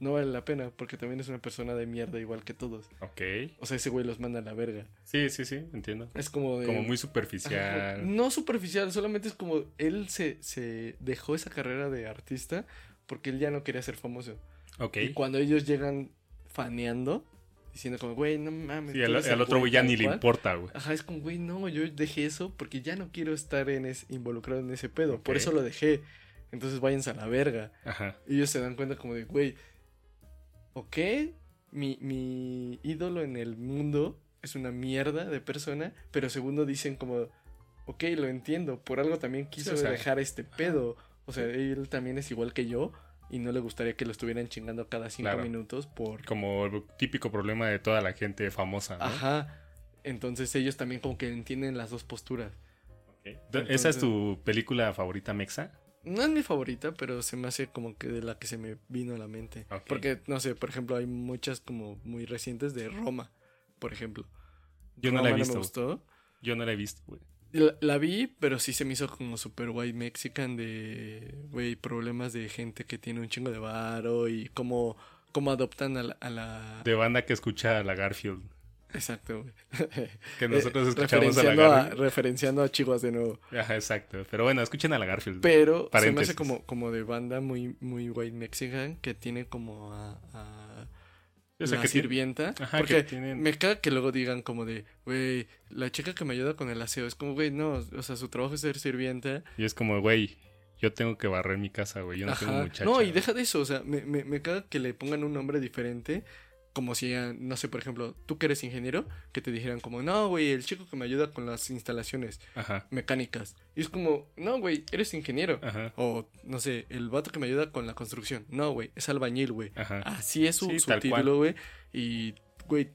[SPEAKER 2] no vale la pena porque también es una persona de mierda igual que todos.
[SPEAKER 1] Ok.
[SPEAKER 2] O sea, ese güey los manda a la verga.
[SPEAKER 1] Sí, sí, sí, entiendo.
[SPEAKER 2] Es como de...
[SPEAKER 1] Como muy
[SPEAKER 2] Ajá,
[SPEAKER 1] superficial.
[SPEAKER 2] No superficial, solamente es como él se, se dejó esa carrera de artista porque él ya no quería ser famoso.
[SPEAKER 1] Ok.
[SPEAKER 2] Y cuando ellos llegan faneando, diciendo como, güey, no mames.
[SPEAKER 1] Sí, al, otro güey ya ni le
[SPEAKER 2] cual".
[SPEAKER 1] importa, güey.
[SPEAKER 2] Ajá, es como, güey, no, yo dejé eso porque ya no quiero estar en es, involucrado en ese pedo. Por eso lo dejé. Entonces váyanse a la verga.
[SPEAKER 1] Ajá.
[SPEAKER 2] Y ellos se dan cuenta como de, güey, ok, mi, mi ídolo en el mundo es una mierda de persona, pero segundo dicen como, ok, lo entiendo, por algo también quiso
[SPEAKER 1] o sea,
[SPEAKER 2] dejar este pedo. O sea, él también es igual que yo y no le gustaría que lo estuvieran chingando cada cinco
[SPEAKER 1] Claro.
[SPEAKER 2] minutos por...
[SPEAKER 1] Como el típico problema de toda la gente famosa, ¿no?
[SPEAKER 2] Ajá. Entonces ellos también como que entienden las dos posturas.
[SPEAKER 1] Ok. ¿Esa es tu película favorita mexa?
[SPEAKER 2] No es mi favorita, pero se me hace como que de la que se me vino a la mente. Porque, no sé, por ejemplo, hay muchas como muy recientes de Roma, por ejemplo.
[SPEAKER 1] Yo no la he visto.
[SPEAKER 2] me gustó.
[SPEAKER 1] Yo no la he visto, güey.
[SPEAKER 2] La, la vi, pero sí se me hizo como super white mexican de, güey, problemas de gente que tiene un chingo de varo y cómo, cómo adoptan a la... a la-
[SPEAKER 1] De banda que escucha a la Garfield.
[SPEAKER 2] Exacto, güey.
[SPEAKER 1] Que nosotros
[SPEAKER 2] Eh,
[SPEAKER 1] escuchamos a la
[SPEAKER 2] referenciando, a,
[SPEAKER 1] Garfield.
[SPEAKER 2] referenciando a Chihuahua de nuevo.
[SPEAKER 1] Ajá, exacto. Pero bueno, escuchen a la Garfield.
[SPEAKER 2] Pero se me
[SPEAKER 1] Paréntesis.
[SPEAKER 2] hace como, como de banda muy, muy white mexican que tiene como a... a
[SPEAKER 1] O sea,
[SPEAKER 2] la
[SPEAKER 1] que tiene-
[SPEAKER 2] sirvienta.
[SPEAKER 1] Ajá,
[SPEAKER 2] porque
[SPEAKER 1] que tienen-
[SPEAKER 2] me caga que luego digan como de, güey, la chica que me ayuda con el aseo. Es como, güey, no, o sea, su trabajo es ser sirvienta.
[SPEAKER 1] Y es como, güey, yo tengo que barrer mi casa, güey. Yo no tengo muchacha.
[SPEAKER 2] No, y
[SPEAKER 1] güey.
[SPEAKER 2] deja de eso, o sea, me, me, me caga que le pongan un nombre diferente. Como si, ah, no sé, por ejemplo, tú que eres ingeniero, que te dijeran como, no, güey, el chico que me ayuda con las instalaciones
[SPEAKER 1] Ajá,
[SPEAKER 2] mecánicas. Y es como, no, güey, eres ingeniero.
[SPEAKER 1] ajá,
[SPEAKER 2] O, no sé, el vato que me ayuda con la construcción. No, güey, es albañil, güey.
[SPEAKER 1] ajá.
[SPEAKER 2] Así es su,
[SPEAKER 1] Sí,
[SPEAKER 2] título, güey. Y, güey,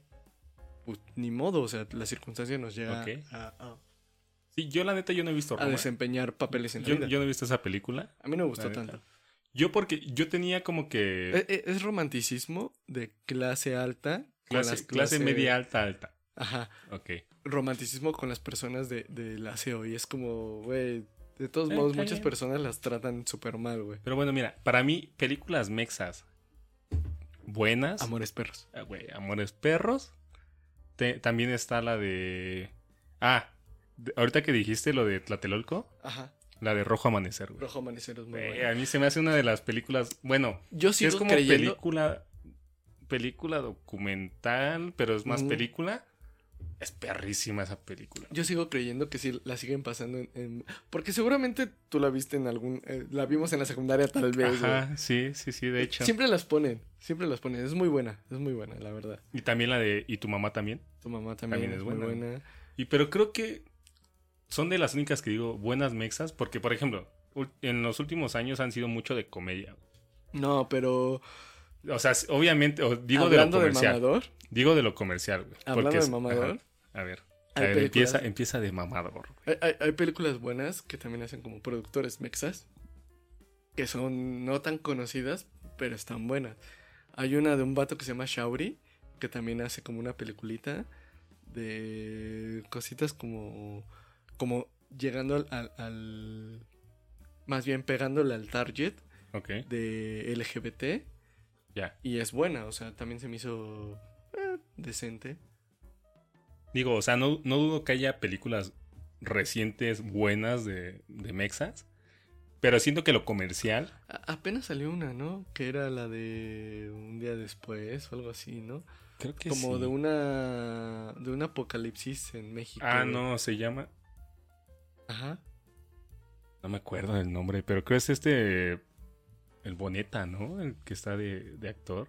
[SPEAKER 2] pues ni modo, o sea, la circunstancia nos llega
[SPEAKER 1] Ok.
[SPEAKER 2] a, a-
[SPEAKER 1] Sí, yo la neta yo no he visto
[SPEAKER 2] a
[SPEAKER 1] Roma.
[SPEAKER 2] desempeñar papeles en
[SPEAKER 1] Yo,
[SPEAKER 2] vida.
[SPEAKER 1] yo no he visto esa película.
[SPEAKER 2] A mí no me gustó tanto.
[SPEAKER 1] Yo porque yo tenía como que
[SPEAKER 2] E- e- Es, romanticismo de clase alta.
[SPEAKER 1] clase,
[SPEAKER 2] las
[SPEAKER 1] clase
[SPEAKER 2] clase-
[SPEAKER 1] media alta alta.
[SPEAKER 2] Ajá.
[SPEAKER 1] Ok.
[SPEAKER 2] Romanticismo con las personas de, del aseo. Y es como, güey. De todos
[SPEAKER 1] Eh,
[SPEAKER 2] modos, muchas
[SPEAKER 1] bien.
[SPEAKER 2] personas las tratan súper mal, güey.
[SPEAKER 1] Pero bueno, mira, para mí, películas mexas buenas.
[SPEAKER 2] Amores perros.
[SPEAKER 1] ah, güey, Amores Perros. Te- también está la de. Ah, de- ahorita que dijiste lo de Tlatelolco,
[SPEAKER 2] Ajá.
[SPEAKER 1] La de Rojo Amanecer, güey.
[SPEAKER 2] Rojo Amanecer es muy
[SPEAKER 1] Güey,
[SPEAKER 2] bueno.
[SPEAKER 1] a mí se me hace una de las películas. Bueno,
[SPEAKER 2] Yo
[SPEAKER 1] sí es como
[SPEAKER 2] creyendo.
[SPEAKER 1] película. Película documental, pero es más película. Es perrísima esa película.
[SPEAKER 2] Yo sigo creyendo que sí la siguen pasando en. en- Porque seguramente tú la viste en algún. eh, la vimos en la secundaria, tal vez. güey.
[SPEAKER 1] Ajá, sí, sí, sí, de hecho.
[SPEAKER 2] Siempre las ponen. Siempre las ponen. Es muy buena. Es muy buena, la verdad.
[SPEAKER 1] Y también la de. ¿Y tu mamá también?
[SPEAKER 2] Tu mamá también,
[SPEAKER 1] También
[SPEAKER 2] es,
[SPEAKER 1] es
[SPEAKER 2] muy
[SPEAKER 1] buena.
[SPEAKER 2] buena.
[SPEAKER 1] Y pero creo que son de las únicas que digo buenas mexas, porque por ejemplo, en los últimos años han sido mucho de comedia.
[SPEAKER 2] No, pero.
[SPEAKER 1] O sea, obviamente, digo de lo
[SPEAKER 2] hablando de,
[SPEAKER 1] comercial.
[SPEAKER 2] mamador.
[SPEAKER 1] digo de lo comercial, güey.
[SPEAKER 2] Hablando de mamador.
[SPEAKER 1] ajá. A ver. A empieza, empieza de mamador.
[SPEAKER 2] Hay, hay- hay películas buenas que también hacen como productores mexas. Que son no tan conocidas, pero están buenas. Hay una de un vato que se llama Shauri. Que también hace como una peliculita. De cositas como. Como llegando al. al- al- más bien pegándole al target
[SPEAKER 1] Ok,
[SPEAKER 2] de LGBT.
[SPEAKER 1] ya.
[SPEAKER 2] Y es buena, o sea, también se me hizo eh, decente.
[SPEAKER 1] Digo, o sea, no, no dudo que haya películas recientes buenas de, de mexas, pero siento que lo comercial,
[SPEAKER 2] A- apenas salió una, ¿no? Que era la de un día después o algo así, ¿no?
[SPEAKER 1] creo que
[SPEAKER 2] Como
[SPEAKER 1] sí.
[SPEAKER 2] de una de un apocalipsis en México.
[SPEAKER 1] Ah, no, se llama,
[SPEAKER 2] Ajá.
[SPEAKER 1] no me acuerdo del nombre, pero creo que es este, el Boneta, ¿no? El que está de, de actor.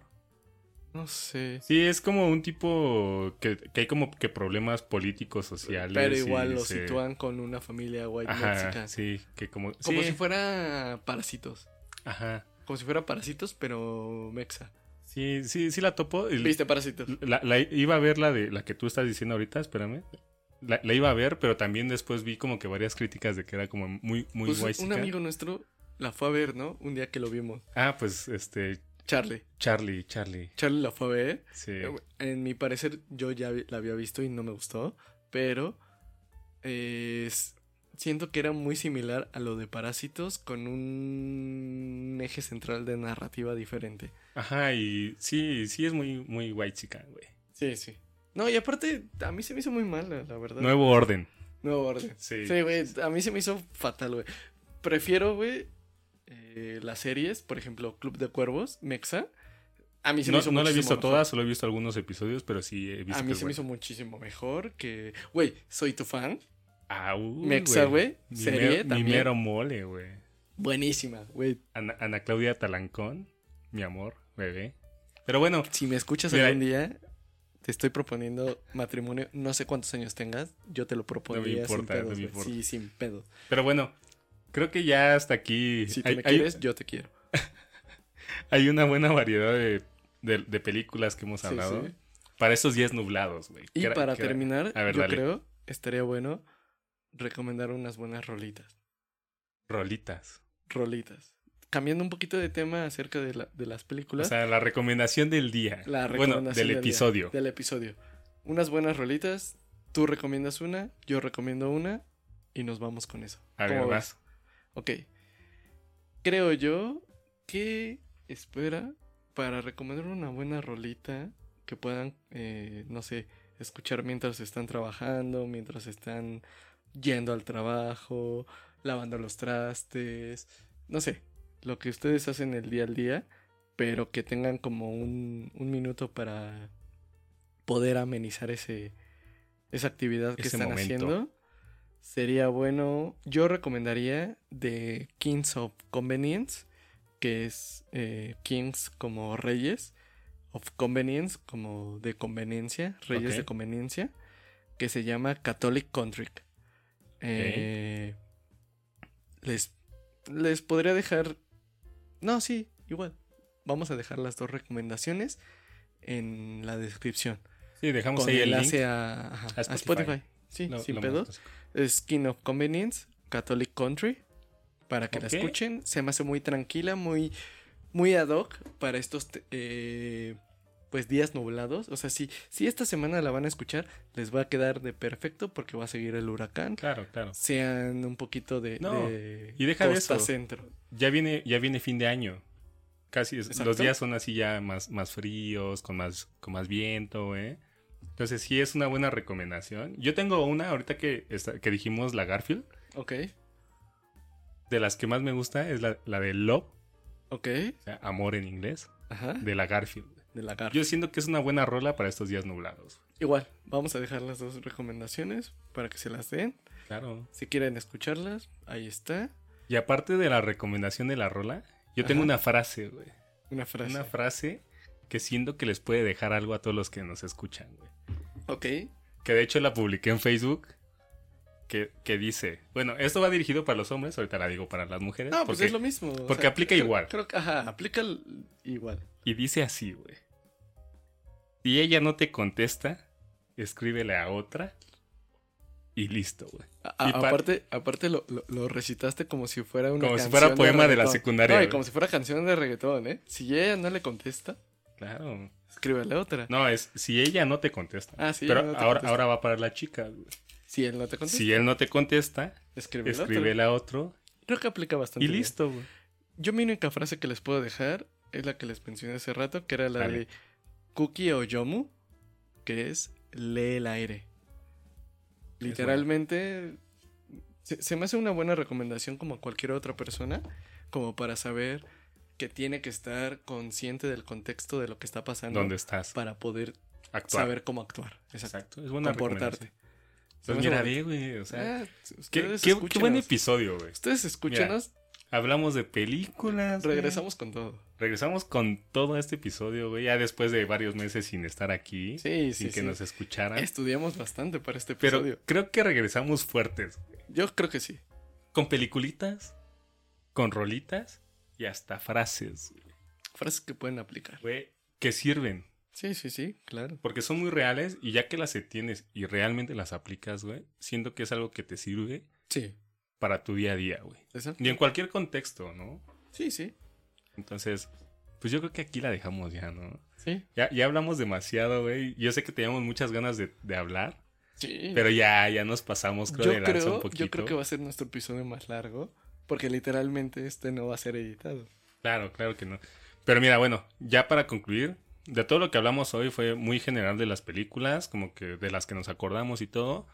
[SPEAKER 2] No sé.
[SPEAKER 1] Sí, es como un tipo que, que hay como que problemas políticos, sociales.
[SPEAKER 2] Pero
[SPEAKER 1] y
[SPEAKER 2] igual lo
[SPEAKER 1] se-
[SPEAKER 2] sitúan con una familia white
[SPEAKER 1] Ajá,
[SPEAKER 2] mexican.
[SPEAKER 1] sí, que como...
[SPEAKER 2] Como
[SPEAKER 1] sí,
[SPEAKER 2] si fuera parásitos.
[SPEAKER 1] Ajá.
[SPEAKER 2] Como si fuera parásitos, pero mexa.
[SPEAKER 1] Sí, sí, sí la topo.
[SPEAKER 2] ¿Viste parásitos?
[SPEAKER 1] La, la- iba a ver la de la que tú estás diciendo ahorita, espérame. La, la iba a ver, pero también después vi como que varias críticas de que era como muy, muy
[SPEAKER 2] Pues un
[SPEAKER 1] guaysica.
[SPEAKER 2] amigo nuestro la fue a ver, ¿no? Un día que lo vimos.
[SPEAKER 1] Ah, pues este,
[SPEAKER 2] Charlie.
[SPEAKER 1] Charlie, Charlie.
[SPEAKER 2] Charlie la fue a ver.
[SPEAKER 1] Sí.
[SPEAKER 2] Eh, En mi parecer, yo ya la había visto y no me gustó. Pero siento que era muy similar a lo de Parásitos con un eje central de narrativa diferente.
[SPEAKER 1] Ajá, y sí, sí es muy, muy white chica, güey.
[SPEAKER 2] Sí, sí. No, y aparte, a mí se me hizo muy mal, la verdad.
[SPEAKER 1] Nuevo orden.
[SPEAKER 2] Nuevo orden.
[SPEAKER 1] Sí.
[SPEAKER 2] Sí, güey, a mí se me hizo fatal, güey. Prefiero, güey, eh, las series, por ejemplo, Club de Cuervos, Mexa. A mí se
[SPEAKER 1] no,
[SPEAKER 2] me hizo
[SPEAKER 1] no la he visto
[SPEAKER 2] mejor.
[SPEAKER 1] todas, solo he visto algunos episodios, pero sí he visto
[SPEAKER 2] A mí se me hizo muchísimo mejor que... Güey, soy tu fan.
[SPEAKER 1] Ah,
[SPEAKER 2] Mexa, güey. Serie
[SPEAKER 1] mero- Mi
[SPEAKER 2] también.
[SPEAKER 1] mero mole, güey.
[SPEAKER 2] Buenísima, güey.
[SPEAKER 1] Ana, Ana Claudia Talancón, mi amor, bebé. Pero bueno,
[SPEAKER 2] Si me escuchas
[SPEAKER 1] Mira,
[SPEAKER 2] algún día, te estoy proponiendo matrimonio. No sé cuántos años tengas, yo te lo propondría
[SPEAKER 1] importa,
[SPEAKER 2] sin
[SPEAKER 1] no
[SPEAKER 2] pedos.
[SPEAKER 1] me importa.
[SPEAKER 2] Sí, sin pedos.
[SPEAKER 1] pero bueno, creo que ya hasta aquí
[SPEAKER 2] Si tú
[SPEAKER 1] hay,
[SPEAKER 2] me
[SPEAKER 1] hay-
[SPEAKER 2] quieres, yo te quiero.
[SPEAKER 1] hay una buena variedad de, de- de películas que hemos hablado.
[SPEAKER 2] sí.
[SPEAKER 1] Para estos días nublados, güey.
[SPEAKER 2] Y para terminar,
[SPEAKER 1] A ver,
[SPEAKER 2] yo
[SPEAKER 1] dale.
[SPEAKER 2] creo, estaría bueno recomendar unas buenas rolitas.
[SPEAKER 1] Rolitas.
[SPEAKER 2] Rolitas. Cambiando un poquito de tema acerca de, la- de las
[SPEAKER 1] O
[SPEAKER 2] películas.
[SPEAKER 1] sea, la recomendación del día.
[SPEAKER 2] la
[SPEAKER 1] bueno,
[SPEAKER 2] recomendación
[SPEAKER 1] del
[SPEAKER 2] día,
[SPEAKER 1] episodio.
[SPEAKER 2] del episodio. Unas buenas rolitas. Tú recomiendas una, yo recomiendo una. Y nos vamos con eso.
[SPEAKER 1] A ver,
[SPEAKER 2] ¿Cómo
[SPEAKER 1] vas.
[SPEAKER 2] Ok. Creo yo que espera para recomendar una buena rolita que puedan, eh, no sé, escuchar mientras están trabajando, mientras están yendo al trabajo, lavando los trastes, no sé, lo que ustedes hacen el día al día, pero que tengan como un, un minuto para poder amenizar ese, esa actividad que
[SPEAKER 1] Ese
[SPEAKER 2] están
[SPEAKER 1] momento.
[SPEAKER 2] haciendo. Sería bueno, yo recomendaría The Kings of Convenience, que es eh, Kings como reyes, of Convenience como de conveniencia, reyes de conveniencia, que se llama Catholic Country. Eh, les, les podría dejar... No, sí, igual. Vamos a dejar las dos recomendaciones en la descripción.
[SPEAKER 1] Sí, dejamos
[SPEAKER 2] Con
[SPEAKER 1] ahí el link.
[SPEAKER 2] enlace a, ajá,
[SPEAKER 1] a
[SPEAKER 2] a
[SPEAKER 1] Spotify.
[SPEAKER 2] Spotify. Sí,
[SPEAKER 1] Lo-
[SPEAKER 2] sin
[SPEAKER 1] lo
[SPEAKER 2] pedos. King of Convenience, Catholic Country. Para que la escuchen. Se me hace muy tranquila, muy, muy ad hoc para estos eh, pues días nublados. O sea, si, si esta semana la van a escuchar, les va a quedar de perfecto porque va a seguir el huracán.
[SPEAKER 1] Claro, claro.
[SPEAKER 2] Sean un poquito de,
[SPEAKER 1] No,
[SPEAKER 2] de
[SPEAKER 1] y deja de
[SPEAKER 2] costa
[SPEAKER 1] eso.
[SPEAKER 2] centro.
[SPEAKER 1] Ya viene, ya viene fin de año. Casi es- los días son así ya más, más fríos, con más, con más viento, ¿eh? Entonces sí es una buena recomendación. Yo tengo una ahorita que, que dijimos la Garfield.
[SPEAKER 2] Ok,
[SPEAKER 1] De las que más me gusta es la, la de Love,
[SPEAKER 2] ok.
[SPEAKER 1] o sea, amor en inglés,
[SPEAKER 2] Ajá.
[SPEAKER 1] de la Garfield.
[SPEAKER 2] De la garra.
[SPEAKER 1] Yo siento que es una buena rola para estos días nublados.
[SPEAKER 2] Igual, vamos a dejar las dos recomendaciones para que se las den.
[SPEAKER 1] Claro.
[SPEAKER 2] Si quieren escucharlas, ahí está.
[SPEAKER 1] Y aparte de la recomendación de la rola, yo tengo una frase, güey.
[SPEAKER 2] Una frase.
[SPEAKER 1] Una frase que siento que les puede dejar algo a todos los que nos escuchan, güey.
[SPEAKER 2] Ok.
[SPEAKER 1] Que de hecho la publiqué en Facebook. Que, que dice, bueno, esto va dirigido para los hombres, ahorita la digo para las mujeres.
[SPEAKER 2] No, pues
[SPEAKER 1] porque-
[SPEAKER 2] es lo mismo. o
[SPEAKER 1] porque aplica
[SPEAKER 2] creo-
[SPEAKER 1] igual.
[SPEAKER 2] Creo que, ajá, aplica igual.
[SPEAKER 1] Y dice así, güey. Si ella no te contesta, escríbele a otra y listo, güey.
[SPEAKER 2] Aparte, aparte lo, lo- lo recitaste como si fuera una
[SPEAKER 1] Como si
[SPEAKER 2] canción
[SPEAKER 1] fuera poema de la
[SPEAKER 2] reggaetón.
[SPEAKER 1] secundaria,
[SPEAKER 2] No, y como si fuera canción de reggaetón, ¿eh? Si ella no le contesta,
[SPEAKER 1] Claro.
[SPEAKER 2] escríbele otra.
[SPEAKER 1] No, es si ella no te contesta.
[SPEAKER 2] Ah, sí,
[SPEAKER 1] Pero
[SPEAKER 2] no
[SPEAKER 1] ahora,
[SPEAKER 2] contesta.
[SPEAKER 1] ahora va para la chica, güey.
[SPEAKER 2] Si él no te contesta,
[SPEAKER 1] Si él no te contesta,
[SPEAKER 2] escríbele, otra.
[SPEAKER 1] escríbele a otro
[SPEAKER 2] Creo que aplica bastante
[SPEAKER 1] y listo, güey.
[SPEAKER 2] Yo mi única frase que les puedo dejar es la que les mencioné hace rato, que era la
[SPEAKER 1] Dale.
[SPEAKER 2] de Cookie o Yomu, que es lee el aire. Literalmente se, se me hace una buena recomendación como a cualquier otra persona, como para saber que tiene que estar consciente del contexto de lo que está pasando
[SPEAKER 1] ¿Dónde estás?
[SPEAKER 2] para poder
[SPEAKER 1] Actuar.
[SPEAKER 2] saber cómo actuar. Exacto.
[SPEAKER 1] Exacto. Es buena
[SPEAKER 2] Comportarte.
[SPEAKER 1] Pues mira,
[SPEAKER 2] bonito.
[SPEAKER 1] ve, güey. O sea,
[SPEAKER 2] Ah,
[SPEAKER 1] qué,
[SPEAKER 2] ustedes
[SPEAKER 1] qué- qué buen episodio, güey.
[SPEAKER 2] Ustedes escúchenos,
[SPEAKER 1] Hablamos de películas.
[SPEAKER 2] regresamos con todo.
[SPEAKER 1] Regresamos con todo este episodio, güey. Ya después de varios meses sin estar aquí.
[SPEAKER 2] Sí,
[SPEAKER 1] sin
[SPEAKER 2] sí,
[SPEAKER 1] que
[SPEAKER 2] sí.
[SPEAKER 1] nos escucharan.
[SPEAKER 2] Estudiamos bastante para este
[SPEAKER 1] Pero
[SPEAKER 2] episodio.
[SPEAKER 1] creo que regresamos fuertes.
[SPEAKER 2] Yo creo que sí.
[SPEAKER 1] Con peliculitas, con rolitas y hasta frases,
[SPEAKER 2] Frases que pueden aplicar.
[SPEAKER 1] güey, que sirven.
[SPEAKER 2] Sí, sí, sí, claro.
[SPEAKER 1] Porque son muy reales y ya que las tienes y realmente las aplicas, güey, siento que es algo que te sirve
[SPEAKER 2] Sí.
[SPEAKER 1] para tu día a día, güey.
[SPEAKER 2] Exacto.
[SPEAKER 1] Y en cualquier contexto, ¿no?
[SPEAKER 2] Sí, sí.
[SPEAKER 1] Entonces, pues yo creo que aquí la dejamos ya, ¿no?
[SPEAKER 2] Sí.
[SPEAKER 1] Ya, ya hablamos demasiado, güey. Yo sé que teníamos muchas ganas de, de hablar,
[SPEAKER 2] Sí.
[SPEAKER 1] Pero ya, ya nos pasamos, creo,
[SPEAKER 2] yo,
[SPEAKER 1] de lanza
[SPEAKER 2] creo,
[SPEAKER 1] un poquito.
[SPEAKER 2] yo creo que va a ser nuestro episodio más largo. Porque literalmente este no va a ser editado.
[SPEAKER 1] Claro, claro que no. Pero mira, bueno, ya para concluir, de todo lo que hablamos hoy fue muy general de las películas, como que de las que nos acordamos y todo.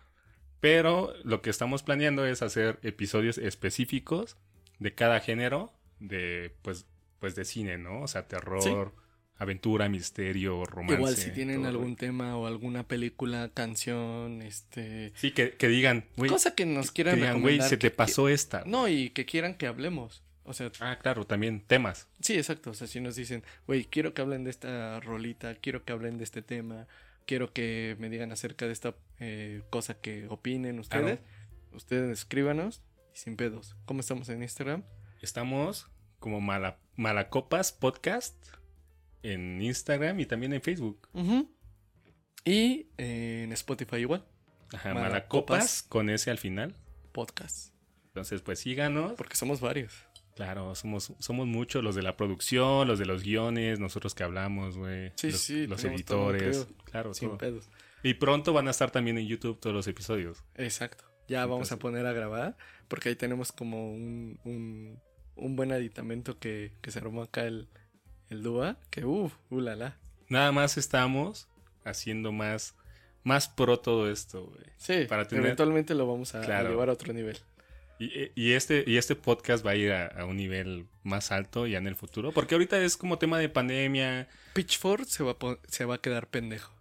[SPEAKER 1] Pero lo que estamos planeando es hacer episodios específicos de cada género de pues pues de cine, ¿no? O sea, terror, aventura, misterio, romance.
[SPEAKER 2] Igual si tienen algún tema o alguna película, canción, este...
[SPEAKER 1] Sí, que, que digan, güey,
[SPEAKER 2] cosa que nos
[SPEAKER 1] que
[SPEAKER 2] quieran
[SPEAKER 1] digan, güey, se te
[SPEAKER 2] que-
[SPEAKER 1] pasó esta.
[SPEAKER 2] que- no, y que quieran que hablemos. O sea,
[SPEAKER 1] Ah, claro, también temas.
[SPEAKER 2] sí, exacto. O sea, si nos dicen, güey, quiero que hablen de esta rolita, quiero que hablen de este tema, quiero que me digan acerca de esta eh, cosa que opinen ustedes, ustedes escríbanos y sin pedos. ¿Cómo estamos en Instagram?
[SPEAKER 1] Estamos como Mala- Malacopas Podcast en Instagram y también en Facebook.
[SPEAKER 2] Ujú. Y eh, en Spotify igual,
[SPEAKER 1] Ajá,
[SPEAKER 2] Malacopas.
[SPEAKER 1] Malacopas con ese al final.
[SPEAKER 2] podcast.
[SPEAKER 1] Entonces, pues síganos.
[SPEAKER 2] Porque somos varios.
[SPEAKER 1] Claro, somos, somos muchos los de la producción, los de los guiones, nosotros que hablamos, güey.
[SPEAKER 2] Sí,
[SPEAKER 1] los,
[SPEAKER 2] sí,
[SPEAKER 1] los
[SPEAKER 2] todo
[SPEAKER 1] editores.
[SPEAKER 2] crew.
[SPEAKER 1] Claro,
[SPEAKER 2] Sin
[SPEAKER 1] todo.
[SPEAKER 2] pedos.
[SPEAKER 1] Y pronto van a estar también en YouTube todos los episodios.
[SPEAKER 2] Exacto. Ya vamos a poner a grabar porque ahí tenemos como un, un, un buen aditamento que, que se armó acá el, el Dúa. Que uff, uh, la, la.
[SPEAKER 1] Nada más estamos haciendo más, más pro todo esto, güey.
[SPEAKER 2] Sí,
[SPEAKER 1] Para tener-
[SPEAKER 2] eventualmente lo vamos a, a llevar a otro nivel.
[SPEAKER 1] Y, y este, y este podcast va a ir a, a un nivel más alto ya en el futuro. Porque ahorita es como tema de pandemia.
[SPEAKER 2] Pitchfork se va, a se va a quedar pendejo.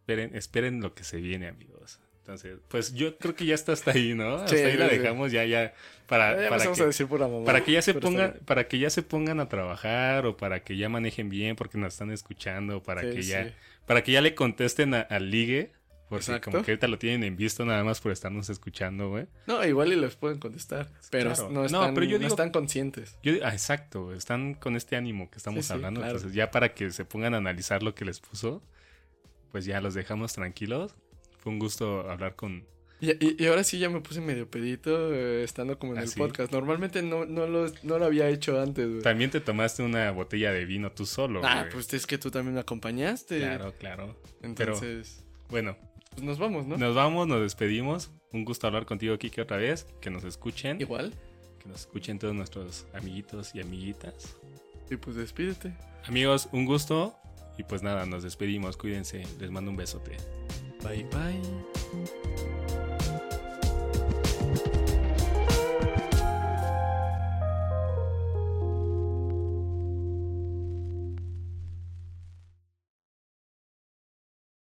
[SPEAKER 1] Esperen, esperen lo que se viene, amigos. Entonces, pues yo creo que ya está hasta ahí, ¿no? Hasta
[SPEAKER 2] Sí,
[SPEAKER 1] ahí la dejamos ya, ya. Para,
[SPEAKER 2] Ya
[SPEAKER 1] para que,
[SPEAKER 2] a decir
[SPEAKER 1] para que ya se pongan, para que ya se pongan a trabajar o para que ya manejen bien porque nos están escuchando, para
[SPEAKER 2] Sí,
[SPEAKER 1] que ya,
[SPEAKER 2] sí.
[SPEAKER 1] para que ya le contesten a- al ligue, porque
[SPEAKER 2] Exacto.
[SPEAKER 1] como que ahorita lo tienen en visto nada más por estarnos escuchando, güey.
[SPEAKER 2] No, igual y les pueden contestar. Pero
[SPEAKER 1] Claro.
[SPEAKER 2] no
[SPEAKER 1] No,
[SPEAKER 2] están,
[SPEAKER 1] pero yo
[SPEAKER 2] no
[SPEAKER 1] digo-
[SPEAKER 2] están conscientes.
[SPEAKER 1] Yo, ah, exacto, están con este ánimo que estamos
[SPEAKER 2] Sí, sí,
[SPEAKER 1] hablando,
[SPEAKER 2] claro.
[SPEAKER 1] entonces ya para que se pongan a analizar lo que les puso, pues ya los dejamos tranquilos. Fue un gusto hablar con,
[SPEAKER 2] Y, y- y ahora sí ya me puse medio pedito eh, estando como en
[SPEAKER 1] ¿Ah,
[SPEAKER 2] el
[SPEAKER 1] sí?
[SPEAKER 2] podcast. Normalmente no, no, lo, no lo había hecho antes, güey.
[SPEAKER 1] También te tomaste una botella de vino tú solo.
[SPEAKER 2] Ah, pues es que tú también me acompañaste.
[SPEAKER 1] Claro, claro.
[SPEAKER 2] Entonces,
[SPEAKER 1] Bueno,
[SPEAKER 2] pues nos vamos, ¿no?
[SPEAKER 1] nos vamos, nos despedimos. Un gusto hablar contigo, Kike, otra vez. Que nos escuchen.
[SPEAKER 2] Igual.
[SPEAKER 1] Que nos escuchen todos nuestros amiguitos y amiguitas.
[SPEAKER 2] Y pues despídete.
[SPEAKER 1] Amigos, un gusto. Y pues nada, nos despedimos. Cuídense. Les mando un besote.
[SPEAKER 2] Bye bye.